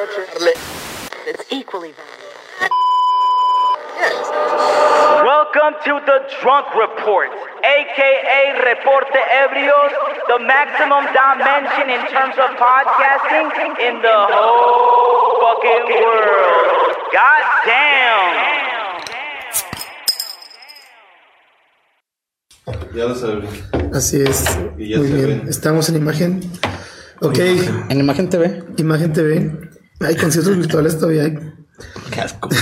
It's equally valuable. Welcome to the Drunk Report, aka Reporte Ebrios, the maximum dimension in terms of podcasting in the whole fucking world. God damn! Ya lo sabes. Así es. Y ya Muy se bien. ve. Estamos en imagen. Ok, En Imagen TV. imagen TV. Hay conciertos virtuales todavía. hay. Qué asco.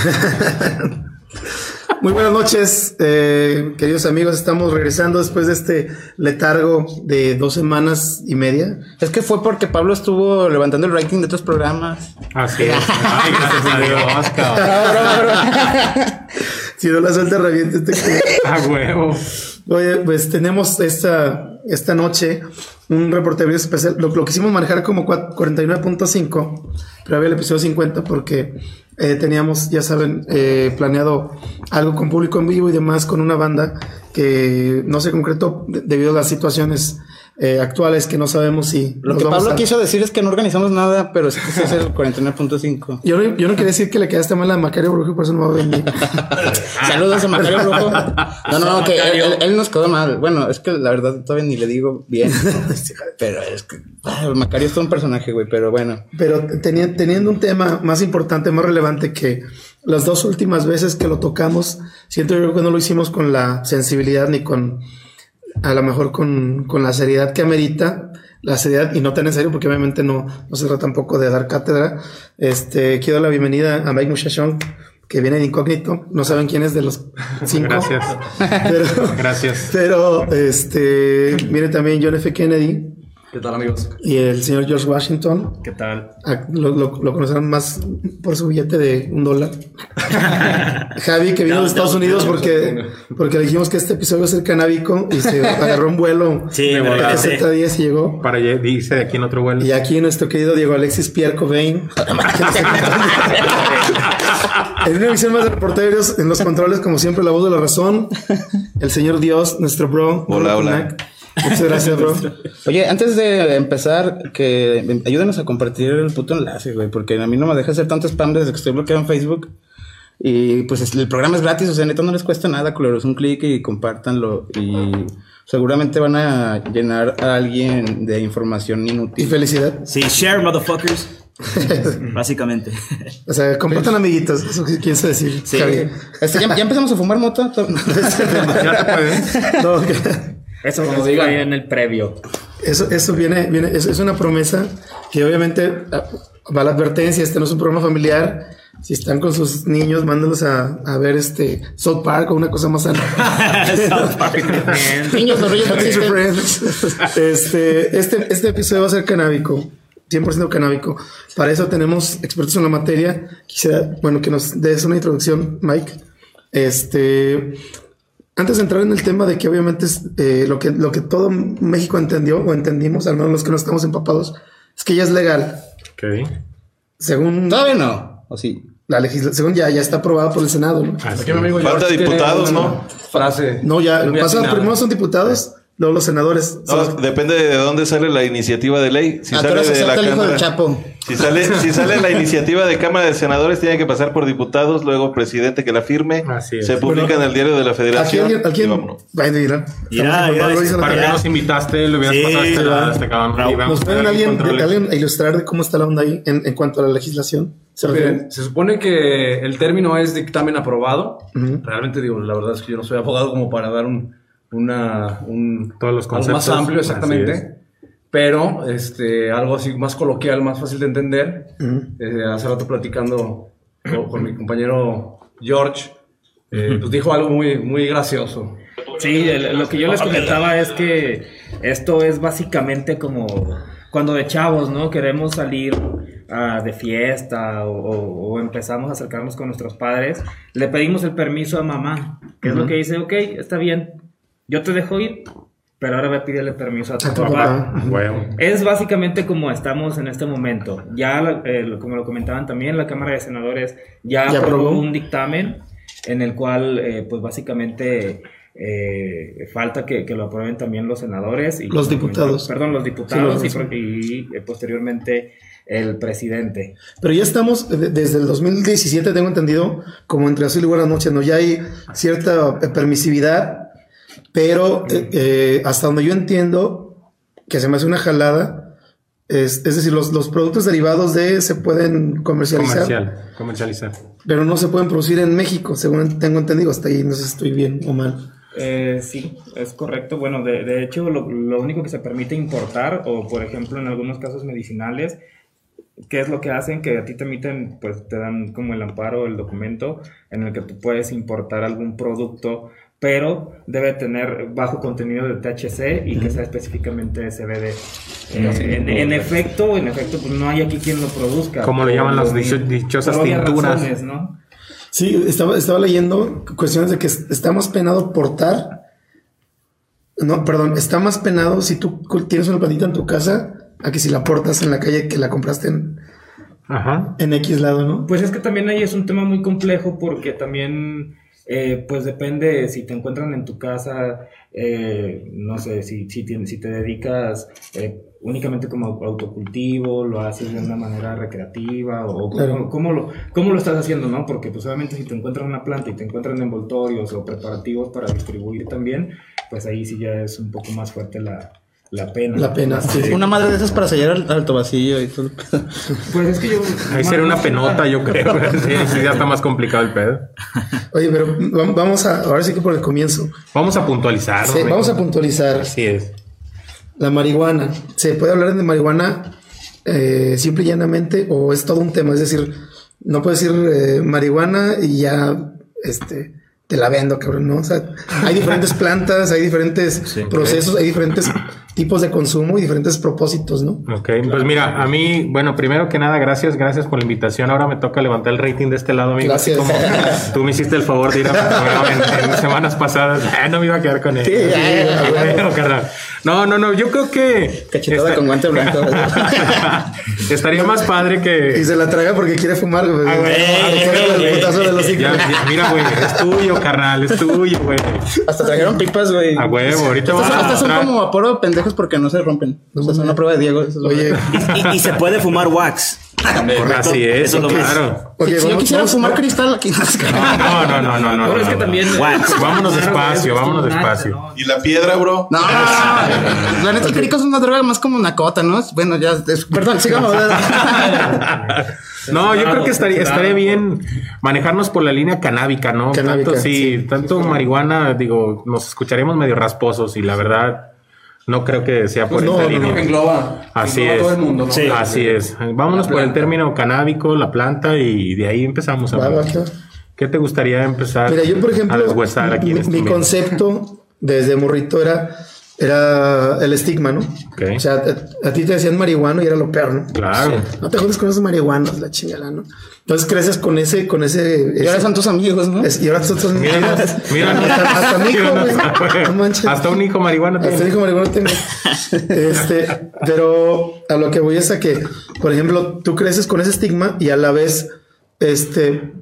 Muy buenas noches, eh, queridos amigos. Estamos regresando después de este letargo de dos semanas y media. Es que fue porque Pablo estuvo levantando el ranking de otros programas. Así es. Ay, gracias a Dios, cabrón. Si no la suelta, reviente este. A huevo. Oye, pues tenemos esta, esta noche un reportero especial. Lo, lo quisimos manejar como cua- 49.5, pero había el episodio 50 porque eh, teníamos, ya saben, eh, planeado algo con público en vivo y demás con una banda que no se concretó de- debido a las situaciones eh, actuales que no sabemos si. Lo que Pablo a- quiso decir es que no organizamos nada, pero sí que es el 49.5. Yo no, yo no quería decir que le quedaste mal a Macario Brujo, por eso no voy a venir. Saludos a Macario Brujo. No, no, no, que él, él- él nos quedó mal. Bueno, es que la verdad todavía ni le digo bien. Pero es que ah, Macario es todo un personaje, güey. Pero bueno. Pero teni- teniendo un tema más importante, más relevante que las dos últimas veces que lo tocamos, siento yo que no lo hicimos con la sensibilidad ni con, a lo mejor con, con la seriedad que amerita, la seriedad y no tan en serio porque obviamente no, no se trata tampoco de dar cátedra. Este, quiero la bienvenida a Mike Muchachón, que viene de incógnito, no saben quién es de los cinco. Gracias. Pero, Gracias. pero este, viene también John F. Kennedy ¿Qué tal amigos? y el señor George Washington. ¿Qué tal? Ah, Lo, lo- lo conocerán más por su billete de un dólar. Javi, que vino de Estados Unidos porque, porque le dijimos que este episodio a ser canábico y se agarró un vuelo Sí, de me regresé. Z10 y llegó. Para dice de aquí en otro vuelo. Y aquí nuestro querido Diego Alexis Pierre Cobain. en una emisión más de reporteros, en los controles, como siempre, la voz de la razón. El señor Dios, nuestro bro. Hola, Bro hola. Muchas gracias, bro. Oye, antes de empezar, que ayúdenos a compartir el puto enlace, güey, porque a mí no me deja hacer tanto spam desde que estoy bloqueado en Facebook. Y pues es- el programa es gratis, o sea, neta no les cuesta nada, culeros, un clic y compártanlo. Y seguramente van a llenar a alguien de información Y inútil. felicidad. Sí, share, motherfuckers. Básicamente. O sea, compartan amiguitos. Eso que quiere decir. Sí. Este, ¿ya, ya empezamos a fumar mota? No, que- Eso como digan en el previo. Eso, eso viene, viene es, es una promesa que obviamente ah, va la advertencia, este no es un programa familiar. Si están con sus niños, mándalos a, a ver este South Park o una cosa más sana. Niños, los reyes no. Este, este, este episodio va a ser canábico. 100% canábico. Para eso tenemos expertos en la materia. Quisiera, bueno, que nos des una introducción, Mike. Este, antes de entrar en el tema de que obviamente es eh, lo que lo que todo México entendió o entendimos, al menos los que no estamos empapados, es que ya es legal. Ok. Según Todavía no. ¿O sí? la legislación, ya, ya está aprobado por el Senado. ¿no? Así. Aquí mi amigo Falta diputados, ¿no? Frase. No, ya pasa, primero son diputados, luego los senadores. No, Son- depende de dónde sale la iniciativa de ley. Si Ah, sale de la el hijo del Cámara. Chapo. Si sale, si sale la iniciativa de Cámara de Senadores, tiene que pasar por diputados, luego presidente que la firme. Así es. Se publica Bueno, en el diario de la ¿A Federación. quién? ¿A quién? Bueno, dirán. Irá, Estamos irá, empapados, dicen ¿Para qué nos invitaste? Lo hubieras Sí, pasado a este lado, este cabrón. ¿Nos a pueden alguien, alguien ilustrar de cómo está la onda ahí en, en cuanto a la legislación? Miren, se supone que el término es dictamen aprobado. Realmente digo, la verdad es que yo no soy abogado como para dar un, una, un Todos los algo más conceptos, amplio así exactamente. Pero este, algo así más coloquial, más fácil de entender. Eh, hace rato platicando con, con mi compañero George, eh, pues dijo algo muy, muy gracioso. Sí, el- lo que yo les comentaba es que esto es básicamente como cuando de chavos, ¿no? Queremos salir ah, de fiesta o, o- o empezamos a acercarnos con nuestros padres, le pedimos el permiso a mamá, que es lo que dice, ok, está bien, yo te dejo ir, pero ahora voy a pedirle permiso a tu papá. papá. Huevo. Es básicamente como estamos en este momento. Ya, eh, como lo comentaban también, la Cámara de Senadores ya, Ya aprobó un dictamen en el cual, eh, pues básicamente, eh, falta que, que lo aprueben también los senadores. Y Los diputados. Perdón, los diputados Sí, y, los- pro- y, eh, posteriormente el presidente. Pero ya estamos, de- desde el 2017 tengo entendido, como entre azul y buenas noches, ¿no? Ya hay cierta eh, permisividad, pero eh, eh, hasta donde yo entiendo, que se me hace una jalada, es, es decir, los, los productos derivados de se pueden comercializar, Comercial, comercializar. pero no se pueden producir en México, según tengo entendido, hasta ahí no sé si estoy bien o mal. Eh, sí, es correcto. Bueno, de, de hecho, lo, lo único que se permite importar, o por ejemplo en algunos casos medicinales, ¿qué es lo que hacen? Que a ti te emiten, pues te dan como el amparo, el documento en el que tú puedes importar algún producto, pero debe tener bajo contenido de THC y que sea específicamente CBD. Eh, en, en efecto, en efecto, pues no hay aquí quien lo produzca. Como le por llaman las dicho- dichosas tinturas. razones, ¿no? Sí, estaba, estaba leyendo cuestiones de que es- está más penado portar. No, perdón, está más penado si tú tienes una plantita en tu casa a que si la portas en la calle que la compraste en, Ajá. en X lado, ¿no? Pues es que también ahí es un tema muy complejo porque también, eh, pues depende si te encuentran en tu casa, eh, no sé, si, si, tienes- si te dedicas eh, únicamente como au- autocultivo, lo haces de una manera recreativa o Claro. cómo lo, cómo lo estás haciendo, ¿no? Porque pues obviamente si te encuentran una planta y te encuentran envoltorios o preparativos para distribuir también, pues ahí sí ya es un poco más fuerte la, la pena. La pena, sí. Una madre de esas para sellar al, al vacío y todo. Pues es que yo... Ahí sería una penota, yo creo. Sí, sí, ya está más complicado el pedo. Oye, pero vam- vamos a, ahora sí que por el comienzo. Vamos a puntualizar. Sí, ¿no? vamos a puntualizar Así es. la marihuana. ¿Se puede hablar de marihuana eh, simple y llanamente o es todo un tema? Es decir, no puedes decir eh, marihuana y ya este, te la vendo, cabrón, ¿no? O sea, hay diferentes plantas, hay diferentes procesos, hay diferentes tipos de consumo y diferentes propósitos, ¿no? Ok, pues mira, a mí, bueno, primero que nada, gracias, gracias por la invitación. Ahora me toca levantar el rating de este lado, amigo. Gracias. como tú me hiciste el favor de ir a mi programa en, en semanas pasadas. Ah, no me iba a quedar con él. Sí, ya, ya, ya. bueno, carnal. No, no, no, yo creo que. Cachetada con guante blanco. Estaría más padre que. Y se la traga porque quiere fumar, güey. Ah, güey, Ya, ya, mira, güey, es tuyo, carnal, es tuyo, güey. Hasta trajeron pipas, güey. A huevo, ahorita Estas, vamos a estas son como vapor de pendejos porque no se rompen. O sea, es una prueba de Diego. Oye, Y, y- y se puede fumar wax. Así es, Eso es lo claro. si yo quisiera vamos- fumar cristal aquí. No, no, no, no, no. Pero es no, que no. también... Vámonos despacio, es vámonos despacio. ¿Y la piedra, bro? No, la neta, el perico es una droga más como una cota, ¿no? Bueno, ya, es- perdón, sigamos. No, yo creo que estaría, estaría bien manejarnos por la línea canábica, ¿no? Canábica, tanto, sí, tanto marihuana, digo, nos escucharemos medio rasposos y la verdad no creo que sea por Pues esta no, línea. creo que engloba, Así engloba es. todo el mundo, ¿no? Sí, así es. Vámonos por el término canábico, la planta y de ahí empezamos a va. ¿Qué te gustaría empezar Mira, yo por ejemplo, a deshuesar aquí en mi, este mi concepto desde morrito era, era el estigma, ¿no? O sea, a, a ti te decían marihuano y era lo peor, ¿no? Claro. No te juntes con esos marihuanos, la chingada, ¿no? Entonces creces con ese, con ese. Y ahora ese- son tus amigos, ¿no? es- y ahora son Míranos, míranos. Hasta, hasta mi hijo, güey. No manches. Hasta un hijo marihuana. Hasta tiene. dijo marihuana tengo. Este, pero a lo que voy es a que, por ejemplo, tú creces con ese estigma y a la vez, este,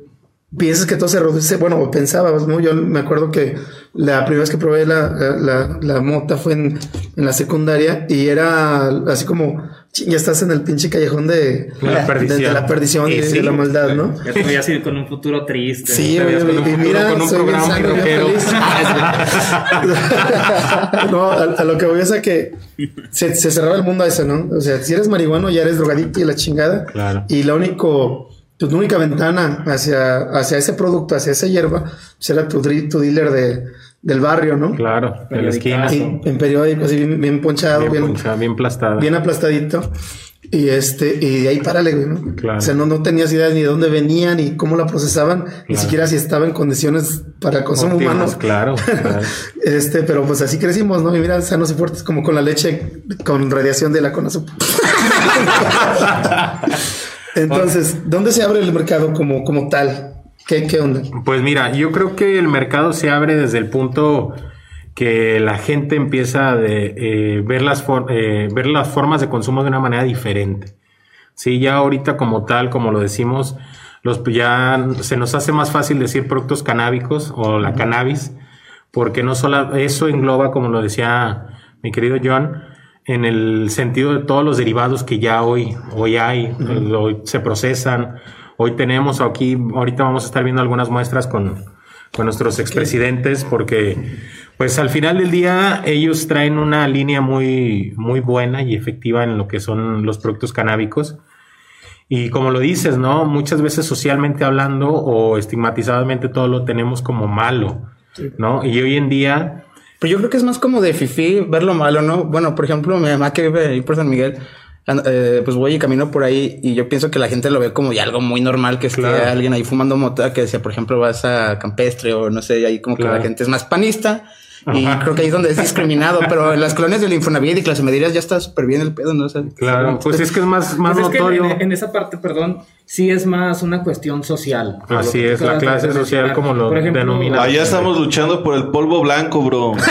piensas que todo se reduce. Bueno, o pensabas, ¿no? Yo me acuerdo que la primera vez que probé la, la, la mota fue en, en la secundaria y era así como, "Chin, ya estás en el pinche callejón de, La de- perdición. de la perdición y Y de, sí. la maldad, ¿no? Ya te ir con un futuro triste. Sí, Te güey, veías con un y futuro mira, con un soy bien programa feliz. no, a, a lo que voy es a que se, se cerraba el mundo a eso, ¿no? O sea, si eres marihuano ya eres drogadicto y la chingada. Claro. Y la único, tu única ventana hacia, hacia ese producto, hacia esa hierba, pues era tu, tu dealer de, del barrio, ¿no? Claro, en la esquina. Y en periódico, así bien, bien ponchado, Bien, bien, ponchada, bien aplastadito. Y este, y de ahí párale, güey, ¿no? Claro. O sea, no, no tenías idea ni de dónde venían, ni cómo la procesaban, ni siquiera si estaba en condiciones para consumo Óptimas, humano. Claro, claro. Este, pero pues así crecimos, ¿no? Y mira, sanos y fuertes, como con la leche con radiación de la CONASUP. Entonces, ¿dónde se abre el mercado como, como tal? ¿Qué, qué onda? Pues mira, yo creo que el mercado se abre desde el punto que la gente empieza a de, eh, ver, las for- eh, ver las formas de consumo de una manera diferente. Sí, ya ahorita como tal, como lo decimos, los, ya se nos hace más fácil decir productos canábicos o la cannabis, porque no solo eso engloba, como lo decía mi querido John, en el sentido de todos los derivados que ya hoy, hoy hay, hoy se procesan. Hoy tenemos aquí, ahorita vamos a estar viendo algunas muestras con, con nuestros expresidentes, porque pues al final del día ellos traen una línea muy, muy buena y efectiva en lo que son los productos canábicos. Y como lo dices, ¿no? Muchas veces socialmente hablando o estigmatizadamente todo lo tenemos como malo, ¿no? Y hoy en día... Pero yo creo que es más como de fifi ver lo malo, ¿no? Bueno, por ejemplo, mi mamá que vive ahí por San Miguel, eh, pues voy y camino por ahí y yo pienso que la gente lo ve como ya algo muy normal que esté alguien ahí fumando mota que decía, por ejemplo, vas a campestre o no sé, ahí como que la gente es más panista y creo que ahí es donde es discriminado, pero en las colonias del Infonavit y clase medidas ya está súper bien el pedo, ¿no? sé claro, pues es que es más, más Pues es que notorio. en, en esa parte, perdón, sí es más una cuestión social. Así es, la de clase social como lo denomina. Allá estamos luchando por el polvo blanco, bro.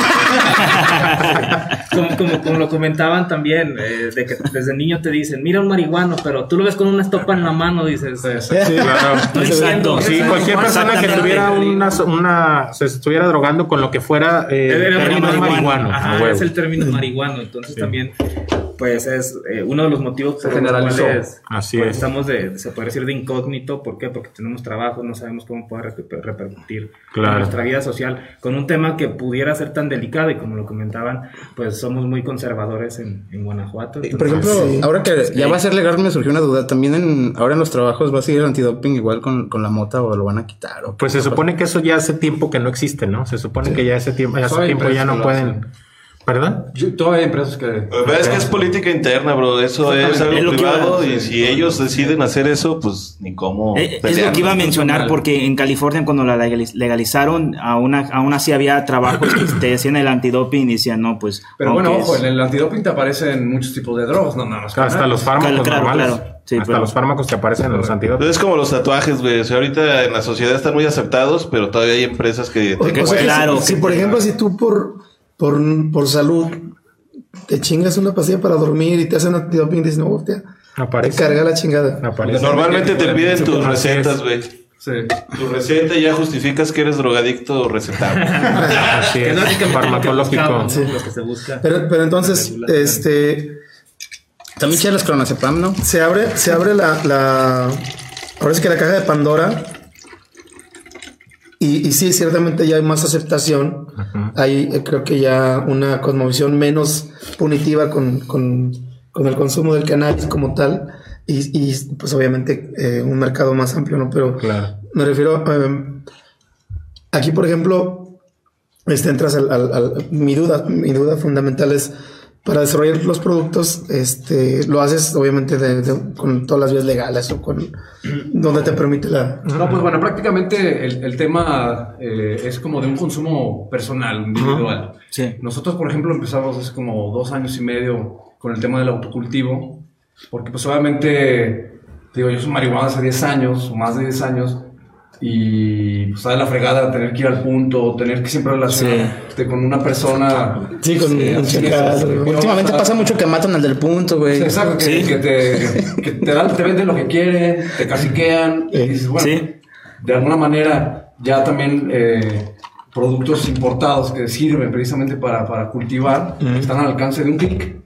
como, como, como lo comentaban también, eh, de que desde niño te dicen, mira un marihuano, pero tú lo ves con una estopa en la mano, dices, Sí, claro. no entiendo. Sí, cualquier persona que tuviera una, una, se estuviera drogando con lo que fuera, eh, Era marihuano. marihuano. Ajá, es el término marihuano. Entonces también, pues es eh, uno de los motivos Se por los cuales Así pues, es. estamos de, se puede decir de incógnito. ¿Por qué? Porque tenemos trabajo, no sabemos cómo puede reper- repercutir Claro. en nuestra vida social con un tema que pudiera ser tan delicado y como lo comentaban, pues somos muy conservadores en, en Guanajuato. Y, Por entonces- ejemplo, ahora que ya va a ser legal, me surgió una duda. También en, ahora en los trabajos va a seguir el antidoping igual con, con la mota o lo van a quitar. ¿o? Pues se supone que eso ya hace tiempo que no existe, ¿no? Se supone que ya hace tiempo, hace Todavía hay tiempo ya no pueden. hacen. ¿Verdad? Yo- todavía hay empresas que... Pero es que es política interna, bro. Eso es algo Es lo que privado. iba- Y si ellos deciden hacer eso, pues ni cómo. Eh, Es lo que iba a mencionar porque en California cuando la legaliz- legalizaron aún, aún así había trabajos que te decían el antidoping y decían no pues Pero bueno, ojo, es- en el antidoping te aparecen muchos tipos de drogas, no nada más. Hasta los fármacos Claro, normales. claro. Sí, Hasta pero- los fármacos que aparecen en los antídotos. Es como los tatuajes, güey. O sea, ahorita en la sociedad están muy aceptados, pero todavía hay empresas que O- te o sea, que claro. si, si, por ejemplo, si tú por, por, por salud te chingas una pastilla para dormir y te hacen antidoping, dices, no, hostia, te Aparece. carga la chingada. Aparece. Normalmente te piden tus recetas, güey. Sí. Tu receta y ya justificas que eres drogadicto o recetado. Así que es. es básicamente Farmacológico. lo que que se busca. Pero, pero entonces, este, También chidas las clonazepam, ¿no? se abre, se abre la, la, ahora es que la caja de Pandora. Y, y sí, ciertamente ya hay más aceptación. Hay, eh, creo que ya una cosmovisión menos punitiva con, con, con el consumo del cannabis como tal. Y, y, pues obviamente eh, un mercado más amplio, ¿no? Pero Claro. me refiero, eh, aquí por ejemplo, este, entras al, al- al- mi duda, mi duda fundamental es para desarrollar los productos, este, lo haces obviamente de- de- con todas las vías legales o con donde te permite la. No, pues bueno, prácticamente el, el tema eh, es como de un consumo personal, individual. Sí. Nosotros, por ejemplo, empezamos hace como dos años y medio con el tema del autocultivo, porque pues obviamente, digo, yo soy marihuana hace 10 años o más de 10 años, y pues la fregada tener que ir al punto, tener que siempre relacionarte con una persona. Sí, con eh, un güey. Últimamente pasa mucho que matan al del punto, güey. Sí, Exacto, que, que te, que te, dan, te venden lo que quieren, te caciquean, y dices, bueno, Sí. de alguna manera ya también eh, productos importados que sirven precisamente para, para cultivar están al alcance de un clic.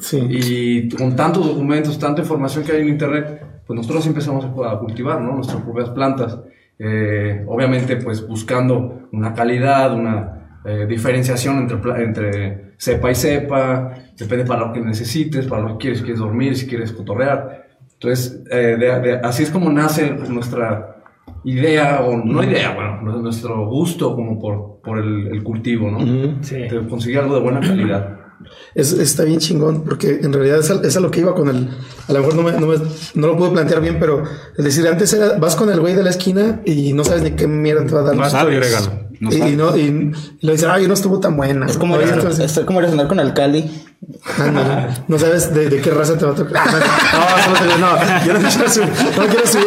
Sí. Y con tantos documentos, tanta información que hay en internet, pues nosotros empezamos a cultivar ¿no? nuestras propias plantas. Eh, obviamente, pues buscando una calidad, una eh, diferenciación entre, entre cepa y cepa, depende para lo que necesites, para lo que quieres, si quieres dormir, si quieres cotorrear. Entonces, eh, de- de- así es como nace nuestra idea, o no idea, bueno, nuestro gusto como por, por el, el cultivo, ¿no? Sí. De conseguir algo de buena calidad. Es- está bien chingón, porque en realidad es a, es a lo que iba con el. A lo mejor no, me, no, me- no lo pude plantear bien, pero es decir, antes era, vas con el güey de la esquina y no sabes ni qué mierda te va a dar. Más sabes. No y, no, y, le dices, ay, no estuvo tan buena. Es como, ir, entonces, es como cenar con Alcali. ándale, no sabes de, de qué raza te va a tocar. No, no, no, no, yo no quiero subir. No quiero subir.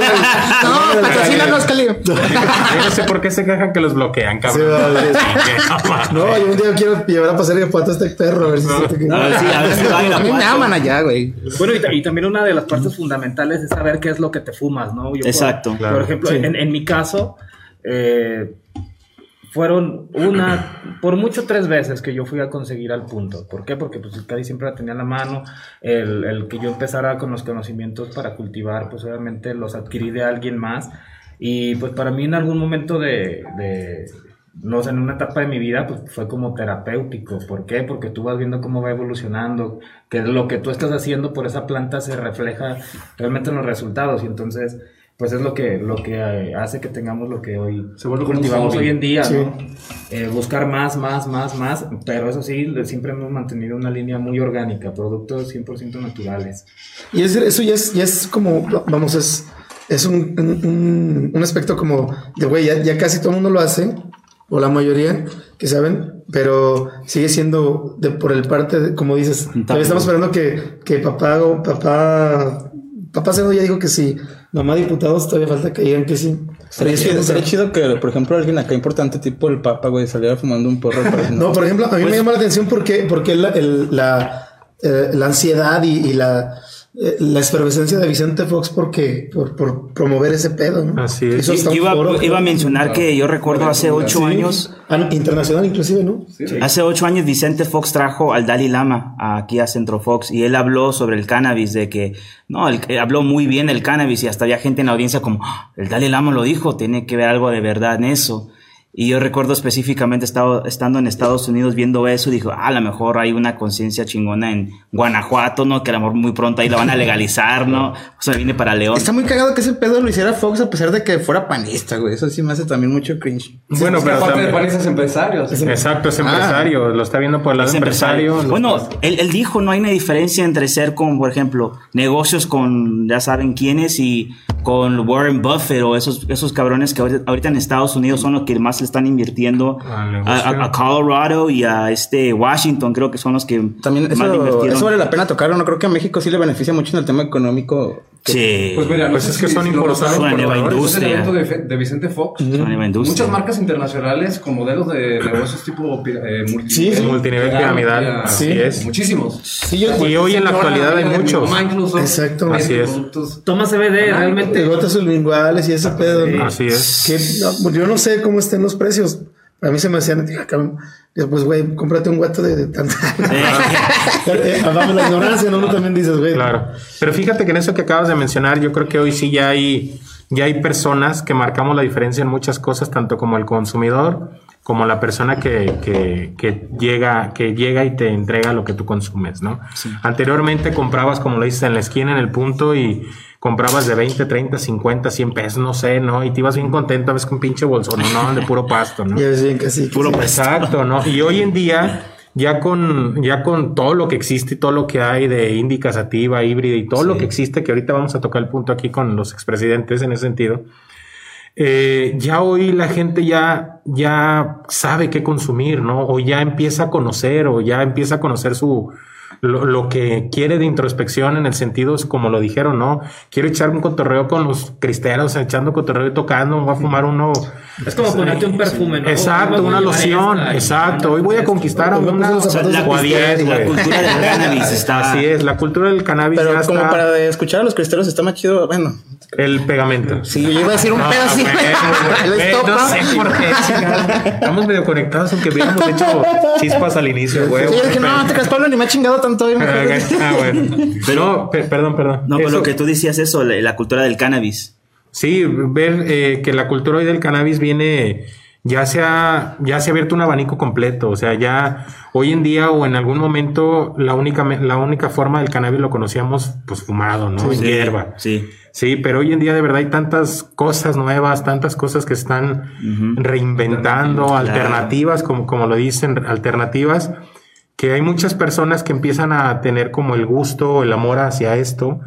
No, patrocínanos, Cali. Yo no sé por qué se quejan que los bloquean, Sí, cabrón. vale. No. No, yo un día quiero llevar a pasar el pato a este perro, a ver si se te A ver si- a ver si va a ir a A mí me aman allá, güey. Bueno, y, y también una de las partes fundamentales es saber qué es lo que te fumas, ¿no? Yo, por- Exacto. Por, Claro. ejemplo, Sí. en, en mi caso, eh, fueron una, por mucho tres veces que yo fui a conseguir al punto. ¿Por qué? Porque pues casi siempre la tenía en la mano. El, el que yo empezara con los conocimientos para cultivar, pues obviamente los adquirí de alguien más. Y pues para mí en algún momento de, de no sé, en una etapa de mi vida, pues fue como terapéutico. ¿Por qué? Porque tú vas viendo cómo va evolucionando, que lo que tú estás haciendo por esa planta se refleja realmente en los resultados. Y entonces, pues es lo que, lo que eh, hace que tengamos lo que hoy Se cultivamos hoy en día, Sí. ¿no? Eh, buscar más, más, más, más, pero eso sí, siempre hemos mantenido una línea muy orgánica, productos 100% naturales. Y es- eso ya es, ya es como, vamos, es, es un, un- un- aspecto como de, güey, ya, ya casi todo el mundo lo hace, o la mayoría que saben, pero sigue siendo de, por el parte, de- como dices, todavía estamos esperando que, que papá o papá, papá Cerdo ya dijo que sí, mamá diputados todavía falta que digan que sí. Sería chido, sería chido que, por ejemplo, alguien acá importante, tipo el Papa, güey, saliera fumando un porro. No, por ejemplo, a mí Pues me llama la atención porque, porque la, el- la, eh, la ansiedad y, y la, eh, la efervescencia de Vicente Fox porque, por, por promover ese pedo. ¿no? Así es. Iba, foro, iba a mencionar que yo recuerdo hace ocho Sí. años, Ah, internacional inclusive, ¿no? hace ocho años Vicente Fox trajo al Dalai Lama aquí a Centro Fox y él habló sobre el cannabis, de que, no, él, eh, habló muy bien el cannabis y hasta había gente en la audiencia como, "Ah, el Dalai Lama lo dijo, tiene que ver algo de verdad en eso. Y yo recuerdo específicamente estado, estando en Estados Unidos viendo eso, dijo, ah, a lo mejor hay una conciencia chingona en Guanajuato, ¿no? Que a lo mejor muy pronto ahí la van a legalizar, ¿no? O sea, viene para León. Está muy cagado que ese pedo lo hiciera Fox a pesar de que fuera panista, güey. Eso sí me hace también mucho cringe. Bueno, pero aparte de panistas empresarios. Exacto, es empresario, lo está viendo por el lado Es empresario. Bueno, él, él dijo, no hay una diferencia entre ser con, por ejemplo, negocios con, ya saben quiénes, y con Warren Buffett o esos, esos cabrones que ahorita, ahorita en Estados Unidos son los que más le están invirtiendo Al a, negocio. a- a Colorado y a este Washington, creo que son los que También más le eso, invirtieron. eso vale la pena tocarlo. No creo que a México sí le beneficia mucho en el tema económico. Sí. Pues mira, no Pues sé es que si- son importantes notaron, Una nueva industria. evento de, de Vicente Fox. Nueva. Muchas marcas internacionales con modelos de negocios tipo eh, multi- Sí, sí. Multinivel piramidal, así es. Muchísimos. Sí, yo, Y hoy en la actualidad hay muchos. incluso Exacto. Así es. Toma CBD, realmente. Gotas sublinguales y ese pedo. Así es. Que, yo no sé cómo estén los precios. A mí se me hacían, "Ah, cabrón". pues, güey, cómprate un guato de, de tanta. Eh, Vamos, la ignorancia, ¿no? Uno también dices, güey. Claro. Pero fíjate que en eso que acabas de mencionar, yo creo que hoy sí ya hay, ya hay personas que marcamos la diferencia en muchas cosas, tanto como el consumidor, como la persona que, que, que llega, que llega y te entrega lo que tú consumes, ¿no? Anteriormente comprabas, como lo dices, en la esquina, en el punto, y comprabas de 20, 30, 50, 100 pesos, no sé, ¿no? Y te ibas bien contento a veces con un pinche bolsón, ¿no? De puro pasto, ¿no? Bien que sí. Puro sí. Exacto, ¿no? Y hoy en día, ya con, ya con todo lo que existe y todo lo que hay de índica sativa, híbrida y todo lo que existe, que ahorita vamos a tocar el punto aquí con los expresidentes en ese sentido, eh, ya hoy la gente ya, ya sabe qué consumir, ¿no? O ya empieza a conocer, o ya empieza a conocer su, lo, lo que quiere de introspección en el sentido, es como lo dijeron, ¿no? Quiero echar un cotorreo con los cristeros, echando cotorreo y tocando, voy a fumar uno. Es como ponerte un perfume, ¿no? Exacto, una loción, exacto. Hoy voy a conquistar a una o a pistear, 10, la güey. cultura del cannabis está- Así es, la cultura del cannabis pero ya como está- para escuchar a los cristeros está más chido. Bueno, el pegamento. sí, yo iba a decir un No, La estopa. no sé por qué. Estamos medio conectados, aunque hubiéramos hecho chispas al inicio, güey. Sí, yo dije, no, te creas, Pablo, ni me ha chingado tanto. hoy, mejor". Ah, bueno. Pero, pe- perdón, perdón. No, pero lo que tú decías eso, la, la cultura del cannabis. Sí, ver eh, que la cultura hoy del cannabis viene, ya se, ha, ya se ha abierto un abanico completo. O sea, ya hoy en día o en algún momento la única, la única forma del cannabis lo conocíamos pues fumado, ¿no? En hierba. Sí. Sí, pero hoy en día de verdad hay tantas cosas nuevas, tantas cosas que están reinventando, alternativas, como, como lo dicen, alternativas, que hay muchas personas que empiezan a tener como el gusto, el amor hacia esto,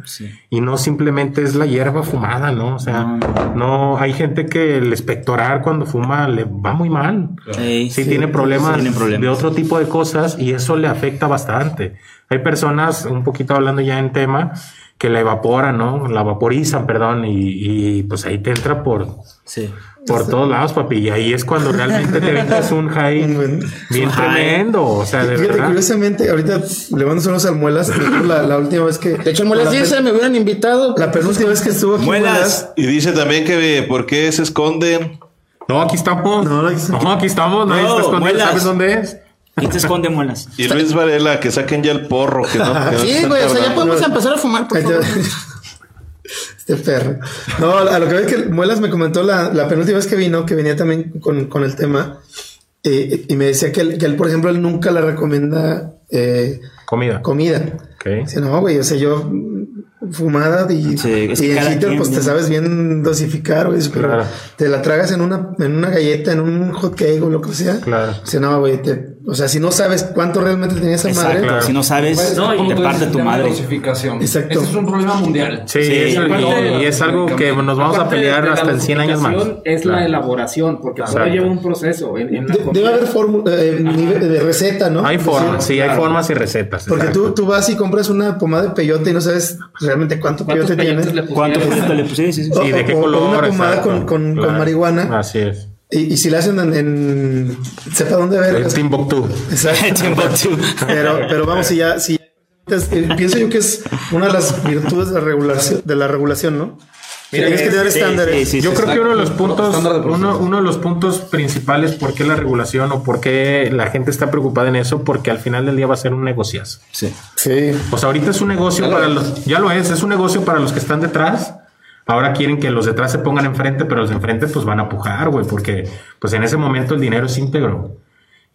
y no simplemente es la hierba fumada, ¿no? O sea, no, hay gente que el espectorar cuando fuma le va muy mal. Sí, tiene problemas. de otro tipo de cosas y eso le afecta bastante. Hay personas, un poquito hablando ya en tema, que la evaporan, ¿no? La vaporizan, perdón, y, y, pues ahí te entra por, Sí. Por todos lados, papi. Y ahí es cuando realmente te ventas un high Un bien high. tremendo. O sea, de Fíjate, verdad. curiosamente, ahorita le mando unos almuelas. La, la última vez que. De hecho, Muelas la, 10 me hubieran invitado. la penúltima vez que estuvo aquí. Muelas. Muelas, Y dice también que eh, por qué se esconden No, aquí estamos. No, No, aquí estamos. Nadie No, está escondido. muelas. ¿Sabes dónde es? Y te esconde muelas. Y Luis Varela, que saquen ya el porro. Que no, que no Sí, güey, o sea, ya podemos empezar a fumar, por favor. Este perro. No, a lo que veo es que Muelas me comentó la, la penúltima vez que vino, que venía también con, con el tema, eh, y me decía que él, que él, por ejemplo, él nunca le recomienda eh, Comida. comida. Ok. Dice, no, güey, o sea, yo fumada y, Sí, y en Hitler, pues te sabes bien dosificar, güey, pero Claro. te la tragas en una, en una galleta, en un hot cake o lo que sea. Claro. No, güey, te- o sea, si no sabes cuánto realmente tenía esa Exacto. madre, Claro. Si no sabes, Pues, No, y como te parte tu madre. dosificación. Exacto. Ese es un problema mundial. Sí, y, y es algo que nos vamos a pelear hasta en 100 años más. Es la elaboración, porque todo Exacto. lleva un proceso. En, en la de- comida- debe haber fórmula, eh, nivel de receta, ¿no? Hay formas, sí, hay formas y recetas. Porque tú, tú vas y compras una pomada de peyote y no sabes realmente cuánto ¿Cuántos peyote tiene. pusieron? ¿cuánto poquito le puse? Sí, sí, sí. De qué o- color. una pomada exacto. con- con- con Claro. marihuana. Así es. Y, y si la hacen en, en- sepa dónde ver. El Timbuktu. Exacto. Timbuktu. pero, pero vamos, si ya, si eh, pienso yo que es una de las virtudes de la regulación, de la regulación, ¿no? Mira, Tienes que tener estándares. sí, sí, Yo creo que uno de los puntos, uno, uno de los puntos principales por qué la regulación o por qué la gente está preocupada en eso, porque al final del día va a ser un negociazo. Sí. Sí. O sea, ahorita es un negocio para los, ya lo es, es un negocio para los que están detrás. Ahora quieren que los detrás se pongan enfrente, pero los de enfrente pues van a pujar, güey, porque pues en ese momento el dinero es íntegro.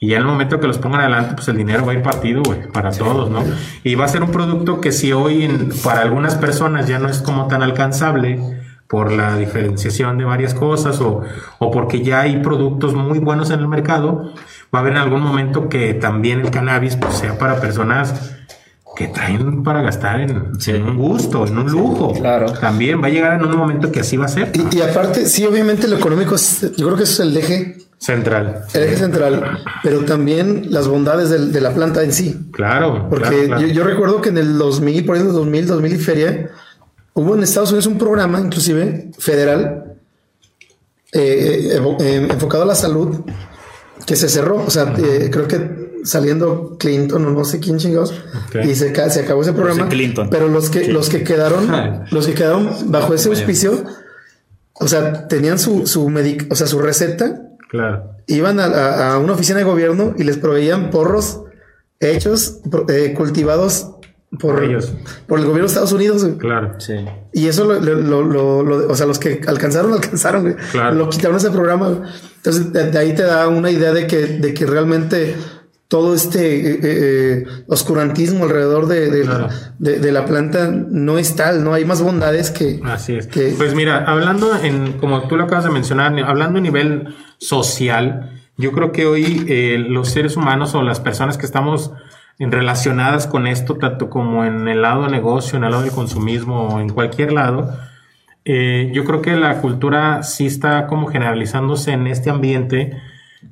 Y ya en el momento que los pongan adelante, pues el dinero va a ir partido, güey, para todos, ¿no? Y va a ser un producto que si hoy en- para algunas personas ya no es como tan alcanzable por la diferenciación de varias cosas o, o porque ya hay productos muy buenos en el mercado, va a haber en algún momento que también el cannabis pues, sea para personas que traen para gastar en, en un gusto, en un lujo. Claro. También va a llegar en un momento que así va a ser. Y, y aparte, sí, obviamente lo económico es, yo creo que eso es el eje, Central. el eje central, pero también las bondades del- de, la planta en sí. Claro. Porque claro, claro. Yo, yo recuerdo que en el 2000, por ahí en el 2000, 2000 y feria, hubo en Estados Unidos un programa, inclusive federal, eh, evo- eh, enfocado a la salud, que se cerró. O sea, eh, creo que saliendo Clinton o no sé quién chingados, y se, se acabó ese programa. Clinton. Pero los que, los que quedaron, los que quedaron bajo ese auspicio, o sea, tenían su, su medic, o sea, su receta, Claro. iban a, a- a una oficina de gobierno y les proveían porros hechos, eh, cultivados por, Por ellos. por el gobierno de Estados Unidos. güey. Claro. Sí. Y eso lo, lo- lo- lo- lo- o sea, los que alcanzaron, alcanzaron, güey. Claro. Lo quitaron ese programa. güey. Entonces, de, de ahí te da una idea de que, de que realmente todo este eh, eh, oscurantismo alrededor de, de- Claro. de- de la planta no es tal, no hay más bondades que, Así es. que- Pues mira, hablando en, como tú lo acabas de mencionar, hablando a nivel social, yo creo que hoy eh, los seres humanos o las personas que estamos relacionadas con esto, tanto como en el lado negocio, en el lado del consumismo o en cualquier lado, eh, yo creo que la cultura sí está como generalizándose en este ambiente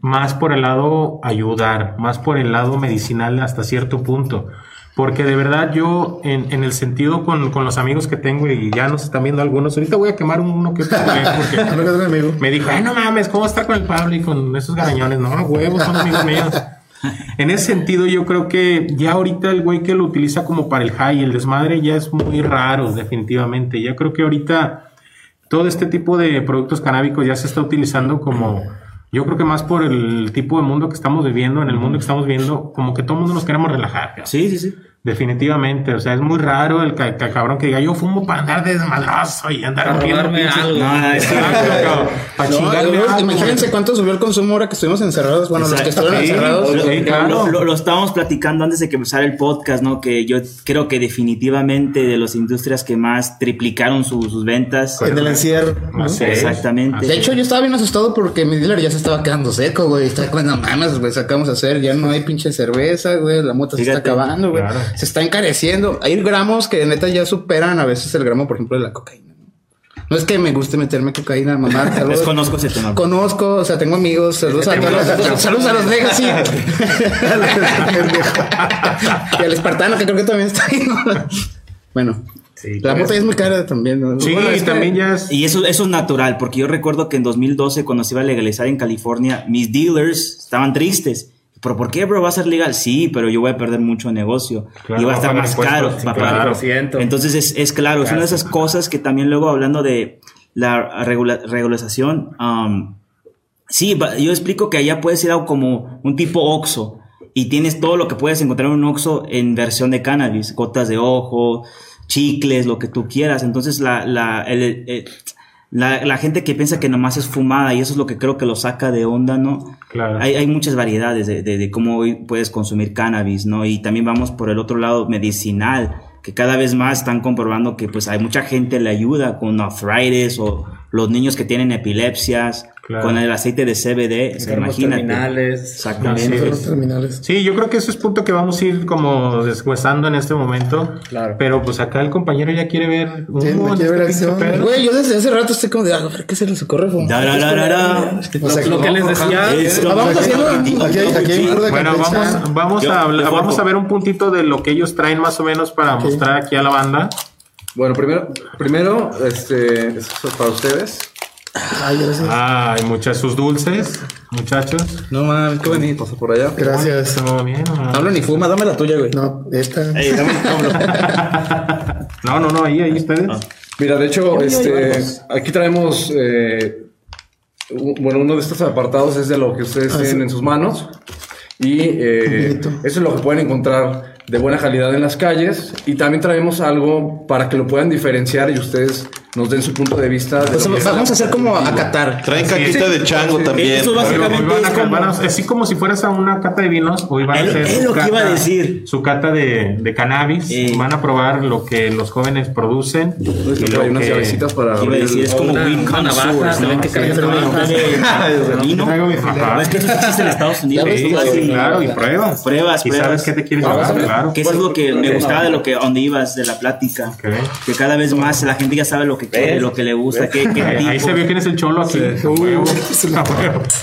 más por el lado ayudar, más por el lado medicinal hasta cierto punto. Porque de verdad yo, en, en el sentido con, con los amigos que tengo y ya nos están viendo algunos, ahorita voy a quemar uno que otro porque me dijo, ay, no mames, ¿cómo está con el Pablo y con esos garañones? No, huevos, son amigos míos. En ese sentido, yo creo que ya ahorita el güey que lo utiliza como para el high el desmadre ya es muy raro, definitivamente. Ya creo que ahorita todo este tipo de productos canábicos ya se está utilizando como, yo creo que más por el tipo de mundo que estamos viviendo, en el mundo que estamos viviendo, como que todo el mundo nos queremos relajar. Sí, sí, sí. Definitivamente, o sea, es muy raro el, ca- ca- cabrón que diga yo fumo para andar de desmadroso y andar rompiendo algo. No, no, Exacto, para No, algo. imagínense cuánto subió el consumo ahora que estuvimos encerrados. Bueno, los que Exacto. estuvieron Sí, encerrados. sí, güey. claro. Lo, lo- lo estábamos platicando antes de que empezara el podcast, ¿no? Que yo creo que definitivamente de las industrias que más triplicaron su- sus ventas. en el encierro. ¿no? Exactamente. De hecho, yo estaba bien asustado porque mi dealer ya se estaba quedando seco, güey. Estaba como, no mames, güey, sacamos a hacer, ya no hay pinche cerveza, güey. La mota se está Fíjate. acabando, güey. Claro. Se está encareciendo. Hay gramos que neta ya superan a veces el gramo, por ejemplo, de la cocaína. ¿no? Es que me guste meterme cocaína, mamá. saludos. Desconozco ese tema. Conozco, o sea, tengo amigos. Saludos a todos. los- Saludos a los Legacy. y al espartano, que creo que también está ahí. ¿no? bueno, Sí, la mota es muy cara también. ¿no? Sí, Bueno, es que- también ya es. Y eso, eso es natural, porque yo recuerdo que en 2012, cuando se iba a legalizar en California, mis dealers estaban tristes. ¿Pero por qué, bro? ¿Va a ser legal? Sí, pero yo voy a perder mucho negocio. Claro, y va a estar más caro. sí, va a pagar- claro. 4%. Entonces, es, es claro, es una de esas cosas que también luego hablando de la regula- regularización, um, Sí, yo explico que allá puedes ir a como un tipo Oxxo y tienes todo lo que puedes encontrar en un Oxxo en versión de cannabis, gotas de ojo, chicles, lo que tú quieras. Entonces la, la, el- el- la, la gente que piensa que nomás es fumada y eso es lo que creo que lo saca de onda, ¿no? Claro. Hay, hay muchas variedades de, de- de cómo hoy puedes consumir cannabis, ¿no? Y también vamos por el otro lado medicinal, que cada vez más están comprobando que pues hay mucha gente le ayuda con arthritis o los niños que tienen epilepsias, Claro. con el aceite de CBD, o sea, Enfermos imagínate. terminales. Exactamente. Terminales. Sí, yo creo que eso es punto que vamos a ir como deshuesando en este momento. Claro. Pero pues acá el compañero ya quiere ver Sí, me en quiere ver este acción. Güey, yo desde hace rato estoy como de, a ver qué se les ocurre. fumar? Da, da, da, da, da. O sea, Lo que les decía. Ah, vamos haciendo- Aquí hay, Bueno, vamos, vamos, Yo- a, vamos a ver un puntito de lo que ellos traen más o menos para mostrar aquí a la banda. Bueno, primero, primero este, esto es para ustedes. Ay, gracias. Ay, muchas sus dulces, muchachos. No mames, qué bonito. Pasa por allá. Gracias. Todo bien. hablo ni fuma, dame la tuya, güey. No, esta. Ey, dame. No, no, no, ahí, ahí ustedes. Mira, de hecho, este, aquí traemos, eh, bueno, uno de estos apartados es de lo que ustedes Ah, tienen sí. en sus manos. Y eh, eso es lo que pueden encontrar de buena calidad en las calles. Y también traemos algo para que lo puedan diferenciar y ustedes nos den su punto de vista. De Pues que es vamos a hacer como a Qatar. Traen caquita de chango también. Eso básicamente van a- van así como si fueras a una cata de vinos, hoy van a hacer es su lo que iba a cata- decir. su cata de, de cannabis. Eh. Van a probar lo que los jóvenes producen. Esto y lo unas que- llavecitas para Iba a abrir. decir, es como Una- una navaja, se ven que Sí, de vino. Traigo mi filtro. Es que eso sí existe en Estados Unidos. Sí, sí, claro, y pruebas. Pruebas, Y sabes qué te quieres llevar, claro. Que es lo que me gustaba de lo que donde ibas de la plática. Que cada vez más la gente ya sabe lo que quiere, lo que le gusta, qué, qué Ahí se vio quién es el cholo aquí. Huevo.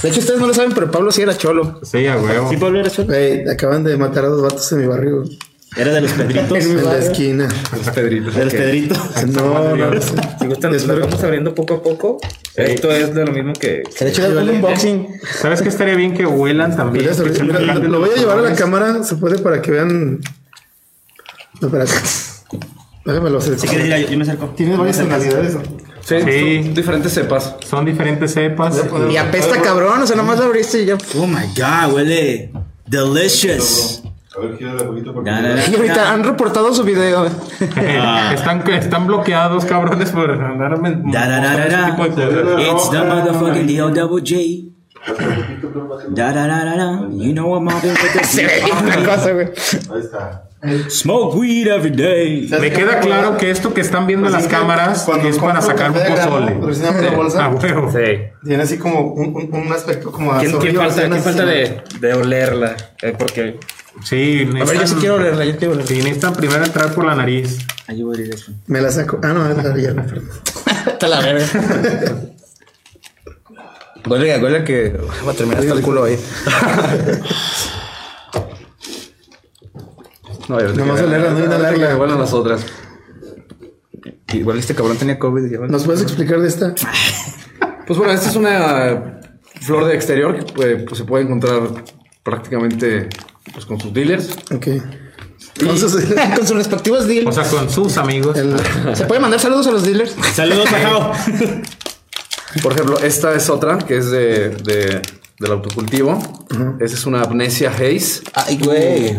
De hecho, ustedes no lo saben, pero Pablo sí era cholo. Sí, a huevo. ¿Sí, Pablo, eres cholo? Acaban de matar a dos vatos en mi barrio. Era de los Pedritos. En la esquina. Los pedritos. De los Pedritos. No, no, no sé. Si gustan, Espero- vamos abriendo poco a poco. Esto es de lo mismo que. Se le echó un unboxing. ¿Sabes qué estaría bien que huelan también? Mira, Que mira, sepan lo, voy a los llevar a la cámara, se puede para que vean. No, espérate. Déjame lo hacer. Si quieres yo me acerco. Tiene varias tonalidades. Sí, Sí. son diferentes cepas. Son diferentes cepas. Y apesta cabrón, o sea, nomás lo abriste y ya. Oh my god, huele delicious. A ver, gira de poquito porque. Y ahorita han reportado su video. Ah. están, están bloqueados, cabrones, por cosas. It's the motherfucking D.O. double J. Da, da, da, da, da. You know I'm mobbing with the Se ve una cosa, güey. Ahí está. Smoke weed every day. Me queda claro que esto que están viendo en las cámaras es para sacar un pozole. Bolsa. Ah, huevo. Sí. Tiene así como un, un, un aspecto como ¿Quién, quién falta, así, quién falta de, de olerla? Eh, porque Sí, A ver, yo sí quiero leerla, yo quiero leerla. sí, necesitan primero entrar por la nariz. Allí voy a ir eso. Me la saco. Ah, no, es la ya, perdón. Está la verga. Huele, huele a que va a terminar hasta el culo ahí. No, a ver, Nomás olerla, no inhalarla. Bueno, las otras. Igual este cabrón tenía COVID. bueno. ¿Nos puedes explicar de esta? Pues bueno, esta es una flor de exterior que puede- pues, se puede encontrar prácticamente pues, con sus dealers. Ok. Con sus respectivos O dealers. sea, con sus amigos. el, ¿Se puede mandar saludos a los dealers? Saludos, Ajao. Por ejemplo, esta es otra que es de, de- del autocultivo. Esa es una Amnesia Haze. Ay, güey.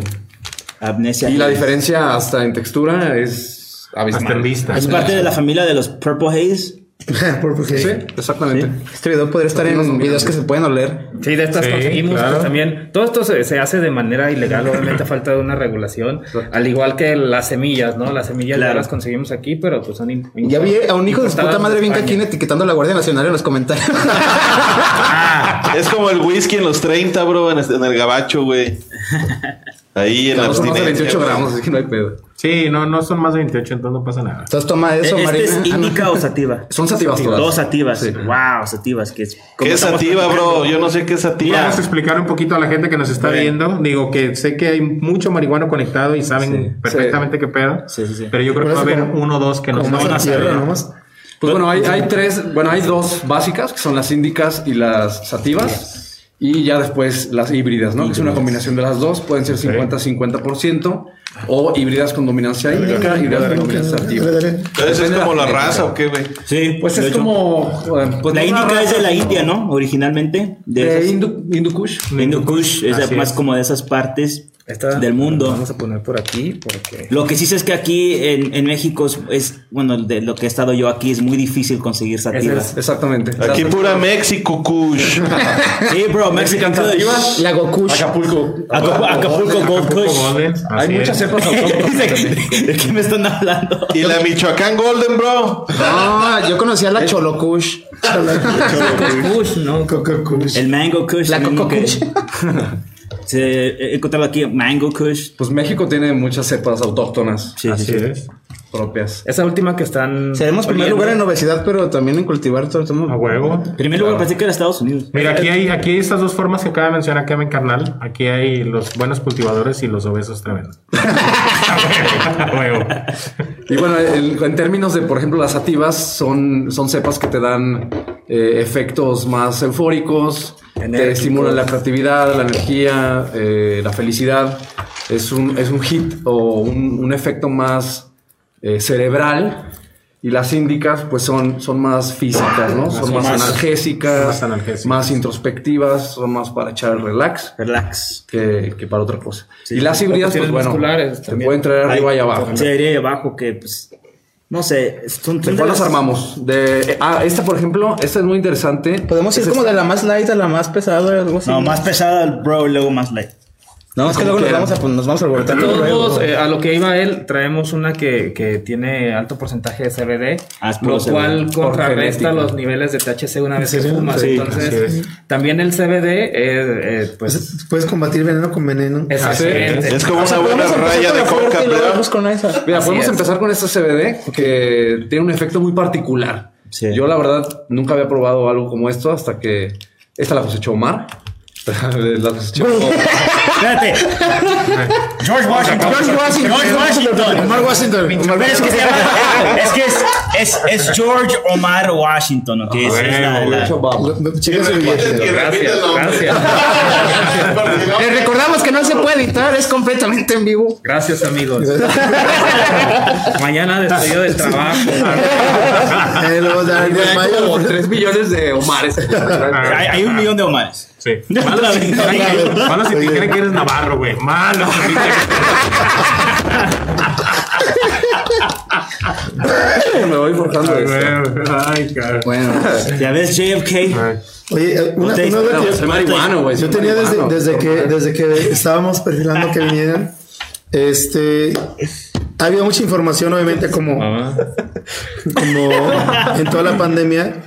Amnesia. Y la diferencia hasta en textura es abismal. vista. Es parte de la familia de los Purple Haze. Purple Sí, Haze. exactamente. Este video podría estar en videos que se pueden oler. sí, de estas Sí, conseguimos claro. pues, también. Todo esto se, se hace de manera ilegal, obviamente a falta de una regulación. Al igual que las semillas, ¿no? Las semillas ya las conseguimos aquí, pero pues son. Ya vi a un hijo de su puta madre bien España. caquín etiquetando a la Guardia Nacional en los comentarios. Es como el whisky en los 30, bro, en, este- en el gabacho, güey. Ahí en la No son más de abstinencia. 28 güey. gramos, así que no hay pedo. Sí, no, no son más de 28, entonces no pasa nada. Entonces toma eso, ¿Este Marina. es Ah, no. índica o sativa? Son sativas todas. Dos sativas. Sí. Wow, sativas. Que es, ¿Qué es sativa, bro? Yo no sé qué es sativa. Vamos a explicar un poquito a la gente que nos está Bueno. viendo. Digo que sé que hay mucho marihuano conectado y saben perfectamente qué pedo. Sí, sí, sí. Pero yo creo que va a haber Como- uno o dos que no Como más van a saber. ¿no? Más. Pues bueno, hay, hay tres, bueno, hay dos básicas, que son las índicas y las sativas. Y ya después las híbridas, ¿no? Que es una combinación de las dos, pueden ser 50-50%. O híbridas con dominancia hídrica, híbridas con dominancia dale. Entonces es como la genética. raza o qué, güey. Sí, Pues es hecho. como. eh, pues La índica es de la India, ¿no? Originalmente. De Hindu, Hindu Kush. Hindu Kush, es Así más es. como de esas partes Esta del mundo. Vamos a poner por aquí porque Lo que sí sé es que aquí en, en México es, es, bueno, de lo que he estado yo aquí es muy difícil conseguir sativas. Exactamente. Aquí pura México, Kush. Sí, bro, Mexican Kush. La Gokush. Acapulco. Acapu- Acapulco Gold Acapulco Kush. Golden, Hay muchas también. ¿De qué me están hablando? Y la Michoacán Golden, bro. No, yo conocía la Cholokush. Kush, ¿no? Coco Kush. El Mango Kush. La Coco Kush. Se, he encontrado aquí Mango Kush. Pues México tiene muchas cepas autóctonas Sí, sí, Así sí. es. propias. Esa última que están. Seremos primer lugar en obesidad, pero también en cultivar todo el tema. A huevo. Primer lugar, pensé que era Estados Unidos. Mira, aquí hay, aquí hay estas dos formas que acaba de mencionar Kevin Carnal. Aquí hay los buenos cultivadores y los obesos tremendos. A huevo. Y bueno, el- en términos de, por ejemplo, las sativas, son, son cepas que te dan eh, efectos más eufóricos, te Enérgicos. estimulan la creatividad, la energía, eh, la felicidad. Es un, es un hit o un, un efecto más eh, cerebral. Y las índicas, pues son, son más físicas, ¿no? Son más, más- analgésicas, más analgésicas. más introspectivas, son más para echar el relax Relax. que, que para otra cosa. y las híbridas, pues bueno, te pueden traer arriba y abajo. Sí, y abajo que, pues, no sé, son, ¿De son de cuál las- armamos? De, eh, ah, esta, por ejemplo, esta es muy interesante. Podemos ir Esta como de la más light a la más pesada, algo así. No, más pesada el bro y luego más light. No, es que luego nos vamos a, pues, nos vamos a De alborotar. todos eh, a lo que iba él, traemos una que, que tiene alto porcentaje de CBD, Ah, es lo cual contrarresta los niveles de THC una vez que Sí, fumas. sí, Entonces, también el CBD, eh, eh, pues, Puedes combatir veneno con veneno. exactamente. Es como O sea, una buena podemos empezar raya con de coca. Mira, Así podemos es. empezar con esta CBD que tiene un efecto muy particular. Sí. Yo, la verdad, nunca había probado algo como esto hasta que esta la cosechó Omar. Espérate. George Washington. George Washington. George Washington. Omar Washington. Es que se llama- es que es, es, es George Omar Washington, ¿ok? Esa es la- la-. Gracias, gracias. Les recordamos que no se puede editar, es completamente en vivo. Gracias, amigos. Mañana despedido del trabajo. Eh, Hay mayo- como 3 millones de Omares. hay, hay un millón de Omares. Sí. Malo si, malo si te creen que eres Navarro, güey. Malo. Me voy forjando. Ay, cara. Bueno, Ya ves, JFK. Oye, eh, una, vez güey. Yo tenía desde, desde que desde que estábamos perfilando que vinieran, este había mucha información, obviamente, como, como en toda la pandemia,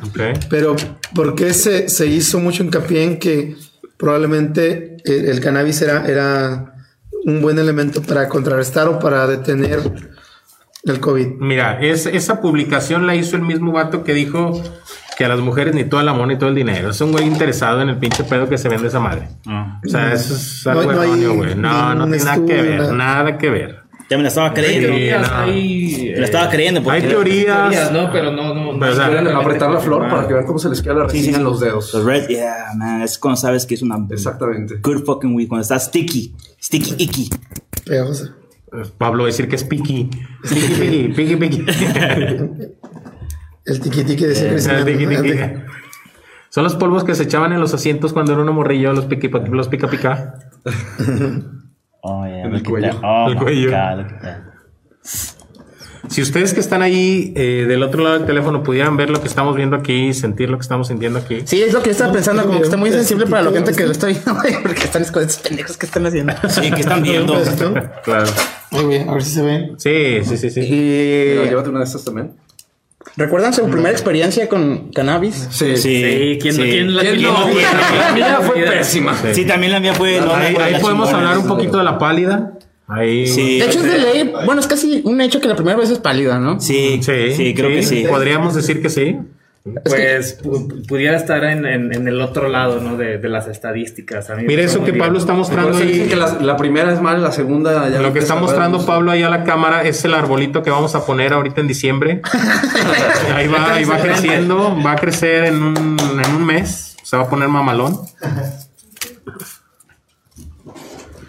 pero ¿por qué se, se hizo mucho hincapié en que probablemente el, el cannabis era, era un buen elemento para contrarrestar o para detener el COVID? Mira, es, esa publicación la hizo el mismo vato que dijo que a las mujeres ni toda la mona ni todo el dinero. Es un güey interesado en el pinche pedo que se vende esa madre. O sea, eso es No- algo no erróneo, güey. No, no ningún tiene nada que ver. nada. Nada que ver. Ya me la estaba creyendo. teorías, no. hay, Me la estaba creyendo. Porque Hay teorías. teorías, ¿no? Pero no, no. Pero, o sea, apretar la flor para que vean cómo se les queda la Sí, sí, resina sí. en los dedos. Los red, yeah, man. Es cuando sabes que es una Exactamente. good fucking weed. Cuando está sticky. Sticky icky. Pegajosa. Pablo va a decir que es piqui. Piqui, piqui, piqui, piqui. El tiqui tiqui de siempre. Son los polvos que se echaban en los asientos cuando era uno morrillo, los piqui, los pica pica. Oh, yeah. En el cuello. that. Oh, El cuello. God. Si ustedes que están ahí eh, del otro lado del teléfono pudieran ver lo que estamos viendo aquí, sentir lo que estamos sintiendo aquí. sí, es lo que yo estaba pensando, como que está muy sensible para la gente que lo está viendo, porque están con esos pendejos que están haciendo. Sí, que están viendo. Claro. Ay, güey, a ver si se ven. Sí, sí, sí, sí. Y llévate una de estas también. ¿recuerdan su primera experiencia con cannabis? Sí. Sí, ¿quién, sí. quién la ¿Quién quién no, la- mía fue pésima. Sí, también la mía fue. no, Ahí, ahí podemos hablar un poquito de la pálida. Ahí. Sí. De hecho, es de ley. Bueno, es casi un hecho que la primera vez es pálida, ¿no? Sí, Sí, sí, creo que sí. Podríamos decir que sí. Pues pu- pudiera estar en, en- en el otro lado, ¿no? De, de las estadísticas. A mí Mira eso que Pablo está mostrando dicen ahí. que la, la primera es mal, la segunda ya Lo que está mostrando ver. Pablo ahí a la cámara es el arbolito que vamos a poner ahorita en diciembre. Ahí va, ahí va creciendo, va a crecer en un, en un mes. Se va a poner mamalón.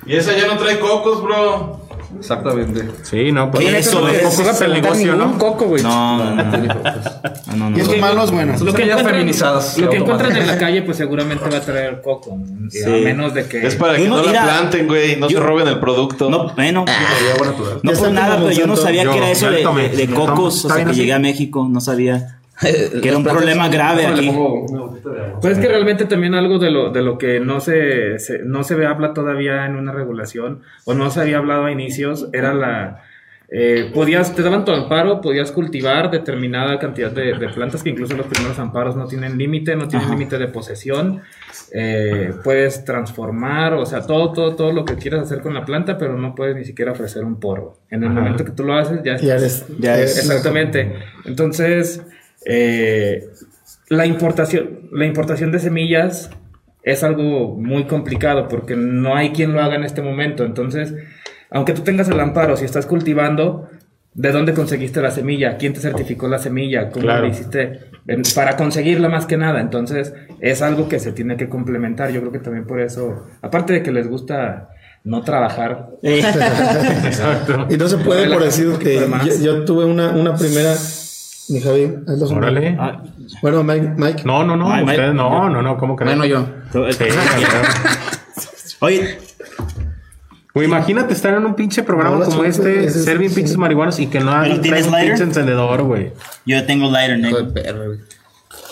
Y esa ya no trae cocos, bro. Exactamente. Sí, no, pues Oye, eso los es- cocos es el negocio, ¿no? coco, güey. No, no, no. no, no, no. Y esos malos, buenos. Son ya feminizadas. Lo que encuentran en la calle, pues seguramente va a traer coco. Sí. A menos de que. Es para que no- no la planten, güey. No yo- se roben el producto. No, bueno. Agua natural. No por está nada, pero yo no sabía que era eso de, cocos, ¿Está o sea, que llegué a México, no sabía. Que era un problema grave aquí. Pues es que realmente también algo de lo, de lo que no se, se- no se ve habla todavía en una regulación, o no se había hablado a inicios, era la... eh, podías, te daban tu amparo, podías cultivar determinada cantidad de, de plantas que incluso los primeros amparos no tienen límite, no tienen límite de posesión, eh, puedes transformar, o sea, todo, todo, todo lo que quieras hacer con la planta, pero no puedes ni siquiera ofrecer un porro. En el momento que tú lo haces, ya Ya estás- eres. Ya es. Exactamente. Entonces, eh, la importación, la importación de semillas es algo muy complicado porque no hay quien lo haga en este momento. Entonces, aunque tú tengas el amparo, si estás cultivando, ¿de dónde conseguiste la semilla? ¿Quién te certificó la semilla? ¿Cómo Claro. lo hiciste? En- Para conseguirla más que nada. Entonces, es algo que se tiene que complementar. Yo creo que también por eso, aparte de que les gusta no trabajar, Exacto. Y no se puede por decir que yo, yo tuve una, una primera. Mi Javi, haz los Órale. ah, Bueno, Mike, Mike. No, no, no. Ay, ustedes Mike. no, no, no. ¿Cómo creen? Bueno, yo. Sí. Oye, Güey, imagínate estar en un pinche programa No, como este, es- ser bien sí. pinches marihuanos y que no hagan ¿tienes traes un lighter? pinche encendedor, güey. yo tengo lighter, negro.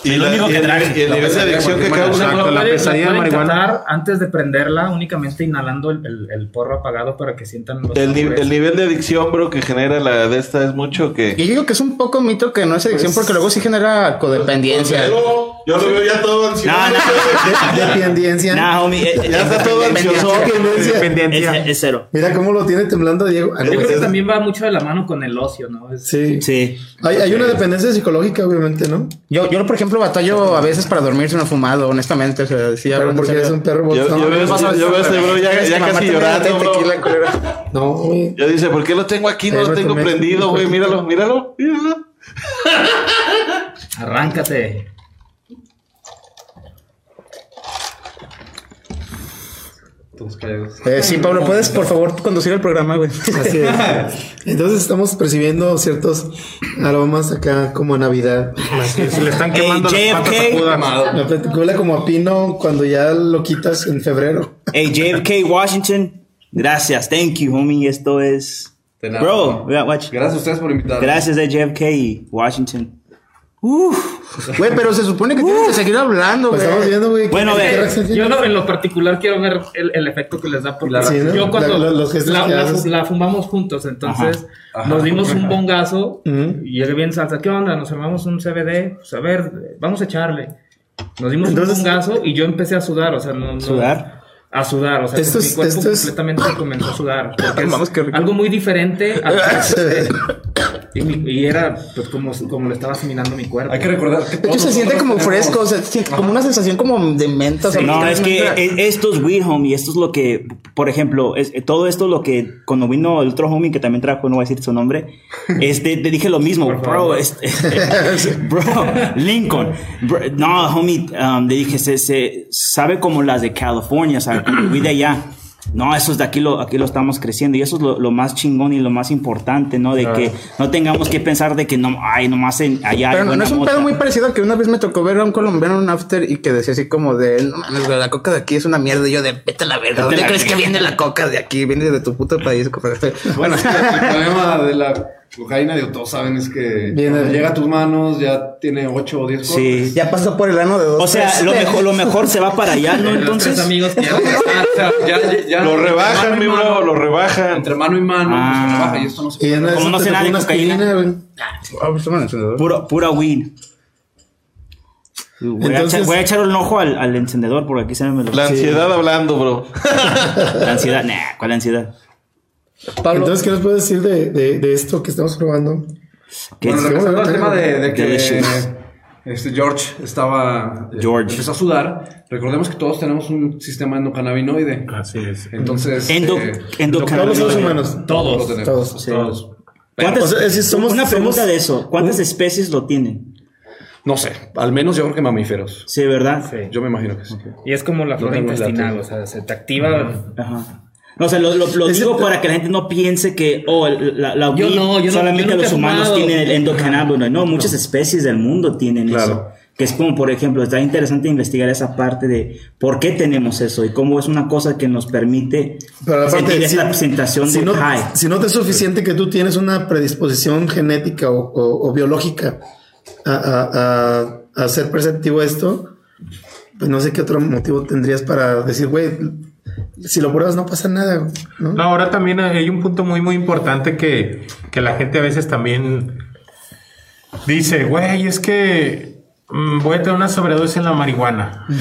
La- único que el, y el nivel de adicción que causa. Exacto, la pesadilla de marihuana. intentar antes de prenderla, únicamente inhalando el, el- el porro apagado para que sientan los El, sabores. el nivel de adicción, bro, que genera la de esta es mucho que. Y yo digo que es un poco mito que no es adicción porque luego sí genera codependencia. Yo lo veo ya todo ansioso. No, no, De- Dependencia. nah, homie. eh, eh, Ya está todo ansioso. Dependencia. Dependencia. es, es cero. Mira cómo lo tiene temblando Diego. Yo creo que no, también va mucho de la mano con el ocio, ¿no? Es- Sí. Sí. Hay, hay una dependencia psicológica, obviamente, ¿no? Yo, yo, por ejemplo, batallo a veces para dormir si no fumado, honestamente. O sea, sí, Pero porque eres un perro Yo, botón. yo veo, yo, yo veo este bro ya, Es ya casi llorando, te- bro. No, güey. Ya dice, ¿por qué lo tengo aquí? No lo tengo prendido, güey. Míralo, míralo, míralo. Arráncate. Eh, sí, Pablo, ¿puedes por favor conducir el programa, güey? Así es. Entonces estamos percibiendo ciertos aromas acá como a Navidad. Se le están Hey, quemando las patas. Me peticula como a pino cuando ya lo quitas en febrero. Hey, JFK Washington. Gracias. Thank you, homie. Esto es. Bro, watch. Gracias a ustedes por invitarme. Gracias a JFK y Washington. Güey, pero se supone que tienes que seguir hablando, Pues güey. estamos viendo, güey. Bueno, ¿qué- ve, Yo no, en lo particular quiero ver el, el efecto que les da porque Sí, ¿no? yo cuando La- los la, que la- la fumamos juntos, entonces Ajá. nos dimos un bongazo y llegué bien salsa. ¿Qué onda? Nos armamos un CBD, pues a ver, vamos a echarle. Nos dimos Entonces- un bongazo y yo empecé a sudar, o sea, no, no- ¿Sudar? A sudar, o sea, Esto mi es- cuerpo esto es- completamente comenzó a sudar. Porque Vamos, algo muy diferente a y, mi- y era pues como, como lo estaba asimilando mi cuerpo. Hay que recordar que De hecho, se siente como fresco, o sea, se siente como una sensación como de menta. No, es que e- esto es weed, homie. Esto es lo que, por ejemplo, es, todo esto lo que cuando vino el otro homie que también trajo, no voy a decir su nombre, este, te dije lo mismo, bro, este, bro, Lincoln, bro, no, homie, um, le dije, se, se sabe como las de California, o sea, como de allá. No, eso es de aquí lo, aquí lo estamos creciendo y eso es lo, lo más chingón y lo más importante, ¿no? De que no tengamos que pensar de que no, ay, nomás en, allá. hay Pero no, no es un mota. pedo muy parecido a que una vez me tocó ver a un colombiano en un after y que decía así como de, no mames, la coca de aquí es una mierda. Y yo de, vete a la verga, ¿dónde la crees que viene la coca de aquí? Viene de tu puto país. Bueno, es que el problema de la cocaína, digo, todos saben, es que Viene llega a tus manos ya tiene 8 o 10 Sí. ya pasó por el ano de dos. O sea, tres. lo mejor, lo mejor se va para allá, ¿no? Entonces. tres amigos que ya- O sea, ya, ya, ya- Lo rebajan, mi bro, lo rebajan. Entre mano y mano, pues, Ah. se rebaja y esto no se en Como no sé nada de cocaína. Ah, pues. Pura, pura weed. Voy, a Entonces- echar, voy a echar un ojo al, al encendedor porque aquí se me lo. La ansiedad hablando, bro. La ansiedad. Nah, ¿cuál ansiedad? Pablo, Entonces, ¿qué nos puedes decir de, de, de esto que estamos probando? ¿Qué Bueno, es? regresando al tema de, de que este George estaba eh, George. empezó a sudar. Recordemos que todos tenemos un sistema endocannabinoide. Así es. Entonces, Endo, eh, Todos los endocannabinoide. seres humanos. todos lo tenemos. Todos. Sí. Todos. ¿Cuántas- O sea, es decir, somos- una pregunta somos- de eso. ¿Cuántas especies lo tienen? No sé, al menos yo creo que mamíferos. Sí, ¿verdad? Sí. Yo me imagino que sí. Y es como la flora intestinal, o sea, se te activa. Ajá. O sea, lo, lo- lo digo para que la gente no piense que, oh, la, la Yo no, yo no- solamente yo nunca los humanos fumado. tienen el endocannabinoide. No, muchas especies del mundo tienen Claro. eso. Que es como, por ejemplo, está interesante investigar esa parte de por qué tenemos eso y cómo es una cosa que nos permite Pero sentir si- esa sensación si de no, high. si no te es suficiente que tú tienes una predisposición genética o, o- o biológica a, a- a- a ser perceptivo a esto, pues no sé qué otro motivo tendrías para decir, güey, si lo pruebas no pasa nada. güey", ¿no? No, ahora también hay un punto muy, muy importante que, que la gente a veces también dice, güey, es que mm, voy a tener una sobredosis en la marihuana.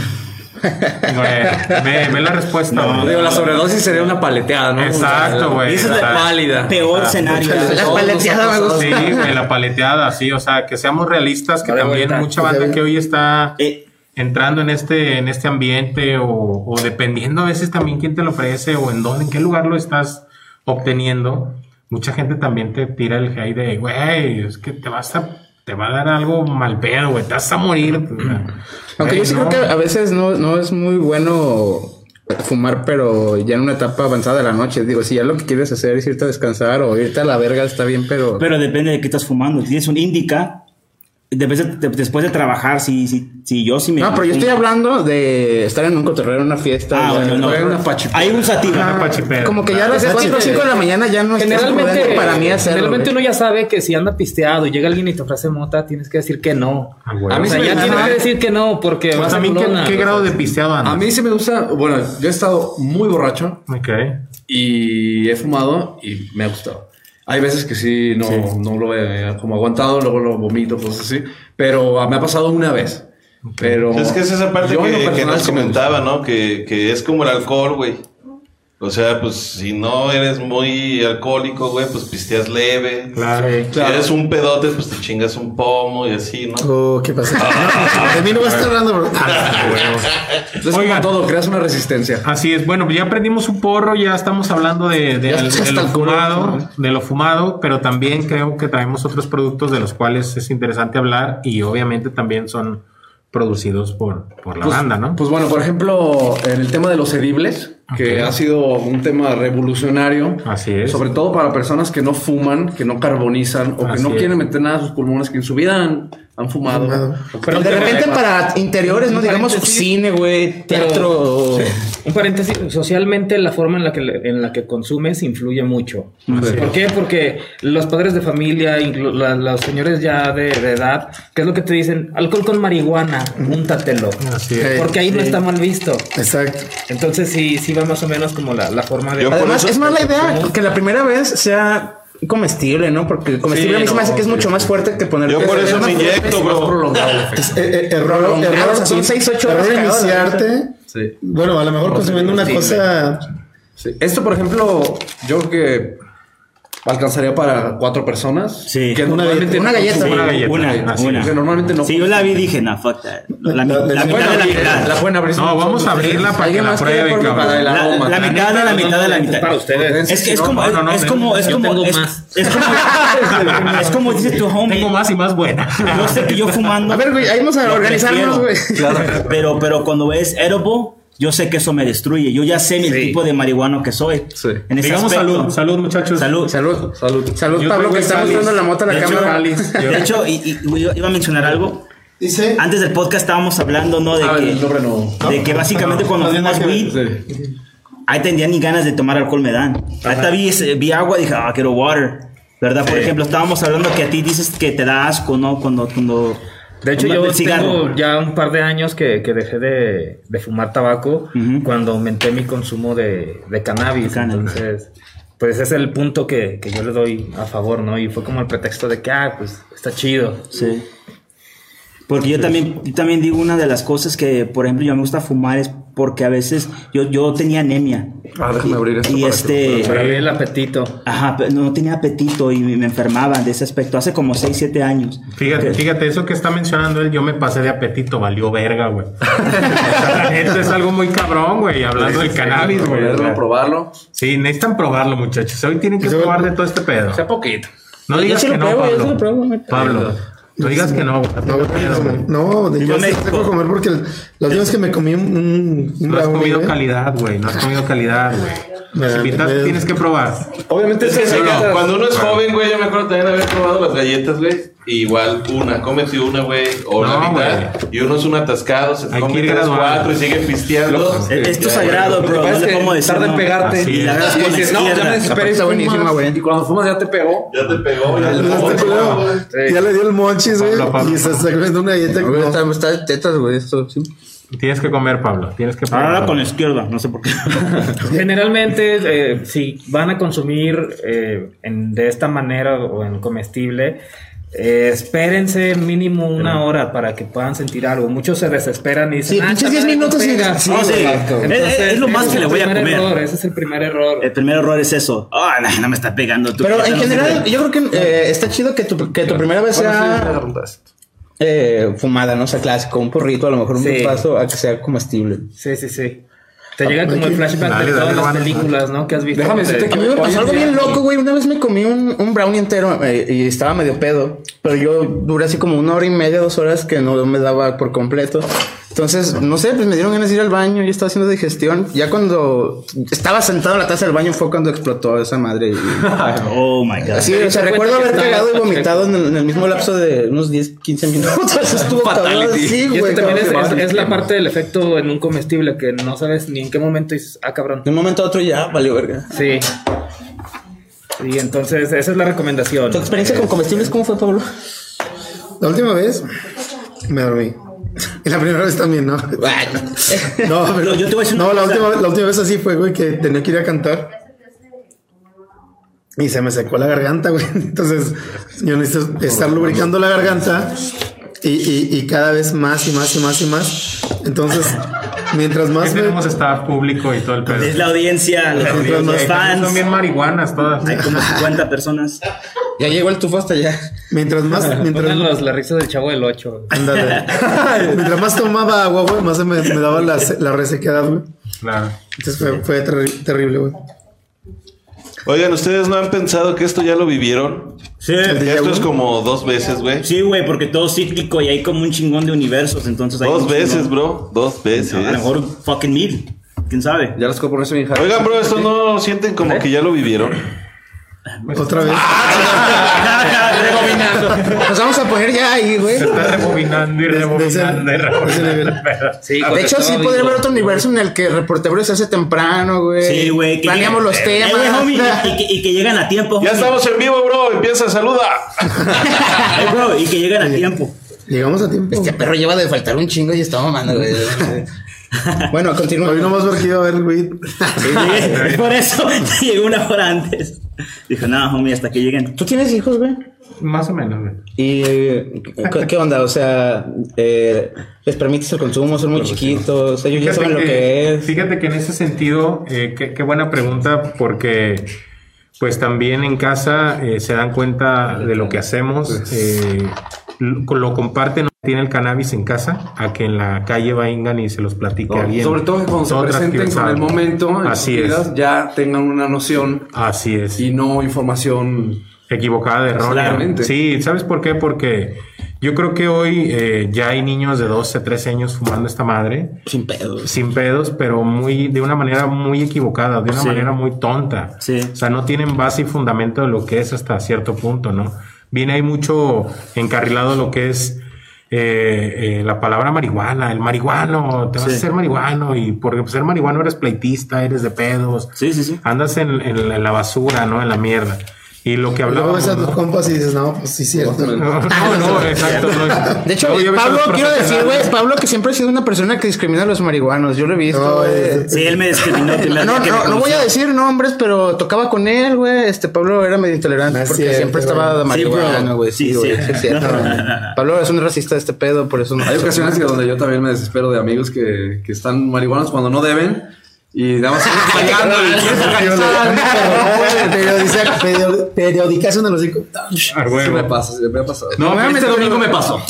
Güey, ve, ve la respuesta. güey. Digo, la sobredosis sería una paleteada, ¿no? Exacto, güey. Esa es la pálida. Peor escenario. La paleteada me gusta. Sí, güey, la paleteada, sí, o sea, que seamos realistas, que también vuelta. mucha banda que hoy está Eh, entrando en este, en este ambiente o, o dependiendo a veces también quién te lo ofrece o en dónde, en qué lugar lo estás obteniendo, mucha gente también te tira el hate de, güey, es que te vas a, te va a dar algo mal pedo, güey, te vas a morir. Aunque yo sí no. creo que a veces no, no es muy bueno fumar, pero ya en una etapa avanzada de la noche. Digo, si ya lo que quieres hacer es irte a descansar o irte a la verga, está bien, pero... Pero depende de qué estás fumando. Si tienes un indica, después de, después de trabajar, si, si, si yo sí me. no, pero yo estoy hablando de estar en un cotorreo, en una fiesta. Ah, bueno, no. Una. Hay un sativa. Una pachipera. Como que ya a las 4 o 5 de la mañana ya no es Generalmente, para mí hacerlo. generalmente uno ya sabe que si anda pisteado y llega alguien y te ofrece mota, tienes que decir que no. Ah, güey. A mí O sea, sí me- ya tienes que decir que no porque Pues vas a también, ¿qué, culona. qué grado de pisteado andas? A mí sí me gusta, bueno, yo he estado muy borracho Ok. y he fumado y me ha gustado. Hay veces que sí, no, no lo he como aguantado, luego lo vomito, cosas así. Pero me ha pasado una vez. Pero Es que es esa parte que, que nos comentaba, ¿no? Que, que es como el alcohol, güey. O sea, pues si no eres muy alcohólico, güey, pues pisteas leve. Claro. Si eres un pedote, pues te chingas un pomo y así, ¿no? Oh, ¿qué pasa? de mí no vas a estar hablando, bro. Entonces, Oigan. como todo, creas una resistencia. Así es, bueno, ya aprendimos un porro, ya estamos hablando de, lo el culo, fumado, de lo fumado, pero también creo que traemos otros productos de los cuales es interesante hablar y obviamente también son producidos por, por la Pues- banda, ¿no? Pues bueno, por ejemplo, en el tema de los edibles, que ha sido un tema revolucionario. Así es. Sobre todo para personas que no fuman, que no carbonizan o que no es. quieren meter nada a sus pulmones, que en su vida han, han fumado. Fumado. Pero de repente para interiores, ¿no? Un Digamos cine, güey, teatro. Un paréntesis, socialmente la forma en la que, en la que consumes influye mucho. ¿Por qué? Porque los padres de familia, la- los señores ya de, de edad, ¿qué es lo que te dicen? Alcohol con marihuana, úntatelo. Así es. Porque ahí no está mal visto. Exacto. Entonces sí, sí va más o menos como la, la forma de... Yo Además, es más la idea que la primera vez sea comestible, ¿no? Porque el comestible Sí, a mí se me hace que es mucho más fuerte que poner. Yo por eso me inyecto, bro. Es, eh, eh, error, Prolongado, error, o sea, son seis, ocho error horas cagadas, iniciarte. Sí. Bueno, a lo mejor consumiendo una cosa. Sí. Esto, por ejemplo, yo creo que alcanzaría para cuatro personas. Sí. Que Una una no galleta. Una galleta. Una, Así una. normalmente no. Sí, yo la vi y dije, nah, fuck that. La, mi- La- la la mitad de la mitad. la pueden abrir. No, vamos a abrirla para que ¿Alguien la prueben, cabrón. La, aroma. la mitad de la mitad de la mitad. Para ustedes. Es que es como, No, no, no, es no, como, es como, tengo es, más. es como, es como dice tu homie. Tengo más y más buena. Yo sé que yo fumando. A ver, güey, ahí vamos a organizarnos, güey. Pero, pero cuando es edible, yo sé que eso me destruye. Yo ya sé el Sí. tipo de marihuano que soy. Sí. En ese Digamos aspecto. salud, salud muchachos. Salud. Salud. Salud. Salud, Yo Pablo, que el está mostrando la mota a la De hecho, cámara. de hecho, y, y- y yo iba a mencionar algo. Dice. Antes del podcast estábamos hablando, ¿no? De Ah, que, el nombre no. de que básicamente cuando fumas weed, Sí. ahí tendría ni ganas de tomar alcohol me dan. Ahorita vi, vi agua y dije, ah, quiero water. ¿Verdad? Por ejemplo, estábamos hablando que a ti dices que te da asco, ¿no? Cuando, cuando De hecho, yo tengo ya un par de años que, que dejé de, de fumar tabaco cuando aumenté mi consumo de, de cannabis. Cannabis. Entonces, pues ese es el punto que, que yo le doy a favor, ¿no? Y fue como el pretexto de que, ah, pues está chido. Sí. Porque yo también, yo también digo una de las cosas que, por ejemplo, yo me gusta fumar es porque a veces yo, yo tenía anemia. Ah, déjame abrir esto. Y para que este... Para el apetito. Ajá, pero no tenía apetito y me enfermaba de ese aspecto. Hace como 6, 7 años. Fíjate, Que- fíjate, eso que está mencionando él, yo me pasé de apetito, valió verga, güey. O sea, la neta es algo muy cabrón, güey, hablando del cannabis, güey. probarlo. Sí, necesitan probarlo, muchachos. Hoy tienen que probar de todo este pedo. Sea poquito. No Yo digas que no, pruebo, yo sí lo pruebo, güey. Pablo, no digas que no. No, güey, no, de yo tengo que comer porque la última vez que me comí un, un, un No has brownie, comido calidad, güey. No has comido calidad, güey. Me da- Invita- me- tienes que probar. Obviamente Es que sí, no, cuando uno es joven, güey, yo me acuerdo también haber probado las galletas, güey. Igual una, cómete una, güey, o la No, mitad. Y uno es un atascado, se Hay que come tres, cuatro y sigue pisteando. Esto es Ya, sagrado, bro. Que No le es que podemos decir. tarda en pegarte. Así Y la es. con la dices, no, ya me desesperé. Está buenísima, güey. Y cuando fumas ya te pegó. Ya te pegó, ya culero. Sí. Ya le dio el monchis, güey. Y se está comiendo una galleta. Está, está de tetas, güey, esto, sí. Tienes que comer, Pablo. Tienes que. Ahora con la izquierda, no sé por qué. Generalmente, eh, si van a consumir eh, en- de esta manera o en comestible, eh, espérense mínimo una hora para que puedan sentir algo. Muchos se desesperan y dicen, Sí, "Ah, pinches esta 10 madre no minutos y- pega". sí, No, sí. Entonces, Es- es lo más que le el voy a primer comer. error, ese es el primer error. El primer error es eso. Ah, no, no me está pegando. tú. Pero en general, yo creo que eh, está chido que tu, que tu primera vez sea eh, fumada, ¿no? O sea, clásico, un porrito, a lo mejor un Sí. paso a que sea comestible. Sí, sí, sí. Te llega como el flashback Dale, de dale, todas las Juan. películas, ¿no? Que has visto. Déjame De- decirte A que mí me pasó algo bien loco, güey. Una vez me comí un, un brownie entero eh, y estaba medio pedo. Pero yo duré así como una hora y media, dos horas que no me daba por completo. Entonces, no sé, pues me dieron ganas de ir al baño. Yo estaba haciendo digestión. Ya cuando estaba sentado en la taza del baño fue cuando explotó esa madre. y- Oh my god. Sí, o sea, recuerdo haber cagado y vomitado en el, en el mismo lapso de unos 10, 15 minutos. Estuvo cabrón. Sí, Y güey. esto también es, es- es la parte del efecto en un comestible que no sabes ni en qué momento dices, ah, cabrón. De un momento a otro ya valió verga. Sí. Y entonces, esa es la recomendación. ¿Tu experiencia con comestibles cómo fue, Pablo? La última vez me dormí. Y la primera vez también, ¿no? No, pero yo te voy a decir No, la última, la última vez así fue, güey, que tenía que ir a cantar. Y se me secó la garganta, güey. Entonces, yo necesito estar lubricando la garganta. Y, y, y cada vez más y más y más y más. Entonces, mientras ¿Qué más me, tenemos staff público y todo el pedo? Es la audiencia, los, Mientras los más fans. Son bien marihuanas todas. Hay como 50 personas. Ya llegó el tufo hasta allá. mientras más, mientras, los- la risa del chavo del 8. ándale. mientras más tomaba agua, güey, más se me, me daba la, se- la resequedad, güey. Claro. Entonces fue, fue terri- terrible, güey. Oigan, ¿ustedes no han pensado que esto ya lo vivieron? Sí. Esto es como dos veces, güey. Sí, güey, porque todo es cíclico y hay como un chingón de universos, entonces hay Dos un veces, chingón. bro. Dos veces. A lo mejor fucking mil. ¿Quién sabe? Ya los ponerse bien. Oigan, bro, ¿esto no sienten como que ya lo vivieron? Otra vez. Nos vamos a poner ya ahí, güey. Se está rebobinando y De- de ese- rebobinando y de rebobinando. Sí, hecho, sí podría haber otro universo en el que el reportero se hace temprano, güey. Sí, güey. Planeamos los Eh, temas. homie, y, que, y que llegan a tiempo. Ya estamos en vivo, bro. Empieza, saluda. Eh, bro, y que llegan a tiempo. Llegamos a tiempo. Este perro lleva de faltar un chingo y está mamando, güey. bueno, continúa. Hoy nomás porque iba a ver, güey. Llegué- Por eso llegó una hora antes. Dijo, no, homie, hasta que lleguen. ¿Tú tienes hijos, güey? Más o menos, güey. ¿Y eh, ¿qué, qué onda? O sea, eh, ¿les permites el consumo? ¿Son muy chiquitos? ¿Ellos ya saben lo que es? Fíjate que en ese sentido, eh, qué, qué buena pregunta, porque pues también en casa eh, se dan cuenta de lo que hacemos, eh, lo, lo comparten, tiene el cannabis en casa, a que en la calle vengan y se los platique a alguien. Sobre todo que cuando se presenten con el momento en Así es. vidas, ya tengan una noción Así es. y no información equivocada, errónea. Claramente. Sí, ¿sabes por qué? Porque yo creo que hoy eh, ya hay niños de 12, 13 años fumando esta madre. Sin pedos. Sin pedos, pero muy, de una manera muy equivocada, de una Sí. manera muy tonta. Sí. O sea, no tienen base y fundamento de lo que es hasta cierto punto, ¿no? Viene ahí mucho encarrilado lo que es eh, eh, la palabra marihuana, el marihuano, te vas Sí. a hacer marihuano y porque pues, ser marihuano eres pleitista, eres de pedos, Sí, sí, sí. andas en, en la- en la basura, ¿no? En la mierda. Y lo que Luego hablábamos... ves a tus ¿no? compas y dices, no, pues sí, cierto. No, no, exacto. no. De hecho, Luego Pablo, quiero decir, güey. Pablo que siempre ha sido una persona que discrimina a los marihuanos. Yo lo he visto, Sí, él me discriminó. No, no, no voy a decir nombres, pero tocaba con él, güey. Este Pablo era medio intolerante porque cierto, siempre estaba de marihuana, güey. Sí, Sí, güey. sí. cierto. Pablo es un racista de este pedo, por eso no. Hay ocasiones que donde yo también me desespero de amigos que, que están marihuanos cuando no deben y nada más están bailando y quieren organizar, no pueden. Periodiza- perio- Periodicación de los hocico. A Sí me pasa, sí me ha pasado. No, No, este domingo me pasó.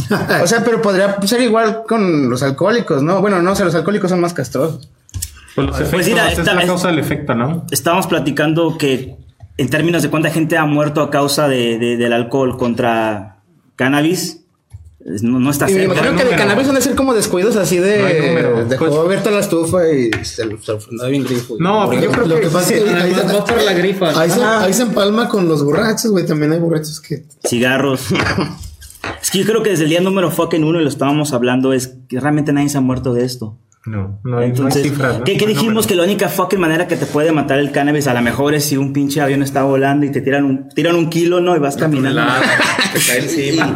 O sea, pero podría ser igual con los alcohólicos, ¿no? Bueno, no, o sea, los alcohólicos son más castrosos. Pues los efectos, mira, esa esta- es la causa del efecto, ¿no? Estábamos platicando que en términos de cuánta gente ha muerto a causa de, de- del alcohol contra cannabis, No, no está Y me que de cannabis van a ser como descuidos así No de. número. Dejó Pues- abierta la estufa y se, se andaba bien grifo. No, yo creo Lo que que pasa es que ahí, Además, va por la grifa. ahí se, ahí se empalma con los borrachos, güey. También hay borrachos que. Cigarros. es que yo creo que desde el día número fucking uno, y lo estábamos hablando, es que realmente nadie se ha muerto de esto. No, no hay, no Entonces, hay cifras. ¿no? ¿qué, No dijimos? Que la única fucking manera que te puede matar el cannabis a lo mejor es si un pinche avión está volando y te tiran un, tiran un kilo, ¿no? Y vas caminando. Te cae encima.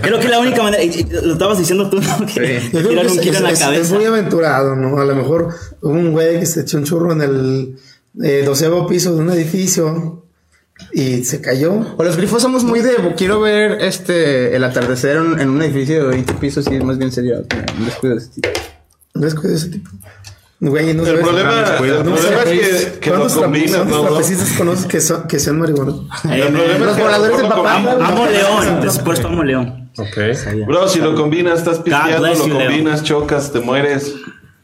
Creo que la única manera, y- y lo estabas diciendo tú, ¿no? Que te tiran que un es, kilo en la es- es cabeza. muy aventurado, ¿no? A lo mejor hubo un güey que se echó un churro en el eh, doceavo piso de un edificio y se cayó. O los grifos somos muy de. Quiero ver este el atardecer en, en un edificio de 20 pisos y es más bien serio. descuido de ese tipo. No es de ese tipo. Güey, no El sabes- problema, el no problema es que, que lo ¿Cuántos, tra- combinas, cuántos ¿no? trapecistas conoces que, son, que sean marihuanos? Eh, El problema es Los que voladores de papá. Amo León, después amo León. Ok. Bro, si lo combinas, estás pisteando, lo combinas, chocas, te mueres.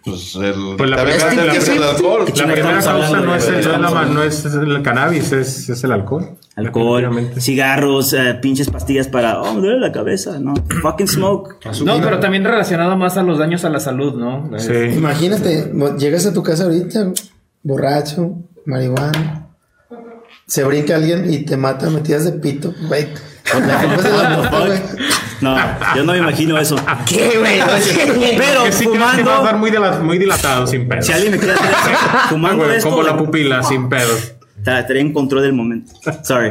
Pues el, Pues la primera- el alcohol. La causa no es, el, no es la- estamos no es el cannabis, es, es el alcohol. Alcohol, cigarros, eh, pinches pastillas para, oh, me duele la cabeza, no. Fucking smoke. No, pero también relacionado más a los daños a la salud, ¿no? Sí. Imagínate, llegas a tu casa ahorita, borracho, marihuana, se brinca alguien y te mata metidas de pito, güey. No, yo no me imagino eso. ¿Qué, güey? Pero Que sí que va a fumando, estar muy, dila- muy dilatado sin pedos. si alguien me quiere hacer eso, fumando Güey, esto, como la pupila sin pedos. estaré en control del momento. Sorry.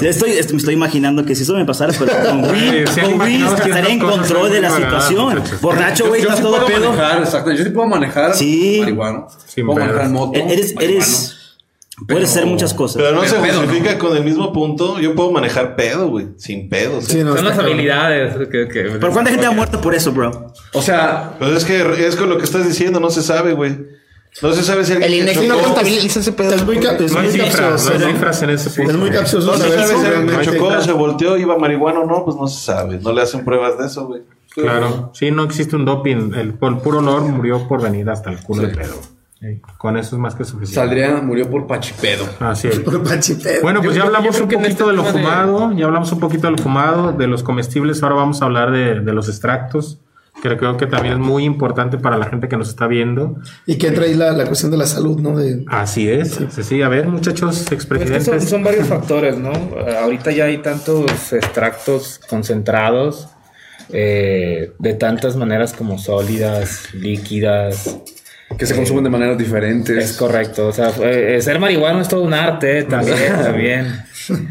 Estoy, estoy- me estoy imaginando que si eso me pasara, pero con weed, Sí, sí, con que estaré en control de la situación. Borracho, güey, yo estás sí todo puedo pedo. manejar, exacto. Yo sí puedo manejar Sí. marihuana. Sin puedo pedos. manejar moto. Eres, eres, puedes hacer muchas cosas. Pero no se pedo, justifica con el mismo punto. Yo puedo manejar pedo, güey. Sin pedo. Sí, ¿sí? no, Son las habilidades que... que Pero ¿cuánta gente ha muerto por eso, bro? O sea, Pero es que es con lo que estás diciendo, no se sabe, güey. No se sabe si alguien El que INEGI no contabiliza ese pedo. Es muy, es muy no capcioso. cifras en ese punto. Es muy capcioso No se sabe si si alguien chocó, se volteó, iba marihuana o no, pues no se sabe. No le hacen pruebas de eso, güey. Claro, sí, no existe un doping. El, por puro olor murió por venir hasta el culo de pedo. Sí. Con eso es más que suficiente. Saldría, murió por pachipedo. Así es. Por pachipedo. Bueno, pues Yo- ya hablamos un en poquito este de lo tema de- fumado, ya hablamos un poquito de lo fumado, de los comestibles, ahora vamos a hablar de, de los extractos, que creo que también es muy importante para la gente que nos está viendo. Y que entra ahí la, la cuestión de la salud, ¿no? De, Así es. Sí, sí, a ver, muchachos, Pues que expresidentes. son, son varios factores, ¿no? Ahorita ya hay tantos extractos concentrados eh, de tantas maneras como sólidas, líquidas. Que se consumen de maneras diferentes. Es correcto. O sea, eh, ser marihuano es todo un arte también, también.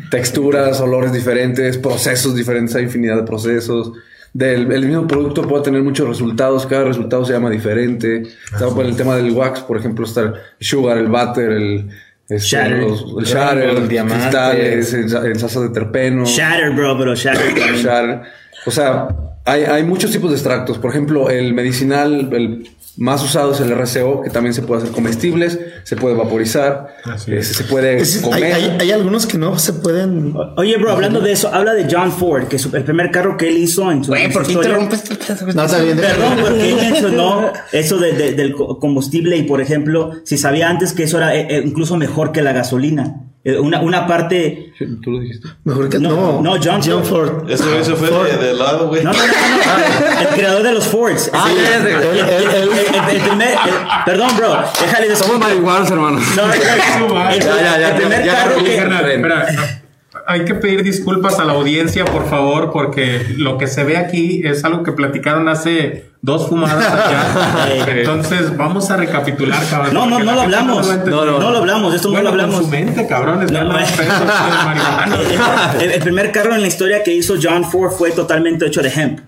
texturas, olores diferentes, procesos diferentes, hay infinidad de procesos. Del, el mismo producto puede tener muchos resultados, cada resultado se llama diferente. Estaba por el tema del wax, por ejemplo, está el sugar, el butter, el, este, Shatter. los- el shatter, El diamante. cristales, ensazas de terpeno. Shatter, bro, pero shatter. shatter. O sea, hay, hay muchos tipos de extractos. Por ejemplo, el medicinal, el más usado es el RCO, que también se puede hacer comestibles, se puede vaporizar, eh, es. se puede Es- comer. hay- hay algunos que no se pueden. Oye, bro, hablando de eso, habla de John Ford, que su- el primer carro que él hizo en su, Güey, ¿por qué historia- interrumpes este? No, está bien. Perdón, porque él mencionó eso de- de- del co- combustible y, por ejemplo, si sabía antes que eso era eh, eh, incluso mejor que la gasolina. Una, una parte... ¿Tú lo dijiste? Mejor que No, no. no, John John Ford. Ford. Ese güey se fue de, de lado, güey. No, no, no, no, no. El creador de los Fords. Ah, Sí. ya. El- el- el- el- el primer... el- perdón, bro. Déjale de Somos marihuanos. No, no, no. El, Ya, ya, ya, el primer ya, ya, carro ya, que... ya, Carnal, espera, hay que pedir disculpas a la audiencia, por favor, porque lo que se ve aquí es algo que platicaron hace dos fumadas allá. Entonces, vamos a recapitular, cabrón. No, no, no lo hablamos. No, no, no lo hablamos. Esto no lo hablamos. con su mente, cabrón. Es no, no. el, el primer carro en la historia que hizo John Ford fue totalmente hecho de hemp.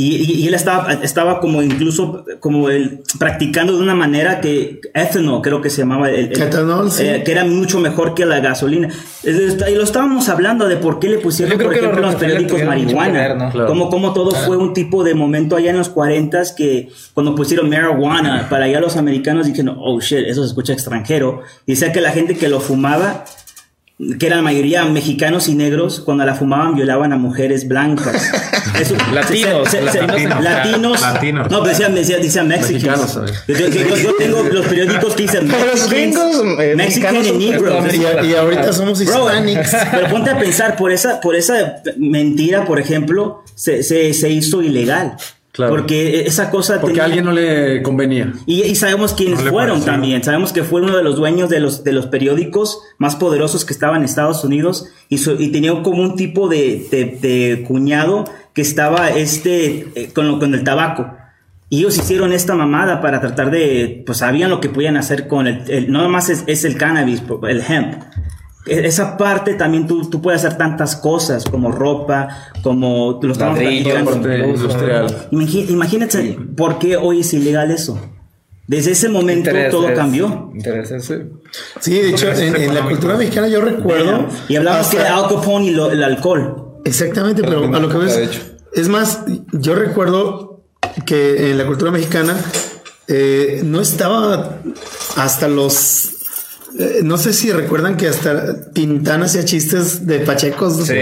Y, y- y él estaba, estaba como incluso como el, practicando de una manera que ethanol creo que se llamaba el, el- Etanol, sí. eh, que era mucho mejor que la gasolina y lo estábamos hablando de por qué le pusieron por los ejemplo en los rockefeller periódicos marihuana ver, ¿no? Claro. como, como todo fue un tipo de momento allá en los 40 que cuando pusieron marijuana para allá los americanos dijeron oh shit eso se escucha extranjero y decía que la gente que lo fumaba que eran la mayoría mexicanos y negros, cuando la fumaban violaban a mujeres blancas. Eso- Latinos, se- se- se- latinos. latinos. Latinos. No, decían, decían, decían Mexicans. Mexicanos, ¿sabes? Yo, yo- tengo los periódicos que dicen Pero los Mexicans, gringos, eh, Mexican mexicanos son Negroes. Y, y ahorita somos Bro, hispanics. pero ponte a pensar, por esa, por esa mentira, por ejemplo, se, se, se hizo ilegal. Claro. Porque esa cosa Porque tenía- a alguien no le convenía. y, y sabemos quiénes No fueron pareció. también. Sabemos que fue uno de los dueños de los, de los periódicos más poderosos que estaban en Estados Unidos y, su- y tenía como un tipo de, de- de cuñado que estaba este, eh, con, lo- con el tabaco. Y ellos hicieron esta mamada para tratar de, pues sabían lo que podían hacer con el, el- no nomás es, es el cannabis, el hemp. E- Esa parte también tú, tú puedes hacer tantas cosas como ropa, como lo estamos Ladrillo, platicando. Parte industrial. Imagínate por qué hoy es ilegal eso. Desde ese momento Intereses, todo cambió. intereses. Sí, de hecho, en, en la cultura mexicana yo recuerdo. Y hablamos hasta- que de Al Capone y lo- el alcohol. Exactamente, pero a lo que ves. hecho. Es más, yo recuerdo que en la cultura mexicana eh, no estaba hasta los. eh, no sé si recuerdan que hasta Tintán hacía chistes de pachecos. Sí,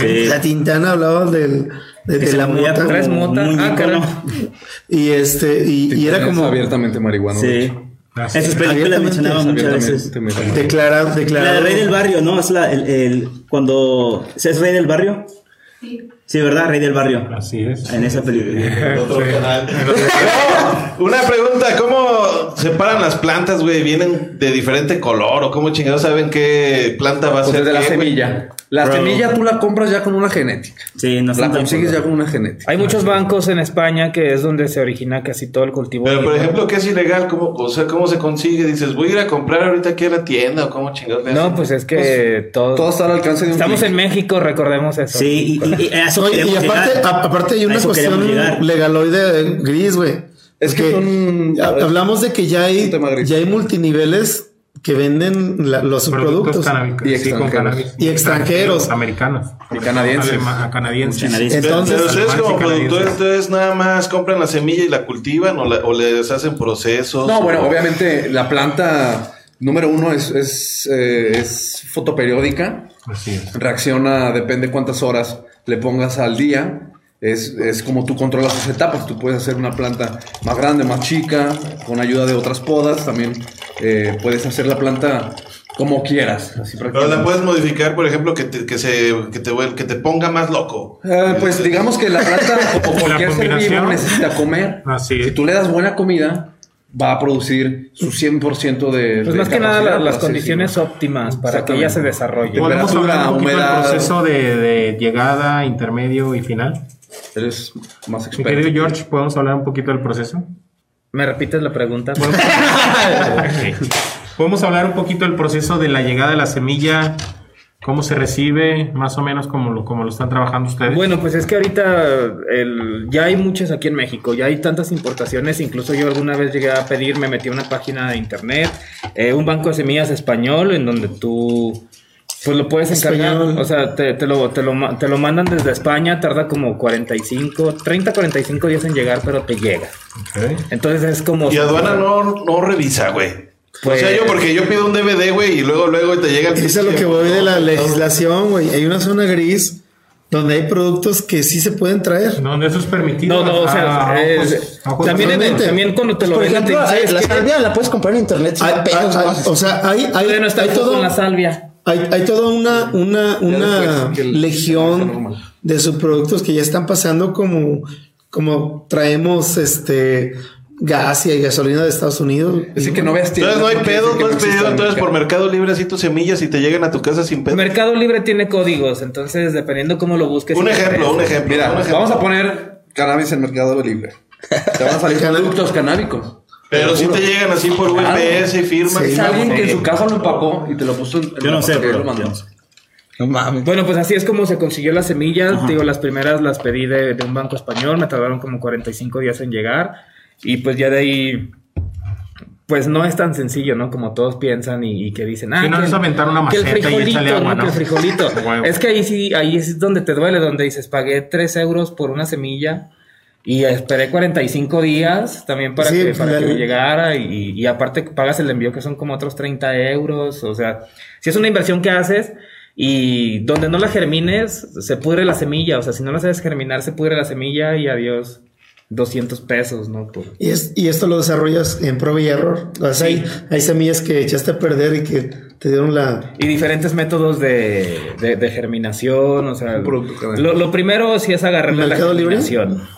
sí. La Tintana hablaba del, de, la mota. ¿Traes mota? Ah. Y este, y, y era como abiertamente marihuana. de Sí. Ah, sus películas Abiertamente, mencionaba muchas veces. Marihuana. declarar, La del rey del barrio, ¿no? Es la, el, el- cuando... ¿Es rey del barrio? Sí, ¿verdad? Rey del barrio. Así es. En esa película. Otro canal. No, una pregunta, ¿cómo separan las plantas, güey? ¿Vienen de diferente color o cómo chingados saben qué planta va a Pues ser? desde la güey? semilla. La Bro. semilla tú la compras ya con una genética. Sí, no La consigues ya con una genética. Hay muchos bancos en España que es donde se origina casi todo el cultivo. Pero, de por ejemplo, ¿qué es ilegal? ¿Cómo, o sea, ¿cómo se consigue? Dices, voy a ir a comprar ahorita aquí a la tienda o cómo chingados No, hacen? pues es que todo. Todo está al alcance de un Estamos clic. en México, recordemos eso. Sí, y, y- y eso No, y, aparte, a- aparte hay una cuestión legaloide gris, güey. Es que son- hablamos de que ya hay, ya hay multiniveles que venden la- los Productos. Y sí, con extranjeros. cannabis. Y extranjeros. Americanos. Y canadienses. Canadienses. Entonces, ustedes como productores, entonces nada más compran la semilla y la cultivan o, la- o les hacen procesos. No, bueno, obviamente la planta número uno es, es, eh, es fotoperiódica. Así es. Reacciona, depende cuántas horas le pongas al día. Es, es como tú controlas sus etapas. Tú puedes hacer una planta más grande, más chica, con ayuda de otras podas. También eh, puedes hacer la planta como quieras. Así Pero la puedes modificar, por ejemplo, que te, que se, que te, que te ponga más loco. Eh, pues digamos que la planta, como cualquier ser combinación. vivo, necesita comer. Así es. Si tú le das buena comida, va a producir su 100% de. Pues de más que nada la- las condiciones óptimas para que ella se desarrolle. Podemos hablar un poquito del humedad. proceso de, de llegada, intermedio y final. Eres más Mi experto. querido George, ¿podemos hablar un poquito del proceso? ¿Me repites la pregunta? Podemos hablar un poquito del proceso de la llegada de la semilla, cómo se recibe, más o menos como lo, como lo están trabajando ustedes. Bueno, pues es que ahorita el- ya hay muchas aquí en México, ya hay tantas importaciones, incluso yo alguna vez llegué a pedir, me metí a una página de internet, eh, un banco de semillas español, en donde tú pues lo puedes encargar, Español. o sea, te, te lo, te, lo, te lo mandan desde España, tarda como 45, 30, 45 días en llegar, pero te llega. Entonces es como... Y aduana no, no revisa, güey. Pues- o sea, yo porque yo pido un DVD, güey, y luego, luego te llega el... Eso es lo que voy de la legislación, güey. Hay una zona gris donde hay productos que sí se pueden traer. No, eso es permitido. No, no, o sea, a es- ojos- a ojos también, en también cuando te lo Por vendan te ejemplo, dicen, "Es la salvia la puedes comprar en internet Hay- pedos, hay- o sea, hay, hay, todavía no está hay el foco todo, con la salvia. hay, hay toda una, una, una el- legión de subproductos que ya están pasando como, como traemos este gas y gasolina de Estados Unidos. Así que no veas Entonces no hay pedo, no has existe pedido entonces por mercado. Libre así tus semillas y te llegan a tu casa sin pedo. Mercado Libre tiene códigos, entonces dependiendo cómo lo busques. Un ejemplo, un ejemplo. Mira, un ejemplo. vamos a poner cannabis en Mercado Libre. Te van a salir productos canábicos. Pero si te llegan así por UPS y firmas. Es y alguien que en su casa lo empacó y te lo puso en Yo no sé, bro. lo mandó. Yo no mames. Bueno, pues así es como se consiguió las semillas. Digo, las primeras las pedí de, de un banco español, me tardaron como 45 días en llegar. Y pues ya de ahí, pues no es tan sencillo, ¿no? Como todos piensan y, y que dicen, ah, Sí, no que, es aventar una que el maceta y frijolito, échale agua, ¿no? ¿no? Que el frijolito. Es que ahí sí, ahí es donde te duele, donde dices, pagué 3 euros por una semilla. Y esperé 45 días también para, Sí, que, para la- que me llegara y, y aparte pagas el envío que son como otros 30 euros. O sea, si es una inversión que haces Y donde no la germines, se pudre la semilla. O sea, si no la sabes germinar, se pudre la semilla y adiós 200 pesos, ¿no? Por- Y, es, y esto lo desarrollas en prueba y error. O sea, hay, hay semillas que echaste a perder y que te dieron la... Y diferentes métodos de, de- de germinación, o sea, lo, lo primero sí es agarrarle la ¿Mercado Libre? germinación.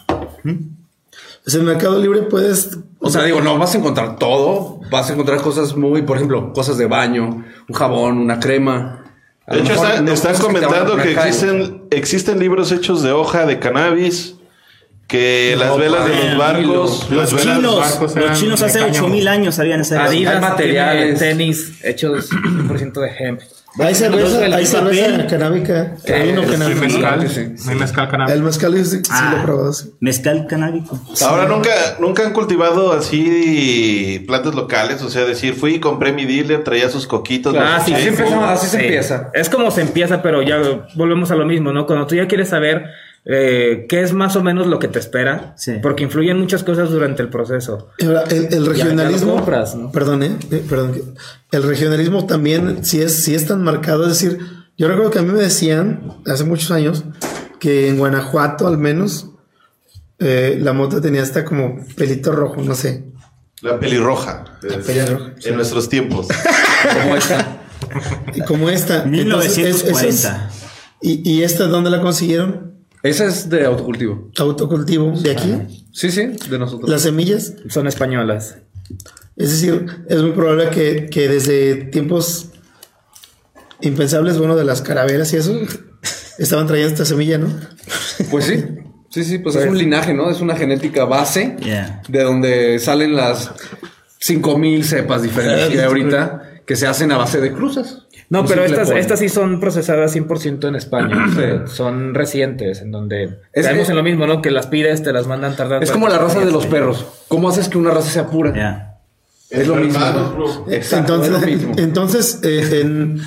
Pues en Mercado Libre puedes... O sea, digo, no vas a encontrar todo. Vas a encontrar cosas muy, por ejemplo, cosas de baño, un jabón, una crema. A De hecho, mejor están, no comentando que acá, existen, existen libros hechos de hoja de cannabis, que las velas de los barcos, Los chinos, barcos los chinos hace cáñamo. 8000 años sabían esa Adidas Hay materiales. tenis hechos 100% de hemp. Hay cerveza, el hay cerveza canábica. Sí, No hay canábico. mezcal, sí. no hay mezcal cannabis. El mezcal es- sí, Ah. lo he probado. sí. Mezcal canábico. Ahora nunca, nunca han cultivado así plantas locales, o sea, decir, fui y compré mi dealer, traía sus coquitos. Ah, sí, así eché. empezamos, así se empieza. Es como se empieza, pero ya volvemos a lo mismo, ¿no? Cuando tú ya quieres saber eh, qué es más o menos lo que te espera, Sí. porque influyen muchas cosas durante el proceso. El, regionalismo. compras, ¿no? Perdón, eh, eh, perdón. El regionalismo también, si es, si es tan marcado, es decir, yo recuerdo que a mí me decían hace muchos años que en Guanajuato, al menos, eh, la mota tenía hasta como pelito rojo, no sé. La pelirroja. es- pelirroja, En nuestros tiempos. Como esta. Como esta. Entonces, es- 1940. eso es- ¿Y, ¿Y esta dónde la consiguieron? Esa es de autocultivo. Autocultivo de aquí. Sí, sí, de nosotros. Las semillas. Son españolas. Es decir, es muy probable que, que desde tiempos impensables, bueno, de las caraveras y eso, estaban trayendo esta semilla, ¿no? Pues sí. Sí, sí, pues es un linaje, ¿no? Es una genética base Yeah. de donde salen las 5000 cepas diferentes que hay ahorita que se hacen a base de cruzas. No, pero estas, estas sí son procesadas 100% en España. o sea, son recientes, en donde Es caemos que- en lo mismo, ¿no? Que las pides, te las mandan tardar. Es como la raza de los perros. ¿Cómo haces que una raza sea pura? Yeah. Es lo mismo. Exacto, entonces, es lo mismo. entonces eh, en-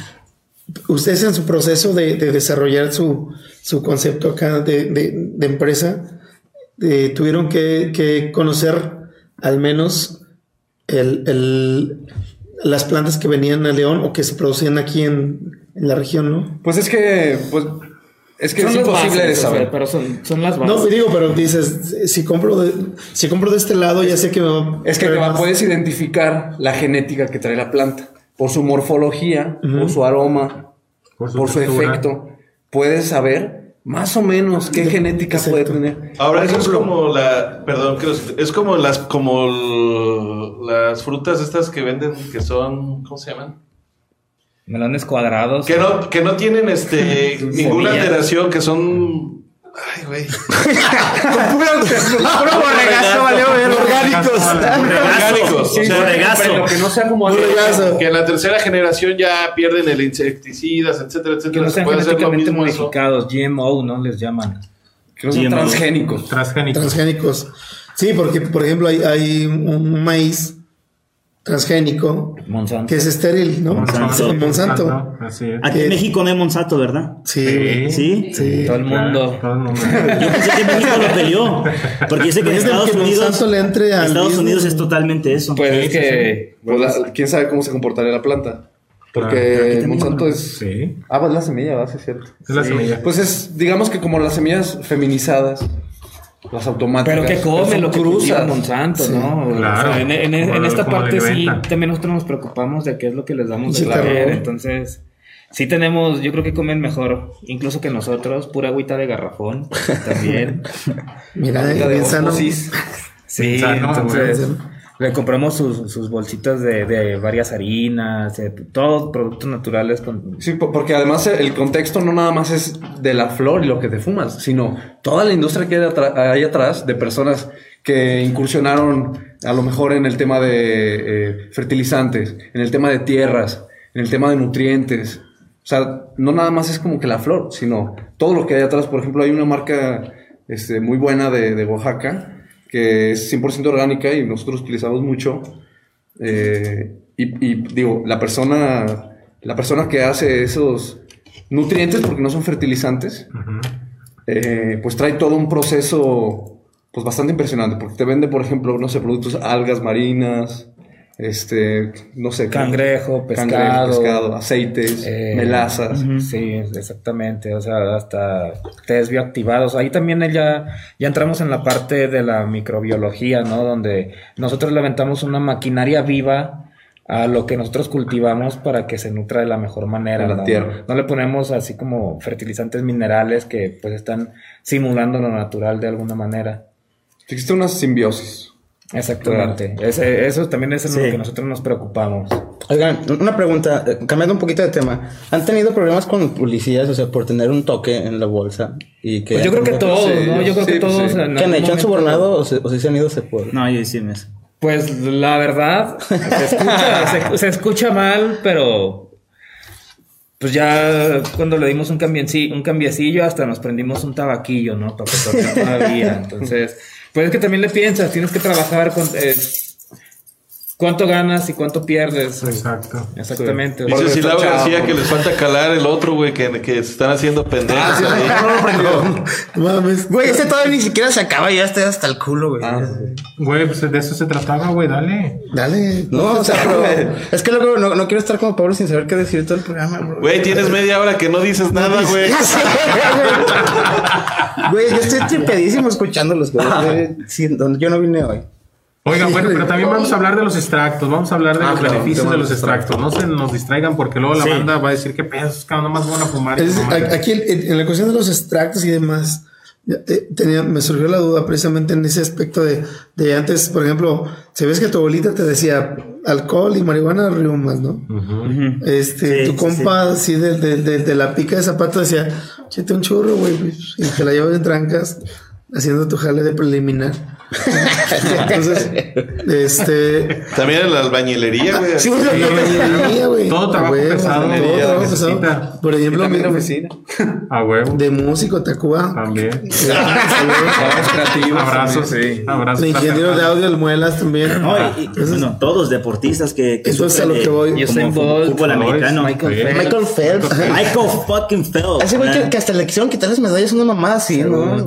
ustedes en su proceso de, de desarrollar su, su concepto acá de, de- de empresa, eh, tuvieron que, que conocer al menos el, el- las plantas que venían a León o que se producían aquí en, en la región, ¿no? Pues es que, pues, es que Son es imposible bases, de o sea, saber. pero son, son las bases. No, digo, pero dices, si compro de, si compro de este lado, ya sé que me va Es que te va- puedes identificar la genética que trae la planta por su morfología, por su aroma, Por por su su, textura. efecto. Puedes saber más o menos qué genética Exacto. puede tener. Ahora eso es como la, perdón, es como las, como l- las frutas estas que venden que son, ¿cómo se llaman? Melones cuadrados. Que no, que no tienen este ninguna alteración, que son, ay güey, orgánicos. orgánicos, o sea, Borregazo. Que no sea como algo- que en la tercera generación ya pierden el insecticidas, etcétera, Que etcétera. no Se sean genéticamente modificados, GMO, ¿no? Les llaman. que no son transgénicos. Transgénico. transgénicos. Sí, porque, por ejemplo, hay, hay un maíz transgénico Monsanto. que es estéril, ¿no? Monsanto. Monsanto. Así es. Aquí en México no hay Monsanto, ¿verdad? Sí. Sí. ¿Sí? Sí. Todo el mundo. Todo el mundo. Yo pensé que México lo peleó. Porque dice que en Estados que Unidos. Monsanto le entre al Estados. Unidos es totalmente eso. Pues es que. Pues la- quién sabe cómo se comportaría la planta. Porque también, Monsanto es. Sí. Ah, pues la semilla, va, sí, es cierto. Es la semilla. Pues es, digamos que como las semillas feminizadas, las automáticas. Pero que come son lo cruzas. Monsanto, ¿no? Claro. O sea, en, en- en esta parte sí, también nosotros nos preocupamos de qué es lo que les damos de comer. Entonces, sí tenemos, yo creo que comen mejor, incluso que nosotros, pura agüita de garrafón también. Mira, de bien. Sí, Sano, entonces. Le compramos sus, bolsitas de, varias harinas, todos productos naturales. Sí, po- porque además el contexto no nada más es de la flor y lo que te fumas, sino toda la industria que hay, atrás de personas que incursionaron a lo mejor en el tema de eh, fertilizantes, en el tema de tierras, en el tema de nutrientes. O sea, no nada más es como que la flor, sino todo lo que hay atrás. Por ejemplo, hay una marca este, muy buena de Oaxaca que es 100% orgánica y nosotros utilizamos mucho. Eh, y, y, digo, la persona, la persona que hace esos nutrientes, porque no son fertilizantes, eh, pues trae todo un proceso pues bastante impresionante, porque te vende, por ejemplo, no sé, productos, algas marinas, este, no sé. Cangrejo, pescado. cangrejo, pescado, aceites, Eh, melazas. Sí, exactamente. O sea, hasta test bioactivados. Ahí también ya, ya entramos en la parte de la microbiología, ¿no? Donde nosotros le aventamos una maquinaria viva a lo que nosotros cultivamos para que se nutra de la mejor manera. La ¿no? tierra. No le ponemos así como fertilizantes minerales que pues están simulando lo natural de alguna manera. Existe una simbiosis. Exactamente. Ese- eso también es en lo Sí. que nosotros nos preocupamos. Oigan, una pregunta, cambiando un poquito de tema. ¿Han tenido problemas con policías, o sea, por tener un toque en la bolsa? Y que Pues yo creo que todos, Sí, ¿no? Yo creo sí, que todos. sí. en ¿Que han algún hecho han momento- sobornado o, se, o si se han ido se puede? No, yo sí me... Pues la verdad, se escucha, se, se escucha mal, pero pues ya cuando le dimos un cambiecillo, un cambiecillo hasta nos prendimos un tabaquillo, ¿no? Para cotorrear todavía. Entonces, es que también le piensas, tienes que trabajar con eh, cuánto ganas y cuánto pierdes. Exacto. Exactamente. Dice Porque Silao está. García que les falta calar el otro, güey, que, que se están haciendo pendejos. ahí. No mames. Güey, este todavía ni siquiera se acaba, ya estoy hasta el culo, güey. Güey, pues de eso se trataba, güey, dale. Dale. No, o sea, pero es que luego no, no quiero estar como Pablo sin saber qué decir todo el programa, bro. Güey, tienes media hora que no dices nada, güey. Güey. Yo estoy tripedísimo escuchándolos, güey. Sí, donde yo no vine hoy. Oigan, bueno, pero también vamos a hablar de los extractos, vamos a hablar de Ah, los claro, beneficios de los extractos. No se nos distraigan porque luego la Sí. banda va a decir que pesos, cada más van a fumar. Es- aquí en, en la cuestión de los extractos y demás, eh, tenía, me surgió la duda precisamente en ese aspecto de, de antes, por ejemplo, si ves que tu abuelita te decía alcohol y marihuana riumas, ¿no? Este, Sí, tu sí, compa así de, de, de- de la pica de zapato decía, chete un churro, güey, pues", y te la llevas en trancas haciendo tu jale de preliminar. Entonces, este, También en la albañilería, güey. sí, güey, la albañilería, güey. Todo trabajo huevo, pesado, todo ya trabajo necesita. pesado. Por ejemplo, también mi- la oficina. A huevo. de músico, Tacuba. También. Creativos. Abrazos, sí. Abrazos. De ingeniero de audio, el Muelas también. No, y- y- bueno, todos deportistas que, que Entonces, a lo que voy. fu- Bolt, fútbol americano. Michael. Phelps. Michael Phelps. Michael fucking Phelps. Ese güey que, hasta le quisieron quitar las medallas, una mamada así, ¿no?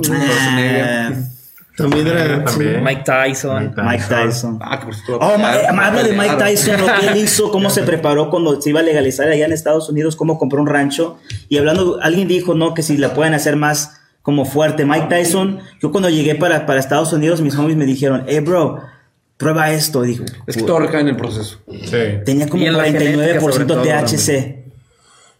También era. También. Mike Tyson. Mike Tyson. Ah, que por cierto. Oh, habla de Mike. Tyson, lo que él hizo, cómo se preparó cuando se iba a legalizar allá en Estados Unidos, cómo compró un rancho. Y hablando, alguien dijo, no, que si la pueden hacer más como fuerte. Mike Tyson, yo cuando llegué para, para Estados Unidos, mis homies me dijeron, hey bro, prueba esto. Dijo, Es que todo recae en el proceso. Sí. tenía como Y en la genética, 49% sobre todo, THC.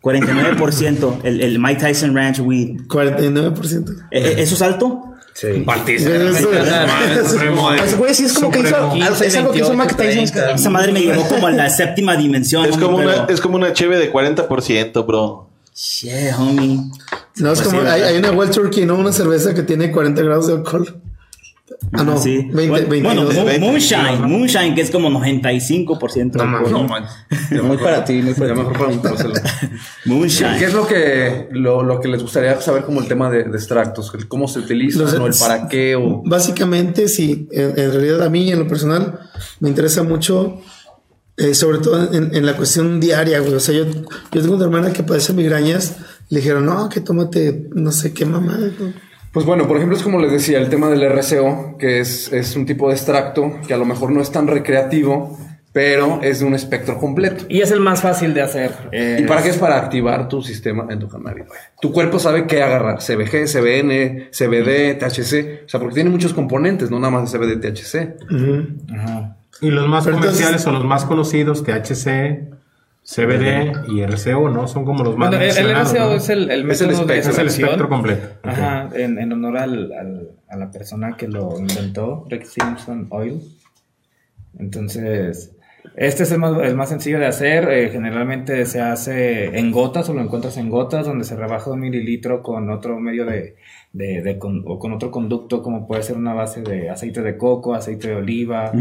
49% el, el Mike Tyson Ranch Weed. 49%. Eh, eh, ¿Eso es alto? Sí. Ese güey sí es como que hizo. Es algo que hizo Mike Tyson. Esa madre me llevó como a la séptima dimensión. Es como, una, es como una cheve de 40%, bro. Shit, homie. No, es Pues como. sí, hay, ¿verdad? hay una Wild Turkey, ¿no? Una cerveza que tiene 40 grados de alcohol. Ah, no. Sí. 20, bueno, 22. bueno, Mo- 20. Moonshine, Moonshine, que es como 95%. No, alcohol. no, man. Muy para ti, muy para mejor preguntárselo. Moonshine. ¿Qué es lo que, lo, lo que les gustaría saber como el tema de, de extractos? El ¿Cómo se utilizan Los- o el para qué? O... Básicamente, sí. En, en realidad, a mí, en lo personal, me interesa mucho. eh, sobre todo en, en la cuestión diaria, güey. O sea, yo, yo tengo una hermana que padece migrañas. Le dijeron, no, que tómate no sé qué mamá. Pues bueno, por ejemplo, es como les decía, el tema del RCO, que es, es un tipo de extracto que a lo mejor no es tan recreativo, pero es de un espectro completo. Y es el más fácil de hacer. ¿Y para qué es? Para activar tu sistema endocannabinoide. Tu cuerpo sabe qué agarrar. CBG, CBN, CBD, THC. O sea, porque tiene muchos componentes, no nada más CBD, THC. Y los más Pero comerciales son los más conocidos, THC, CBD y RCO, ¿no? Son como los más Bueno, el, el RCO ¿no? es el, el Es el método de. Es el espectro completo. Ajá, en, en honor al, al- a la persona que lo inventó, Rick Simpson Oil. Entonces, este es el más, el más sencillo de hacer. eh, generalmente se hace en gotas o lo encuentras en gotas, donde se rebaja un mililitro con otro medio de, de- de con- o con otro conducto, como puede ser una base de aceite de coco, aceite de oliva,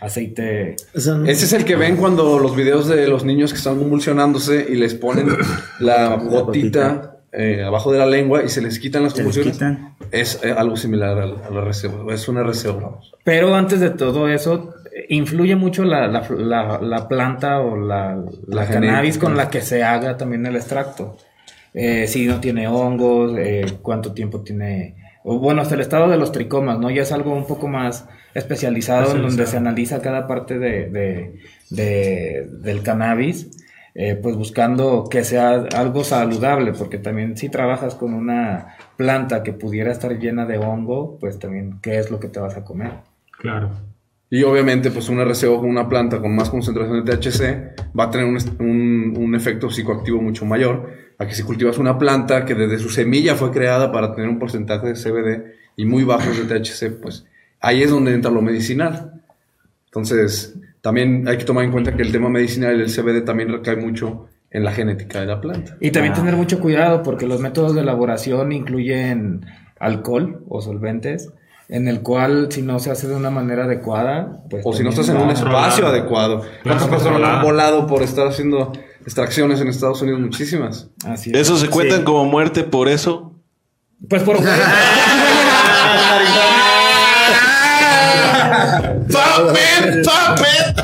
aceite. Ese es el que ven cuando los videos de los niños que están convulsionándose y les ponen la gotita eh, abajo de la lengua y se les quitan las convulsiones. quitan. Es eh, algo similar al, al RCO. Es un RCO, vamos. Pero antes de todo eso, influye mucho la, la- la- la planta o la, la La cannabis genética. con la que se haga también el extracto. Eh, si no tiene hongos, eh, cuánto tiempo tiene, o bueno, hasta el estado de los tricomas, ¿no? Ya es algo un poco más especializado, en donde se analiza cada parte de, de- de- del cannabis, eh, pues buscando que sea algo saludable, porque también si trabajas con una planta que pudiera estar llena de hongo, pues también qué es lo que te vas a comer. Claro. Y obviamente, pues un RCO con una planta con más concentración de THC va a tener un, un efecto psicoactivo mucho mayor a que si cultivas una planta que desde su semilla fue creada para tener un porcentaje de CBD y muy bajos de THC, pues ahí es donde entra lo medicinal. Entonces, también hay que tomar en cuenta que el tema medicinal y el CBD también recae mucho en la genética de la planta. Y también tener mucho cuidado porque los métodos de elaboración incluyen alcohol o solventes, en el cual si no se hace de una manera adecuada, pues... O si no estás en un espacio adecuado. ¿Cuántas personas no han volado por estar haciendo extracciones en Estados Unidos? Muchísimas. Así es. ¿Eso se cuentan Sí. como muerte por eso? Pues por...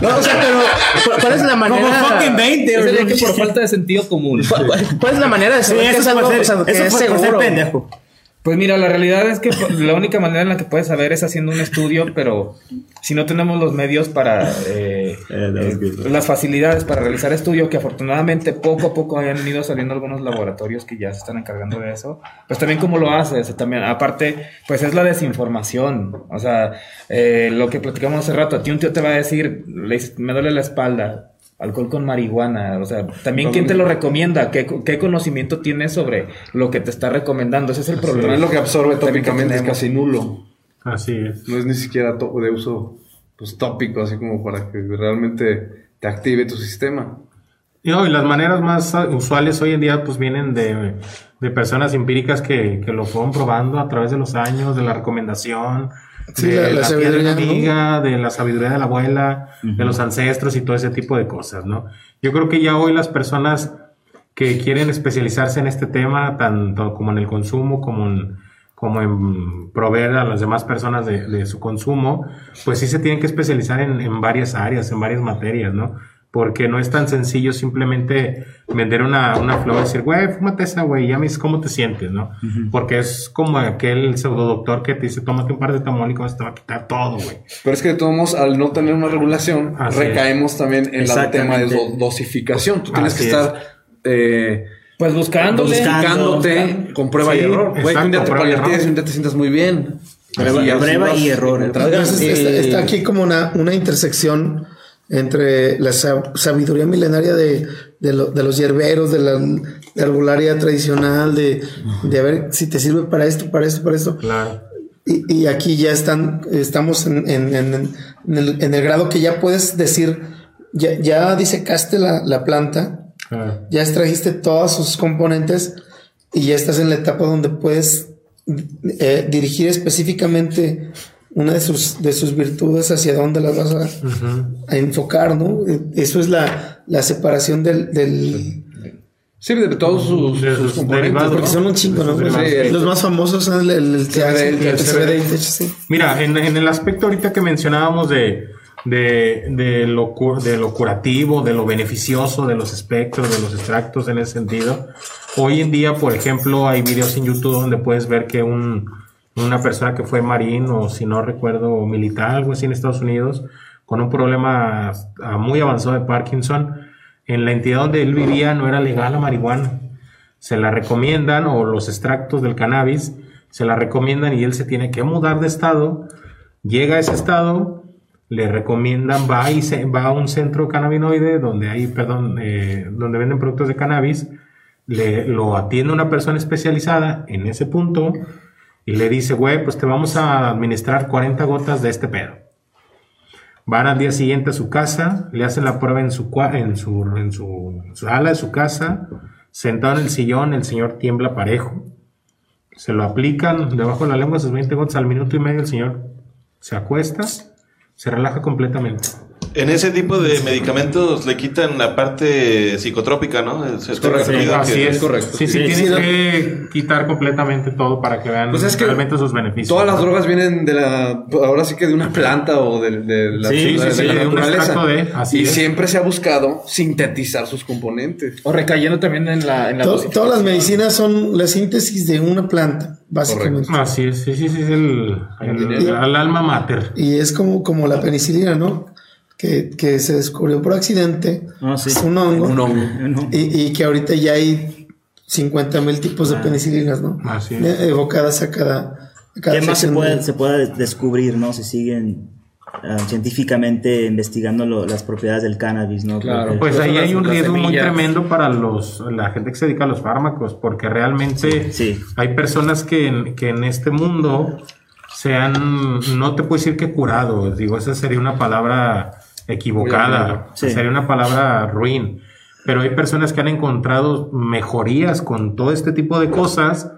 No, o sea, pero ¿cuál- ¿cuál es la manera? fucking 20, Sería bro. que por falta de sentido común. ¿Cuál, cuál es la manera de Sí, saber que eso es es algo por o sea, ser, que eso es por ser seguro? pendejo. Pues mira, la realidad es que pues, la única manera en la que puedes saber es haciendo un estudio, pero si no tenemos los medios para eh, eh, las facilidades para realizar estudio, que afortunadamente poco a poco hayan ido saliendo algunos laboratorios que ya se están encargando de eso, pues también cómo lo haces, también aparte, pues es la desinformación, o sea, eh, lo que platicamos hace rato, a ti un tío te va a decir, le dices, me duele la espalda. Alcohol con marihuana, o sea, también quién te lo recomienda, ¿Qué, qué conocimiento tienes sobre lo que te está recomendando, ese es el problema. Además, lo que absorbe tópicamente es casi nulo. Así es. No es ni siquiera de uso pues, tópico, así como para que realmente te active tu sistema. Y, no, y las maneras más usuales hoy en día pues vienen de, de personas empíricas que, que lo fueron probando a través de los años, de la recomendación, Sí, de la- la sabiduría, la ¿no? amiga, de la sabiduría de la abuela, de los ancestros y todo ese tipo de cosas, ¿no? Yo creo que ya hoy las personas que quieren especializarse en este tema, tanto como en el consumo, como en, como en proveer a las demás personas de, de su consumo, pues sí se tienen que especializar en, en varias áreas, en varias materias, ¿no? Porque no es tan sencillo simplemente vender una, una flor y decir, güey, fúmate esa, güey, ya me dices cómo te sientes, ¿no? Porque es como aquel pseudodoctor que te dice, tómate un par de tamónicos, te va a quitar todo, güey. Pero es que de todos modos, al no tener una regulación, Así recaemos también en el tema de do- dosificación. Tú tienes Así que es. estar eh, Pues buscándole. dosificándote con prueba Sí, y error. Güey, un día te y y un día te sientas muy bien. Prueba- Y así prueba y error. Entonces, está, está aquí como una, una intersección entre la sab- sabiduría milenaria de, de, lo- de los hierberos, de la, de tradicional, de, de a ver si te sirve para esto, para esto, para esto. Claro. Y, y aquí ya están, estamos en, en- en- en el, en el grado que ya puedes decir, ya, ya disecaste la, la planta, claro. ya extrajiste todos sus componentes y ya estás en la etapa donde puedes eh, dirigir específicamente una de sus, de sus virtudes hacia dónde las vas a, a enfocar, ¿no? Eh, Eso es la, la separación del, del Sí, de todos sus, De sus sus componentes. derivados. ¿no? porque son un chingo, ¿no? Sí, Los- los más famosos son el, el, el THC, el el CBD y el CBD. THC. Mira, en, en el aspecto ahorita que mencionábamos de, de, de, lo, de lo curativo, de lo beneficioso, de los espectros, de los extractos en ese sentido, hoy en día, por ejemplo, hay videos en YouTube donde puedes ver que un, una persona que fue marín o si no recuerdo militar, algo así en Estados Unidos, con un problema ah, muy avanzado de Parkinson, en la entidad donde él vivía no era legal la marihuana. Se la recomiendan o los extractos del cannabis se la recomiendan y él se tiene que mudar de estado, llega a ese estado, le recomiendan, va, y se, va a un centro cannabinoide donde hay, perdón, eh, donde venden productos de cannabis, le, lo atiende una persona especializada en ese punto y le dice, güey, pues te vamos a administrar 40 gotas de este pedo. Van al día siguiente a su casa, le hacen la prueba en su, en en su sala de su casa, sentado en el sillón, el señor tiembla parejo. Se lo aplican debajo de la lengua sus 20 gotas al minuto y medio, el señor se acuesta, se relaja completamente. En ese tipo de medicamentos le quitan la parte psicotrópica, ¿no? Se te correcto. olvida Así es. correcto. Sí, sí, Sí, tienes sí, no. que quitar completamente todo para que vean Pues es que realmente sus beneficios. Todas las drogas vienen de la, ahora sí que de una planta o de, de la, Sí, de sí, la sí, de naturaleza. extracto de, así y es. siempre se ha buscado sintetizar sus componentes. O recayendo también en la, en la todas las medicinas son la síntesis de una planta, básicamente. Así es, sí, sí, sí, es el, el, el alma mater. Y es como, como la penicilina, ¿no? Que, que se descubrió por accidente. Ah, sí. Es un hongo. Un hongo. Y, y que ahorita ya hay 50 mil tipos Ah. de penicilinas, ¿no? Así es. Evocadas a cada, a cada ¿Qué más se puede, de- se puede descubrir, no? Si siguen ah, científicamente investigando lo- las propiedades del cannabis, ¿no? Claro. Porque- Pues ahí hay un riesgo muy tremendo para los la gente que se dedica a los fármacos, porque realmente Sí, sí. hay personas que en, que en este mundo se han, no te puedo decir que curado, digo, esa sería una palabra equivocada, Sí. sería una palabra ruin, pero hay personas que han encontrado mejorías con todo este tipo de cosas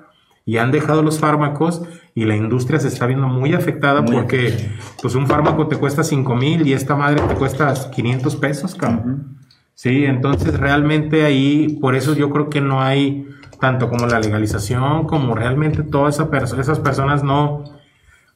y han dejado los fármacos y la industria se está viendo muy afectada Muy porque pues un fármaco te cuesta 5 mil y esta madre te cuesta 500 pesos, cabrón. Sí, entonces realmente ahí, por eso yo creo que no hay tanto como la legalización, como realmente todas esa perso- esas personas no...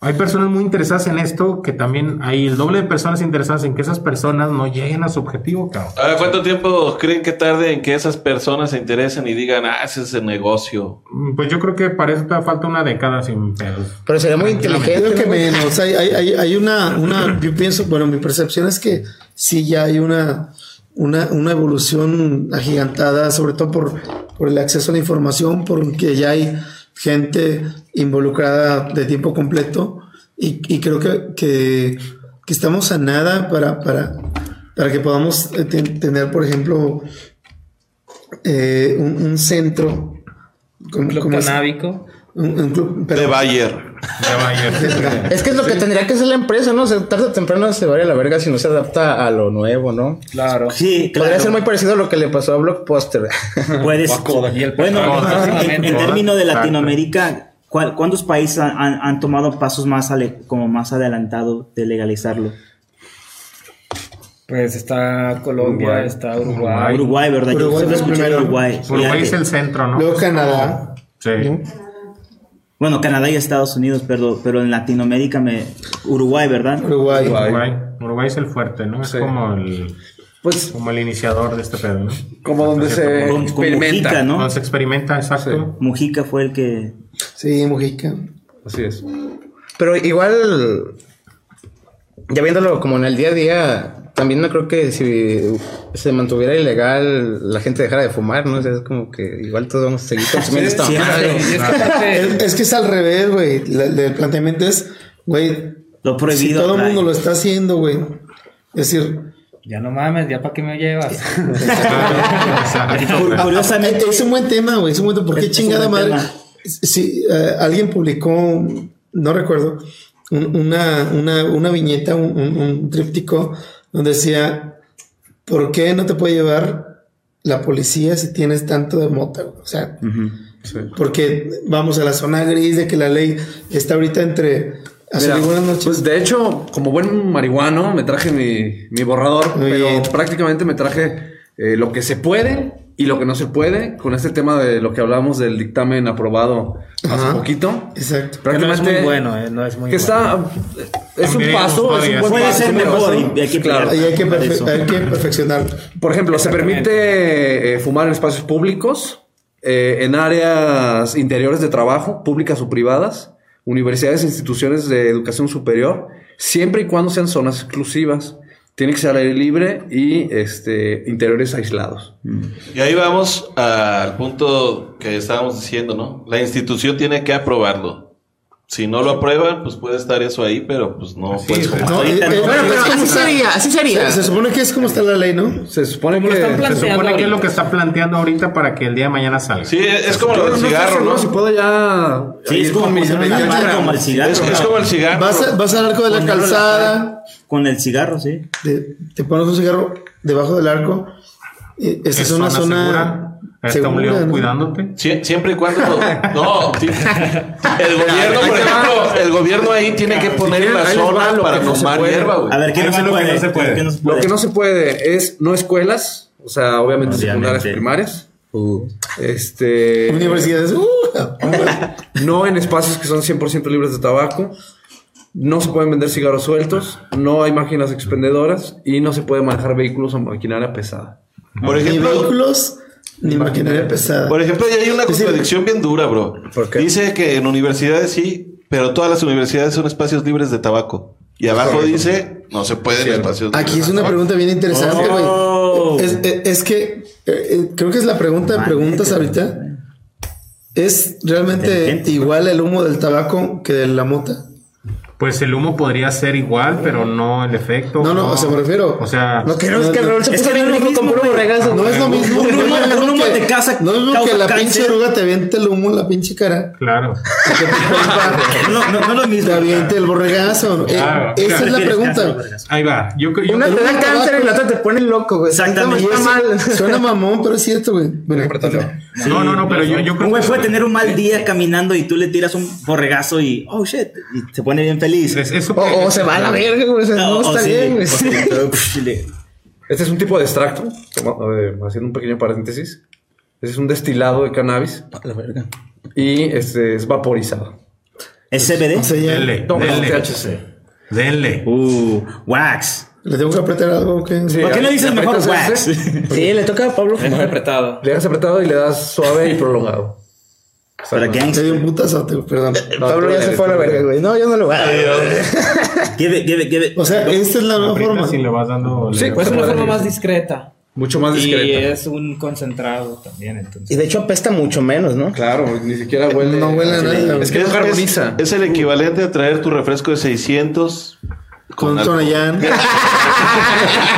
Hay personas muy interesadas en esto, que también hay el doble de personas interesadas en que esas personas no lleguen a su objetivo, cabrón. Ahora, ¿cuánto tiempo creen que tarde en que esas personas se interesen y digan, ah, ese es el negocio? Mm, Pues yo creo que para eso te falta una década sin pedos. Pero sería muy Creo inteligente. que ¿no? menos. Hay, hay, hay, hay una, una, yo pienso, bueno, mi percepción es que sí ya hay una, una, una evolución agigantada, sobre todo por, por el acceso a la información, porque ya hay gente involucrada de tiempo completo y, y creo que, que, que estamos a nada para, para, para que podamos eh, ten- tener, por ejemplo, eh, un, un centro como, como canábico. Un- un club, pero- De Bayer. Es que es lo que tendría que hacer la empresa, ¿no? O sea, tarde o temprano se va a ir a la verga si no se adapta a lo nuevo, ¿no? Claro. Sí, claro. Podría ser muy parecido a lo que le pasó a Blockbuster. Puedes. El Bueno, Kodak. en, en términos de. Latinoamérica, ¿cuál- ¿cuántos países han, han- han tomado pasos más ale- como más adelantado de legalizarlo? Pues está Colombia, Uruguay. está Uruguay. Uruguay, ¿verdad? Yo Uruguay siempre fue escuché primero. Uruguay. Uruguay es el centro, ¿no? Luego Canadá. Sí. Bueno, Canadá y Estados Unidos, pero, pero en Latinoamérica me... Uruguay, ¿verdad? Uruguay. Uruguay. Uruguay es el fuerte, ¿no? Es como el Pues como el iniciador de este pedo, ¿no? como donde se con experimenta. Mujica, ¿no? Donde se experimenta, exacto. Mujica fue el que... Sí, Mujica. Así es. Pero igual, ya viéndolo como en el día a día, también no creo que si se mantuviera ilegal la gente dejara de fumar, ¿no? O sea, es como que igual todos vamos a seguir consumiendo esta sí, madre. Y es que Es, es que es al revés, güey. El planteamiento es, güey, Lo si prohibido. todo el mundo lo está haciendo, güey. Es decir, Ya no mames, ya para qué me llevas. Curiosamente, es un buen tema, güey. Es un buen tema. ¿Por qué chingada madre? tema. Si eh, alguien publicó, no recuerdo, un- una, una, una viñeta, un, un- un tríptico, donde decía, ¿por qué no te puede llevar la policía si tienes tanto de mota? O sea, porque vamos a la zona gris de que la ley está ahorita entre... Mira, noches. pues de hecho, como buen marihuano, me traje mi, mi borrador, Muy pero bien. prácticamente me traje eh, lo que se puede y lo que no se puede con este tema de lo que hablábamos del dictamen aprobado hace Ajá. poquito. Exacto. Que no es Prácticamente muy bueno, eh, no es muy que bueno. está es un paso, es un buen Puede paso, ser mejor y hay que Claro. hay que, Por perfe- eso. hay que perfeccionar. Por ejemplo, se permite eh, fumar en espacios públicos, eh, en áreas interiores de trabajo, públicas o privadas, universidades e instituciones de educación superior, siempre y cuando sean zonas exclusivas. Tiene que ser al aire libre y este, interiores aislados. Y ahí vamos al punto que estábamos diciendo, ¿no? La institución tiene que aprobarlo. Si no lo aprueban, pues puede estar eso ahí, pero pues no es. eh, no. eh, Bueno, pero es así como sería, así sería. Se, se supone que es como está la ley, ¿no? Se supone Como que... Se supone que es lo que está planteando ahorita para que el día de mañana salga. Sí, es como del no sé cigarro, ¿no? Si puedo ya... Sí, es como con mis poner una 28 marca como el cigarro. Es, es como el cigarro. Vas, a- vas al arco de la calzada, Con el cigarro, sí. te, te pones un cigarro debajo del arco. eh, Esta Es es una zona zona, segura. Está un león ¿no? cuidándote. Sie- siempre y cuando. No, el gobierno, por ejemplo, el gobierno ahí tiene que poner Ahí las zonas lo para que tomar hierba, güey. A ver, ¿qué no se lo que puede? no se puede. ¿Qué no se Lo que no se puede es no escuelas, o sea, obviamente, Obviamente. secundarias, primarias. Este. Universidades. uh, No en espacios que son 100% libres de tabaco. No se pueden vender cigarros sueltos. No hay máquinas expendedoras. Y no se puede manejar vehículos o maquinaria pesada. Por ni ejemplo, vehículos, ni maquinaria pesada. por ejemplo, ahí hay una contradicción bien dura, bro. ¿Por qué? Dice que en universidades sí, pero todas las universidades son espacios libres de tabaco. Y abajo dice, no se puede en Cierto. espacios libres Aquí es una pregunta bien interesante, güey. Oh. Es, es- es que eh, eh, creo que es la pregunta de preguntas ahorita. ¿Es realmente igual el humo del tabaco que de la mota? Pues el humo podría ser igual, pero no el efecto. No, no, o sea, me refiero. O sea, No queremos No, que no. Raúl se Es que no es rico con mismo, puro güey. regazo. No es lo mismo. Un no es lo humo- mismo un humo que- te casa- No es lo que la cáncer. pinche oruga te aviente el humo en la pinche cara. claro. Que No, no, no es lo mismo. te aviente el borregazo. Eh, Claro. esa es la pregunta. Ahí va. Yo, yo- Una te da cáncer y la otra te pone loco, güey. Exactamente. Suena mamón, pero es cierto, güey. Bueno, no, no, no, pero yo, yo Un creo güey que puede tener un mal día caminando y tú le tiras un borregazo y, oh shit, y se pone bien feliz. Es- eso O, o se va a la verga, güey. O sea, no, O- o está sí, bien, güey. sí, le- Este es un tipo de extracto. haciendo un pequeño paréntesis. Este es un destilado de cannabis. La verga. Y este es vaporizado. ¿Es CBD? o sea, THC. denle. Uh, wax. ¿Le tengo que apretar algo? o qué? Sí, ¿Por qué no dices mejor wax? Sí, le toca a Pablo fumar. apretado. Le das apretado y le das suave y prolongado. Para Se gangster. dio un putazote, perdón. Pablo ya se fue a la verga, güey. No, yo no lo voy a Give it, give it, give it. O sea, esta es la nueva forma. si le vas dando. Sí, Pues es una forma más discreta. Mucho más Y discreta. es un concentrado también, entonces. Y de hecho apesta mucho menos, ¿no? Claro, ni siquiera huele. No huele a nada. Es que no Es- carboniza. Es, es el equivalente a traer tu refresco de 600 Con alcohol. Tonayán.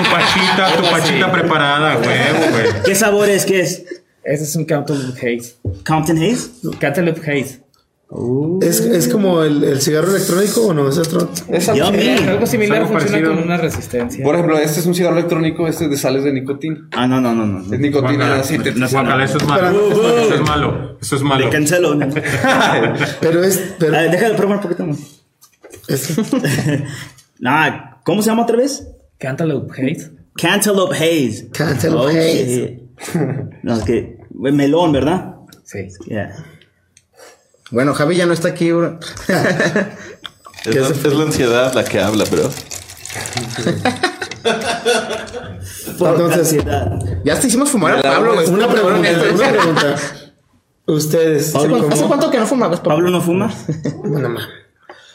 Tu pachita, tu pachita preparada, huevo, güey. ¿Qué sabor es? ¿Qué es? Ese es un Cantaloupe Haze. ¿Compton Haze? Cantaloupe Haze. ¿Es, es como el, el cigarro electrónico o no? Es otro. Eh, algo similar algo funciona parecido. con una resistencia. Por ejemplo, este es un cigarro electrónico, este es de sales de nicotina. Ah, no, no, no, no. Es nicotina sintetizada. Guácala, eso es malo. Eso es malo. Eso es malo. Cancelo. Pero es. Pero, A ver, déjame probar un poquito más. es- Nah, ¿cómo se llama otra vez? Cantaloupe Haze. Cantaloupe Haze. Cantaloupe Oh, Haze. shit. No, es que. Melón, ¿verdad? Sí. Yeah. Bueno, Javi ya no está aquí, bro. Es la, es la ansiedad la que habla, bro. Entonces, Ya te hicimos fumar a Pablo, güey. una pregunta. Cabrones, Una pregunta. Ustedes. ¿Hace cuánto, ¿cómo? hace cuánto que no fumabas, Pablo? ¿Pablo no fuma? Bueno, ma.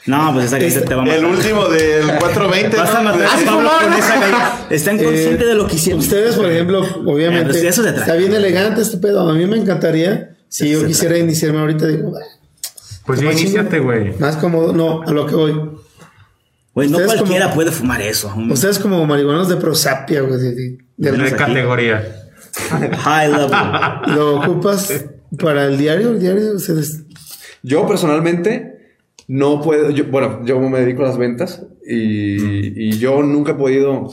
No, pues esa galleta te va a matar. El último del 420. Vas a ¿no? matar a sí Pablo fumaba. con esa galleta. Están conscientes de lo que hicieron. Ustedes, por ejemplo, Eh, obviamente, pues eso trata. está bien elegante este pedo. A mí me encantaría, si yo quisiera iniciarme ahorita, digo, "Ah, Pues ya Más iníciate, güey. más cómodo. No, a lo que voy. Güey, no Ustedes cualquiera como- puede fumar eso. Un Ustedes como marihuanos de prosapia, güey, de, de- de- De categoría. High level. lo ocupas para el diario, el diario, o sea, es- Yo personalmente no puedo, yo- bueno, yo me dedico a las ventas y, y yo nunca he podido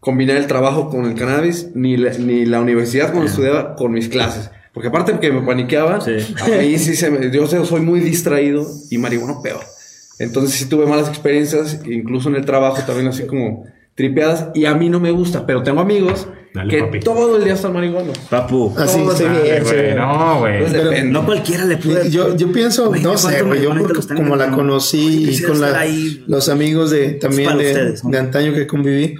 combinar el trabajo con el cannabis ni la, ni la universidad cuando estudiaba con mis clases. Porque aparte que me paniqueaba, Sí. a mí sí se me, yo soy muy distraído y marihuana peor. Entonces sí tuve malas experiencias, incluso en el trabajo también así como tripeadas y a mí no me gusta, pero tengo amigos Dale, que papi. todo el día están marihuanos. Papu. así. Ay, güey, no, güey. No cualquiera le puede. Yo, yo pienso, Güey, no ¿cuánto sé, güey, yo como la conocí y con la- ahí. los amigos de también de, ustedes, ¿no? de antaño que conviví,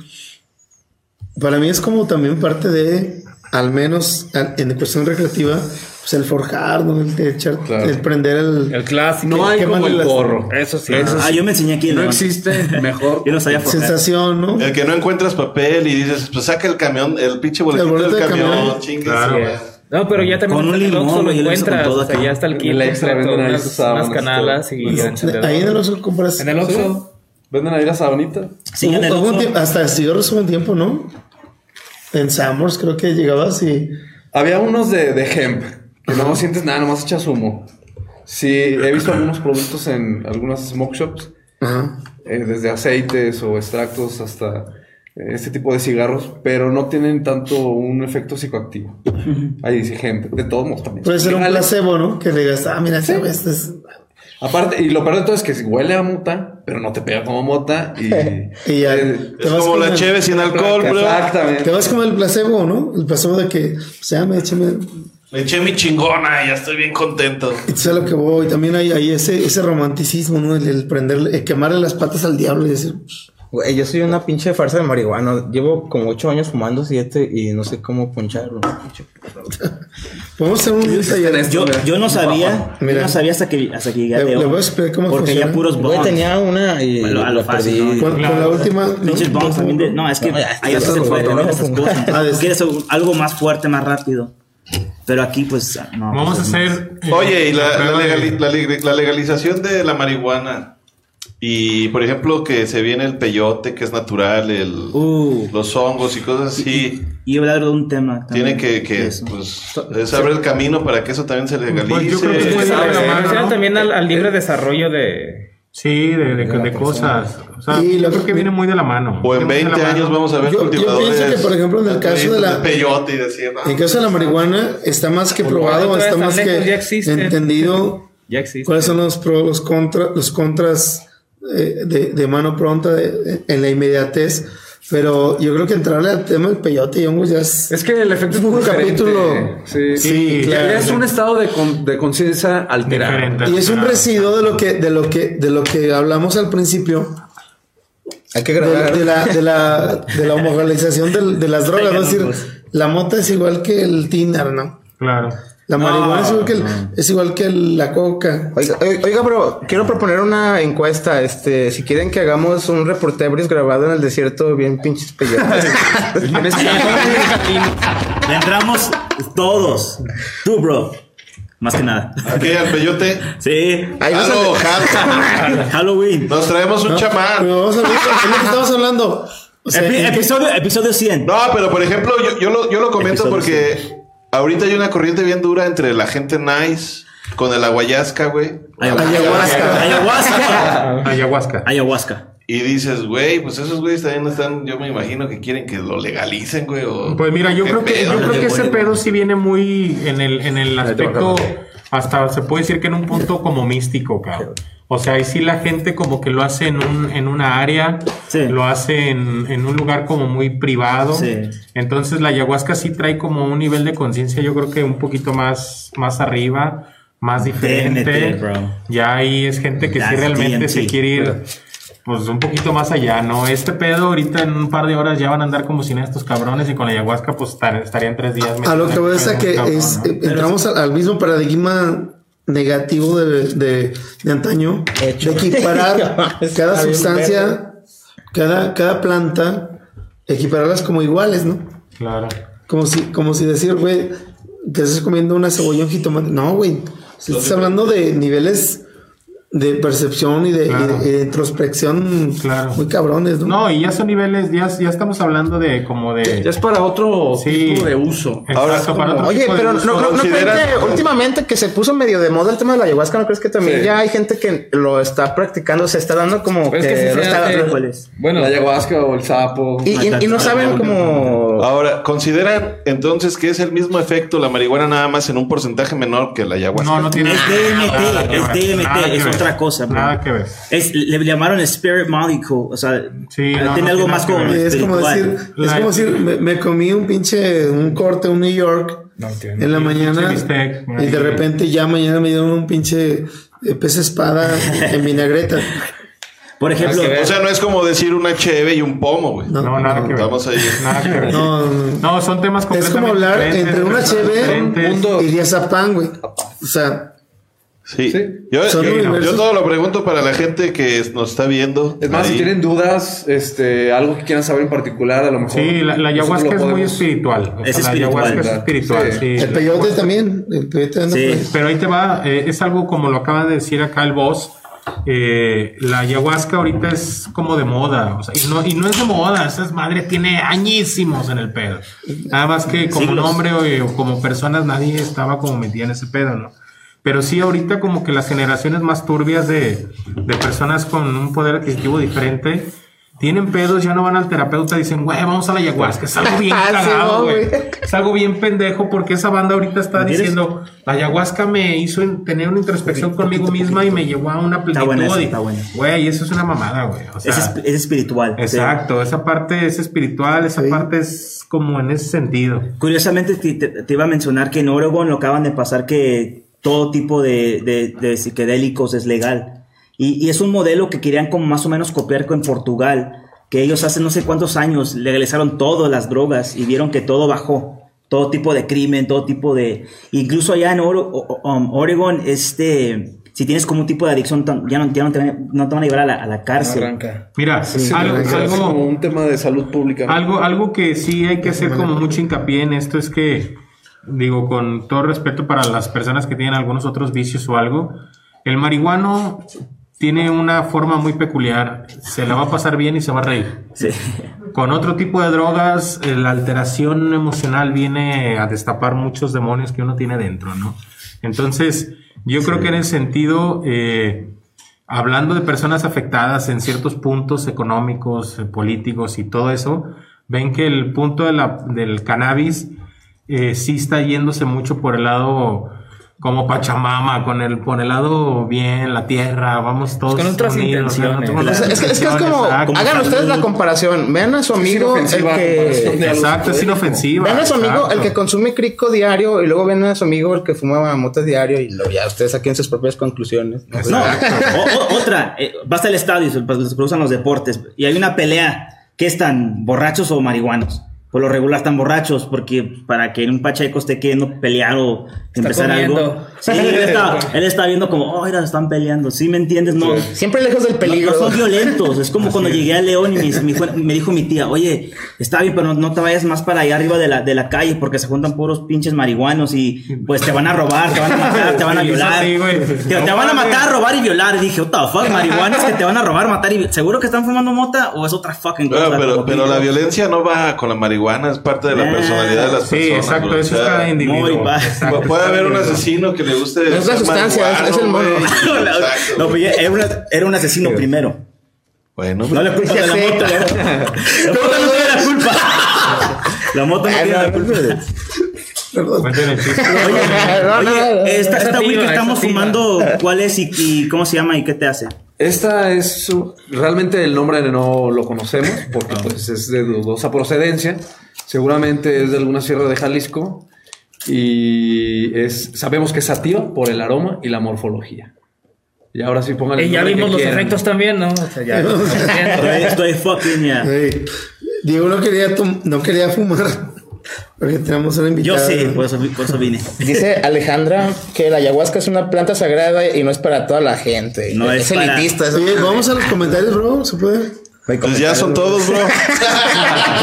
para mí es como también parte de, al menos en cuestión recreativa, pues el forjar, ¿no? el, echar, Claro. el prender el... El clásico. No hay como el porro. Eso sí. Eso Ah, sí. yo me enseñé aquí. No ¿no? existe mejor. Yo no sabía forjar. sensación, ¿no? El que no encuentras papel y dices, pues saca el camión, el pinche boletito boleto del de camión, Claro. No, pero ya también Con un limón, lo encuentras. O sea, acá. ya está el kit extra venden ahí unas, unas canalas y ahí en el Oxxo compras... En el Oxxo. Venden ahí la sabanita. Sí, en el Oxxo. hasta hubo un tiempo, ¿no? En Sambors creo que llegabas y... Había unos de, de hemp, que no sientes nada, nomás echas humo. Sí, he visto algunos productos en algunas smoke shops, Ajá. eh, desde aceites o extractos hasta este tipo de cigarros, pero no tienen tanto un efecto psicoactivo. Hay gente, de todos modos también. Puede ser un placebo, ¿no? Que digas, ah, mira, güey, este es. Aparte, y lo peor de todo es que huele a mota, pero no te pega como mota y... Y ya. Eh, te Es vas como la el- cheve sin alcohol, bro. Exactamente. Te vas como el placebo, ¿no? El placebo de que, pues ya me échame. Me eché mi chingona y ya estoy bien contento. Y sé a lo que voy. También hay, hay ese, ese romanticismo, ¿no? El, el prender, el quemarle las patas al diablo y decir, pues, Güey, yo soy una pinche farsa de marihuana. Llevo como ocho años fumando siete y no sé cómo ponchar. una pinche- podemos hacer un taller. Yo, yo no sabía, yo no sabía hasta que, hasta que llegué a Le- voy a explicar cómo Porque funciona. ya puros Güey, bonds. tenía una y Bueno, a lo la fácil, perdí. ¿no? Con, con la última. Pinches no, bonds también de- no, es que No, ahí se. Ah, quieres algo más fuerte, más rápido. Pero aquí, pues, no. Vamos a pues, hacer. eh, Oye, y la, la prueba de- legali- la leg- la legalización de la marihuana. Y, por ejemplo, que se viene el peyote, que es natural, el, Uh, los hongos y cosas así. y a hablar de un tema. Tiene también que, de que eso. pues, es abrir el camino para que eso también se legalice. Pues yo creo que Se de mano, ¿no? también al, al libre desarrollo de... Sí, de, de- de cosas. O sea, Y lo yo creo que- que viene muy de la mano. O en Viene muy de 20 la mano. años vamos a ver Yo- yo cultivadores. pienso que, por ejemplo, en el caso de la- peyote y decir, no, En el caso de la marihuana, está más que Por probado, está más lejos, que ya existe. entendido Ya existe. cuáles son los pros, los contras, los contras eh, de, de mano pronta de- en la inmediatez. Pero yo creo que entrarle al tema del peyote y hongos ya es. Es que el efecto es Un muy diferente. capítulo- Sí, Sí, Ya- claro. ya es un estado de, con- de conciencia alterado. Diferente. Y es un residuo de lo que, de lo que, de lo que hablamos al principio, Hay que grabar. de la, de la, de la homogenización del- de, las drogas. ¿no? Es decir, la mota es igual que el tinar, ¿no? Claro. La marihuana es igual que, el- es igual que el- la coca. Oiga, oiga, oiga, bro, quiero proponer una encuesta. Este, si quieren que hagamos un reportebris grabado en el desierto, bien pinches peyotes. Le entramos todos. Tú, bro. Más que nada. aquí al peyote. Sí. Ahí a- jalo. Halloween. Nos traemos un chamán. Pero vamos a ver, es lo que estamos hablando. O sea, Epi- ¿en qué- episodio, episodio 100. No, pero por ejemplo, yo, yo lo, yo lo comento Episodio porque ahorita hay una corriente bien dura entre la gente nice con el aguayasca, güey. Ayahuasca. Ayahuasca. Ayahuasca. Ayahuasca. Y dices, güey, pues esos güeyes también están, yo me imagino que quieren que lo legalicen, güey. o- Pues mira, yo ¿qué creo que, pedo? yo creo que ese pedo sí viene muy en el, en el aspecto, hasta se puede decir que en un punto como místico, cabrón. O sea, ahí sí la gente como que lo hace en un, en una área, Sí. lo hace en, en un lugar como muy privado. Sí. Entonces la ayahuasca sí trae como un nivel de conciencia, yo creo que un poquito más, más arriba, más diferente. Ya ahí es gente que sí realmente DMT. se quiere ir pues un poquito más allá, ¿no? Este pedo ahorita en un par de horas ya van a andar como sin estos cabrones y con la ayahuasca pues estar- estarían tres días. a lo que voy a decir que es, eh, entramos al, al mismo paradigma negativo de, de, de antaño, Hecho. de equiparar cada sustancia, cada, cada planta, equipararlas como iguales, ¿no? Claro. Como si, como si decir, güey, te estás comiendo una cebolla, un jitomate. No, güey. Si estás hablando de niveles de percepción y de, y de- Claro. y de introspección Claro. muy cabrones, ¿no? No, y ya son niveles, ya, ya estamos hablando de como de... Ya es para otro Sí. tipo de uso. Exacto, Ahora, para otro Oye, tipo de pero no, uso. no, no creen ¿Consideran- que últimamente que se puso medio de moda el tema de la ayahuasca, ¿no crees que también Sí. ya hay gente que lo está practicando, se está dando como Pero es que, que sí lo se está- hace- ¿Cuál es? Bueno, la ayahuasca o el sapo. y, y- y no saben como Ahora, ¿consideran entonces que es el mismo efecto la marihuana nada más en un porcentaje menor que la ayahuasca? No, no tiene Es DMT, es DMT, es ver, otra cosa, bro. Nada que ver. Es, le llamaron Spirit Molecule, o sea, Sí, tiene no, no algo más como que es como decir, es como decir, me, me comí un pinche, un corte, un New York en la mañana bistec, y de repente ya mañana me dieron un pinche eh, pez espada en vinagreta. Por ejemplo, que. O sea, no es como decir una cheve y un pomo, güey. No, No, nada que ver. Vamos ahí. Nada que ver. No, no. No, son temas Es completamente como hablar entre una cheve diferentes. mundo- y diazapán, güey. O sea, Sí. Sí. Yo, Son yo- universos. yo todo lo pregunto para la gente que nos está viendo. Es más, ahí. si tienen dudas, este, algo que quieran saber en particular, a lo mejor. Sí, la, ayahuasca es muy espiritual. O Es sea, la espiritual, ayahuasca es espiritual, Sí. sí. el peyote también. El peyote. Pero ahí te va, eh, es algo como lo acaba de decir acá el boss. eh, la ayahuasca ahorita es como de moda, o sea, y no, y no es de moda, esa es madre tiene añísimos en el pedo. Nada más que como Siglos. nombre o, o como personas nadie estaba como metida en ese pedo, ¿no? Pero sí ahorita como que las generaciones más turbias de, de personas con un poder adquisitivo diferente tienen pedos, ya no van al terapeuta, dicen, güey, vamos a la ayahuasca. Es algo bien Ah, sí, cagado, güey. Es algo bien pendejo porque esa banda ahorita está diciendo, la ayahuasca me hizo en- tener una introspección conmigo misma y me llevó a una plenitud. buena está buena. Güey, eso es una mamada, güey. O sea, Es, es espiritual. sí. exacto, esa parte es espiritual, esa parte es como en ese sentido. Curiosamente te, te- te iba a mencionar que en Oregon lo acaban de pasar que todo tipo de, de- de psicodélicos es legal. Y, y es un modelo que querían como más o menos copiar con Portugal, que ellos hace no sé cuántos años legalizaron todas las drogas y vieron que todo bajó. Todo tipo de crimen, todo tipo de... Incluso allá en Oro- o- o- um, Oregon, este... Si tienes como un tipo de adicción, ya no, ya no, te, van- no te van a llevar a la, a la cárcel. Arranca. Mira, Sí, algo, es algo- como un tema de salud pública. Algo, algo que sí hay que hacer como mucho hincapié en esto es que, digo, con todo respeto para las personas que tienen algunos otros vicios o algo, el marihuano tiene una forma muy peculiar, se la va a pasar bien y se va a reír. Sí. Con otro tipo de drogas, eh, la alteración emocional viene a destapar muchos demonios que uno tiene dentro, ¿no? Entonces, yo creo que en ese sentido, eh, hablando de personas afectadas en ciertos puntos económicos, eh, políticos y todo eso, ven que el punto de la- del cannabis eh, sí está yéndose mucho por el lado como Pachamama, con el, por el lado bien, la tierra, vamos todos con otras unidos, intenciones. con O otras sea, es, que, es que es como, exacto. hagan ustedes la comparación. Vean a su amigo el que. Exacto, es inofensiva. Vean a su amigo exacto. el que consume crico diario y luego ven a su amigo el que fuma motas diario y luego ya ustedes saquen sus propias conclusiones. ¿no? No, o- o- otra, eh, vas al estadio, se se cruzan los deportes y hay una pelea. ¿Qué están, borrachos o marihuanos? Por lo regular están borrachos, porque para que un pacheco esté queriendo pelear o empezar comiendo. algo. Sí, él está, él está viendo como, oh, mira, están peleando. ¿Sí me entiendes? No. Siempre lejos del peligro. no son violentos. Es como cuando llegué a León y me, me fue- me dijo mi tía, oye, está bien, pero no, no te vayas más para allá arriba de la, de la calle porque se juntan puros pinches marihuanos y pues te van a robar, te van a matar, te van a violar. sí, güey. te, van a matar, robar y violar. Y dije, what the fuck, marihuanos que te van a robar, matar y ¿Seguro que están fumando mota o es otra fucking cosa? Pero, la violencia no va con la marihuana, es parte de la Ah, personalidad de las Sí, personas. exacto, güey. eso es cada individuo. Exacto, Puede haber un asesino que le guste. No es la sustancia, es- es el mono. No, Exacto. pero era, una- era un asesino primero. Bueno, No le culpa de la Sí. moto. La moto no tiene la culpa. La moto no tiene la culpa. Perdón. Oye, esta, Es esta weed que es estamos fumando, ¿cuál es y, y cómo se llama y qué te hace? Esta es su- realmente el nombre no lo conocemos porque pues es de dudosa procedencia. Seguramente es de alguna sierra de Jalisco y es sabemos que es sativa por el aroma y la morfología. Y ahora sí pónganle Y ya vimos los quieran. efectos también, ¿no? O sea, ya. Estoy, estoy fucking ya. Ey, Diego no quería, no quería fumar porque tenemos una Yo invitada. sí, por eso, por eso vine. Dice Alejandra que la ayahuasca es una planta sagrada y no es para toda la gente. No es para- elitista. Oye, vamos a los comentarios, bro. ¿Se puede? pues ya son todos, bro.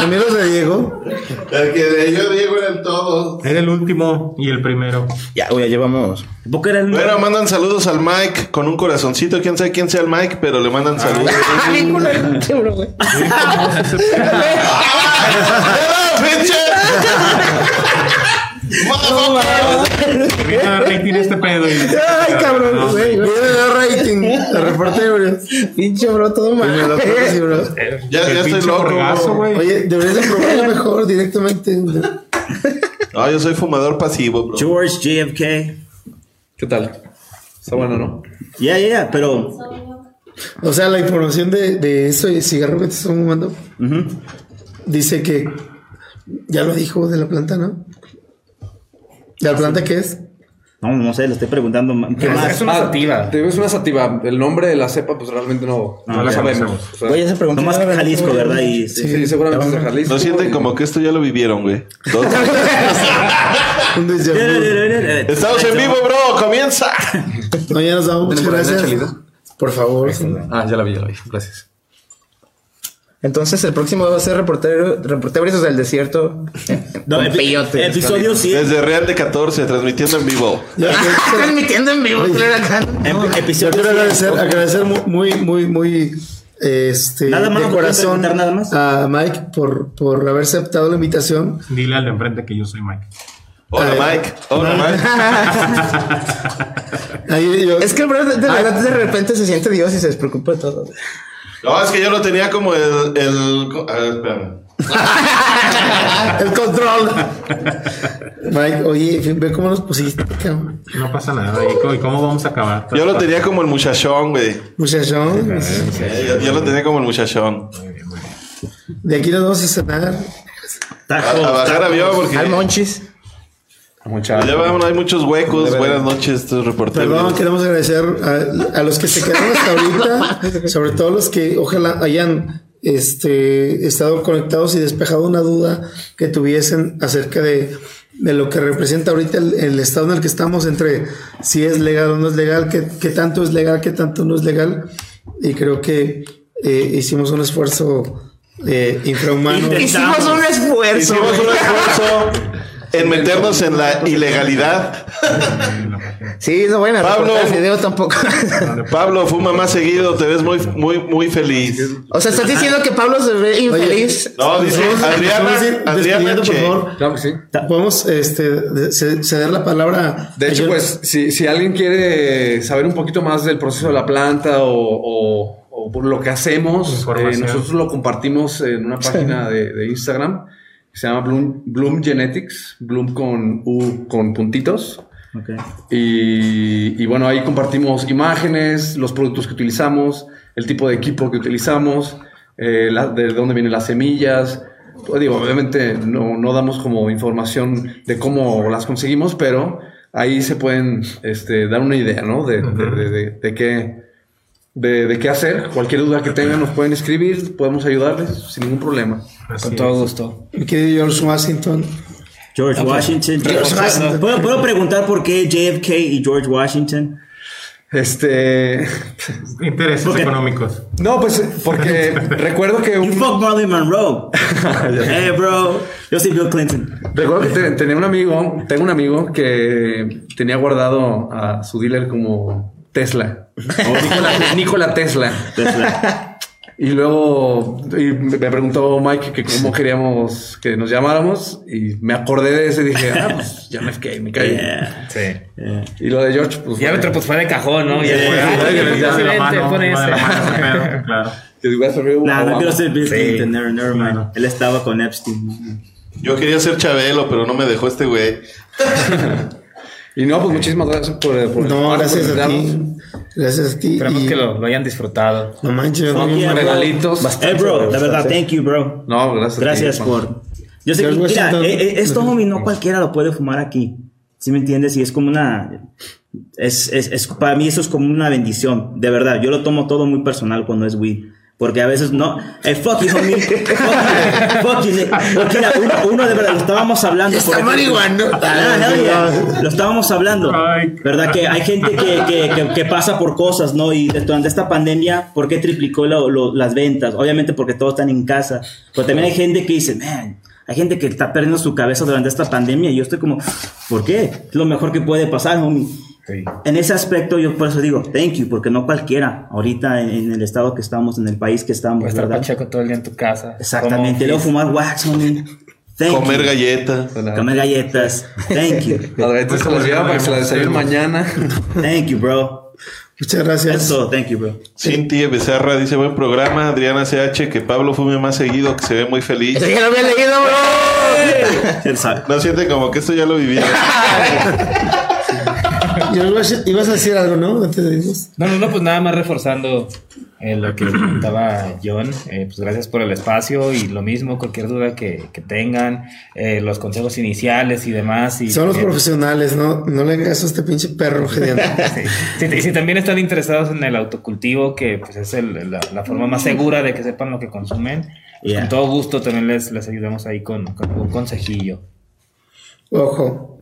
Primero de Diego. El que de ellos Diego eran todos. Era el último y el primero. Ya, ya llevamos. Porque era el Bueno, mandan saludos al Mike con un corazoncito. Quién sabe quién sea el Mike, pero le mandan saludos. Sí, güey. ¡Pinche! Mira, rating este pedo. y- Ay, cabrón, güey. Viene de rating. De reportero. Pinche bro, todo mal. Me lo así, bro. Ya, El ya estoy loco. orgazo, güey. Oye, deberías de probarlo mejor directamente. No, yo soy fumador pasivo, bro. George JFK. ¿Qué tal? Está bueno, ¿no? Ya, ya, ya, pero. O sea, la información de, de eso y cigarro que te estamos fumando ujú. dice que ya lo dijo de la planta, ¿no? ¿De la planta qué es? No, no sé, le estoy preguntando. ¿Qué Es más? una sativa. Te digo, es una sativa. El nombre de la cepa, pues realmente no, no, No, la sabemos. O sea, Oye, esa pregunta. Nomás Jalisco, ¿verdad? Y, sí, seguramente es de Jalisco. No sienten como que esto ya lo vivieron, güey. Estamos en vivo, bro. Comienza. No, ya nos vamos. Muchas ¿Tenemos la gracias. Por favor. Ah, ya la vi, ya la vi. Gracias. Entonces el próximo va a ser reportero, reporteros del desierto. No, Con epi- peyote. episodio 100. Desde Real de 14, transmitiendo en vivo. Transmitiendo en vivo. claro, acá. Ep- Yo episodio quiero 100. agradecer, agradecer mu- muy, muy, muy, este, Nada más, de ¿no puedes corazón nada más? a Mike por, por haber aceptado la invitación. Dile al de enfrente que yo soy Mike. Hola. Mike. Hola, Mike. Ahí yo- Es que el bro de, de de repente se siente Dios y se despreocupa de todo. No, es que yo lo tenía como el. el a ver, espérame. El control. Mike, oye, ve cómo nos pusiste, cabrón. No pasa nada. ¿Y cómo, vamos a acabar? Yo lo tenía como el muchachón, güey. Muchachón. Eh, Yo, yo lo tenía como el muchachón. De aquí nos vamos a cenar. A, a bajar avión porque. Al monchis. Mucha. Ya vamos, hay muchos huecos. Buenas noches, estos reporteros. Perdón, queremos agradecer a, a los que se quedaron hasta ahorita, sobre todo los que ojalá hayan este, estado conectados y despejado una duda que tuviesen acerca de, de lo que representa ahorita el, el estado en el que estamos entre si es legal o no es legal, qué, qué tanto es legal, qué tanto no es legal. Y creo que eh, hicimos un esfuerzo eh, infrahumano. Hicimos un esfuerzo. Hicimos un esfuerzo en meternos en la ilegalidad. Sí, no vayan a Pablo. video tampoco. Pablo, fuma más seguido, te ves muy, muy, muy feliz. o sea, estás diciendo que Pablo se ve infeliz. No, dice Adriana, Adriana por favor. Claro que sí. Podemos este, de- ce- ceder la palabra. De hecho, pues, si, si alguien quiere saber un poquito más del proceso de la planta o, o- o por lo que hacemos, eh, nosotros lo compartimos en una página de, de Instagram que se llama Bloom, Bloom Genetics, Bloom con U con puntitos. Y, y bueno, ahí compartimos imágenes, los productos que utilizamos, el tipo de equipo que utilizamos, eh, la- de dónde vienen las semillas. Pues digo, obviamente no, no damos como información de cómo las conseguimos, pero ahí se pueden este, dar una idea, ¿no? De, de- de- de- de qué, de, de qué hacer. Cualquier duda que tengan nos pueden escribir, podemos ayudarles sin ningún problema. Así Con todo es. gusto. Mi querido George Washington. George Washington. Washington. ¿Puedo, puedo preguntar por qué JFK y George Washington? Este. Intereses Ok. económicos. No, pues porque recuerdo que You un, fuck Marilyn Monroe. hey, bro. Yo soy Bill Clinton. Recuerdo que te- tenía un amigo, tengo un amigo que tenía guardado a su dealer como Tesla. O Nikola, Nikola Tesla. Tesla. Y luego y me preguntó Mike que cómo queríamos que nos llamáramos. Y me acordé de eso y dije, ah, pues ya me FK, me caí. Yeah. Sí. Yeah. Y lo de George, pues. Ya fue- otro pues fue de cajón, ¿no? Ya Sí, fue, no Obama. quiero ser Bill Sí. Clinton. Never, never mind. Él estaba con Epstein. Yo quería ser Chabelo, pero no me dejó este güey. Y no, pues muchísimas gracias por, por No, por gracias a ti. Gracias a ti. Esperamos Y- que lo, lo hayan disfrutado. No manches, no, yeah. Regalitos. Hey, bro. La verdad, thank you, bro. No, gracias. a ti, Gracias Juan. por. Yo sé que, mira, eh, eh, esto, homie, no cualquiera lo puede fumar aquí. ¿Sí me entiendes? Y es como una. Es, es, es- para mí eso es como una bendición. De verdad, yo lo tomo todo muy personal cuando es weed. Porque a veces no. Eh, fuck you, homie. Fuck you. Fuck you. Mira, uno, uno de verdad, lo estábamos hablando. Está marihuano. Ah, yeah. Lo estábamos hablando. ¿Verdad? Que hay gente que, que, que, que pasa por cosas, ¿no? Y durante esta pandemia, ¿por qué triplicó lo- lo- las ventas? Obviamente porque todos están en casa. Pero también hay gente que dice, man, hay gente que está perdiendo su cabeza durante esta pandemia. Y yo estoy como, ¿por qué? Es lo mejor que puede pasar, homie. En ese aspecto, yo por eso digo, thank you, porque no cualquiera, ahorita en, en el estado que estamos, en el país que estamos, Puedes estar pacheco todo el día en tu casa. Exactamente, luego fumar wax, homie. Thank Comer you. galletas. Comer galletas. Thank you. Las galletas se las llevan para que se las desayunen mañana. Thank you, bro. Muchas gracias. Eso, thank you, bro. Cintia Becerra dice buen programa. Adriana CH, que Pablo fume más seguido, que se ve muy feliz. Eso ya lo había leído, bro. Él sabe. No siente como que esto ya lo vivía. Washington, ibas a decir algo, ¿no? Antes de irnos. No, no, no, pues nada más reforzando eh, lo que comentaba John. Eh, pues gracias por el espacio y lo mismo, cualquier duda que, que tengan, eh, los consejos iniciales y demás. Y, Son los profesionales, ¿no? No le hagas a este pinche perro genial. Sí, si, si también están interesados en el autocultivo, que pues es el- la, la forma más segura de que sepan lo que consumen, pues, Yeah. con todo gusto también les, les ayudamos ahí con, con un consejillo. Ojo,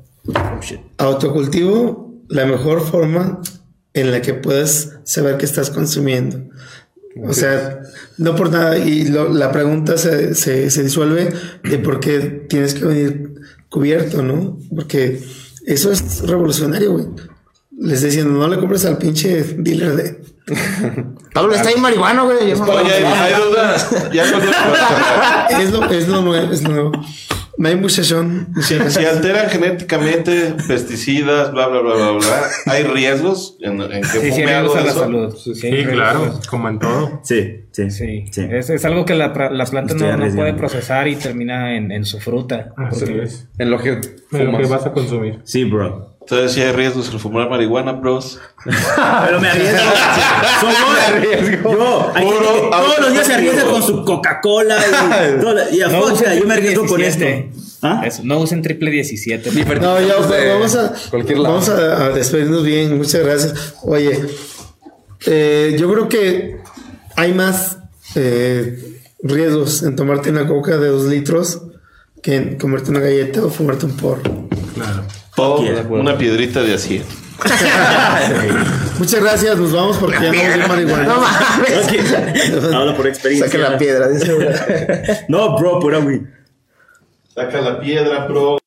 autocultivo, la mejor forma en la que puedes saber que estás consumiendo. O sea, no por nada, y lo- la pregunta se, se, se disuelve de por qué tienes que venir cubierto, ¿no? Porque eso es revolucionario, güey. Les estoy diciendo, no le compres al pinche dealer de... Pablo está ahí marihuano, güey. Yo no- hay dudas. Ya es, lo, es lo nuevo, es lo nuevo. No hay muchachón. Si, si alteran genéticamente pesticidas, bla, bla, bla, bla, bla, ¿hay riesgos en, en que Sí, sí, algo a la eso? salud. Sí, claro, como en todo. Sí, sí. Sí, Sí. Es, es algo que la, la planta no, no puede procesar y termina en, en su fruta. Así Porque- es. En lo que En lo que fumas. vas a consumir. Sí, bro. Entonces, si hay riesgos al fumar marihuana, bros. Pero me arriesgo. Soy yo. Yo. Hay gente Puro que todos los días se arriesga con su Coca-Cola y, a No usen yo me arriesgo con esto. 17. ¿Ah? Eso, no usen triple 17. No, ya de vamos a, cualquier lado. vamos a, a despedirnos bien. Muchas gracias. Oye, eh, yo creo que hay más eh, riesgos en tomarte una coca de dos litros que en comerte una galleta o fumarte un porro. Claro. Una piedrita de así. Muchas gracias. Nos vamos porque ya no vamos a marihuana. No mames. Ok. Habla por experiencia. Saca la piedra, dice. No, bro, pura güey. Saca la piedra, bro.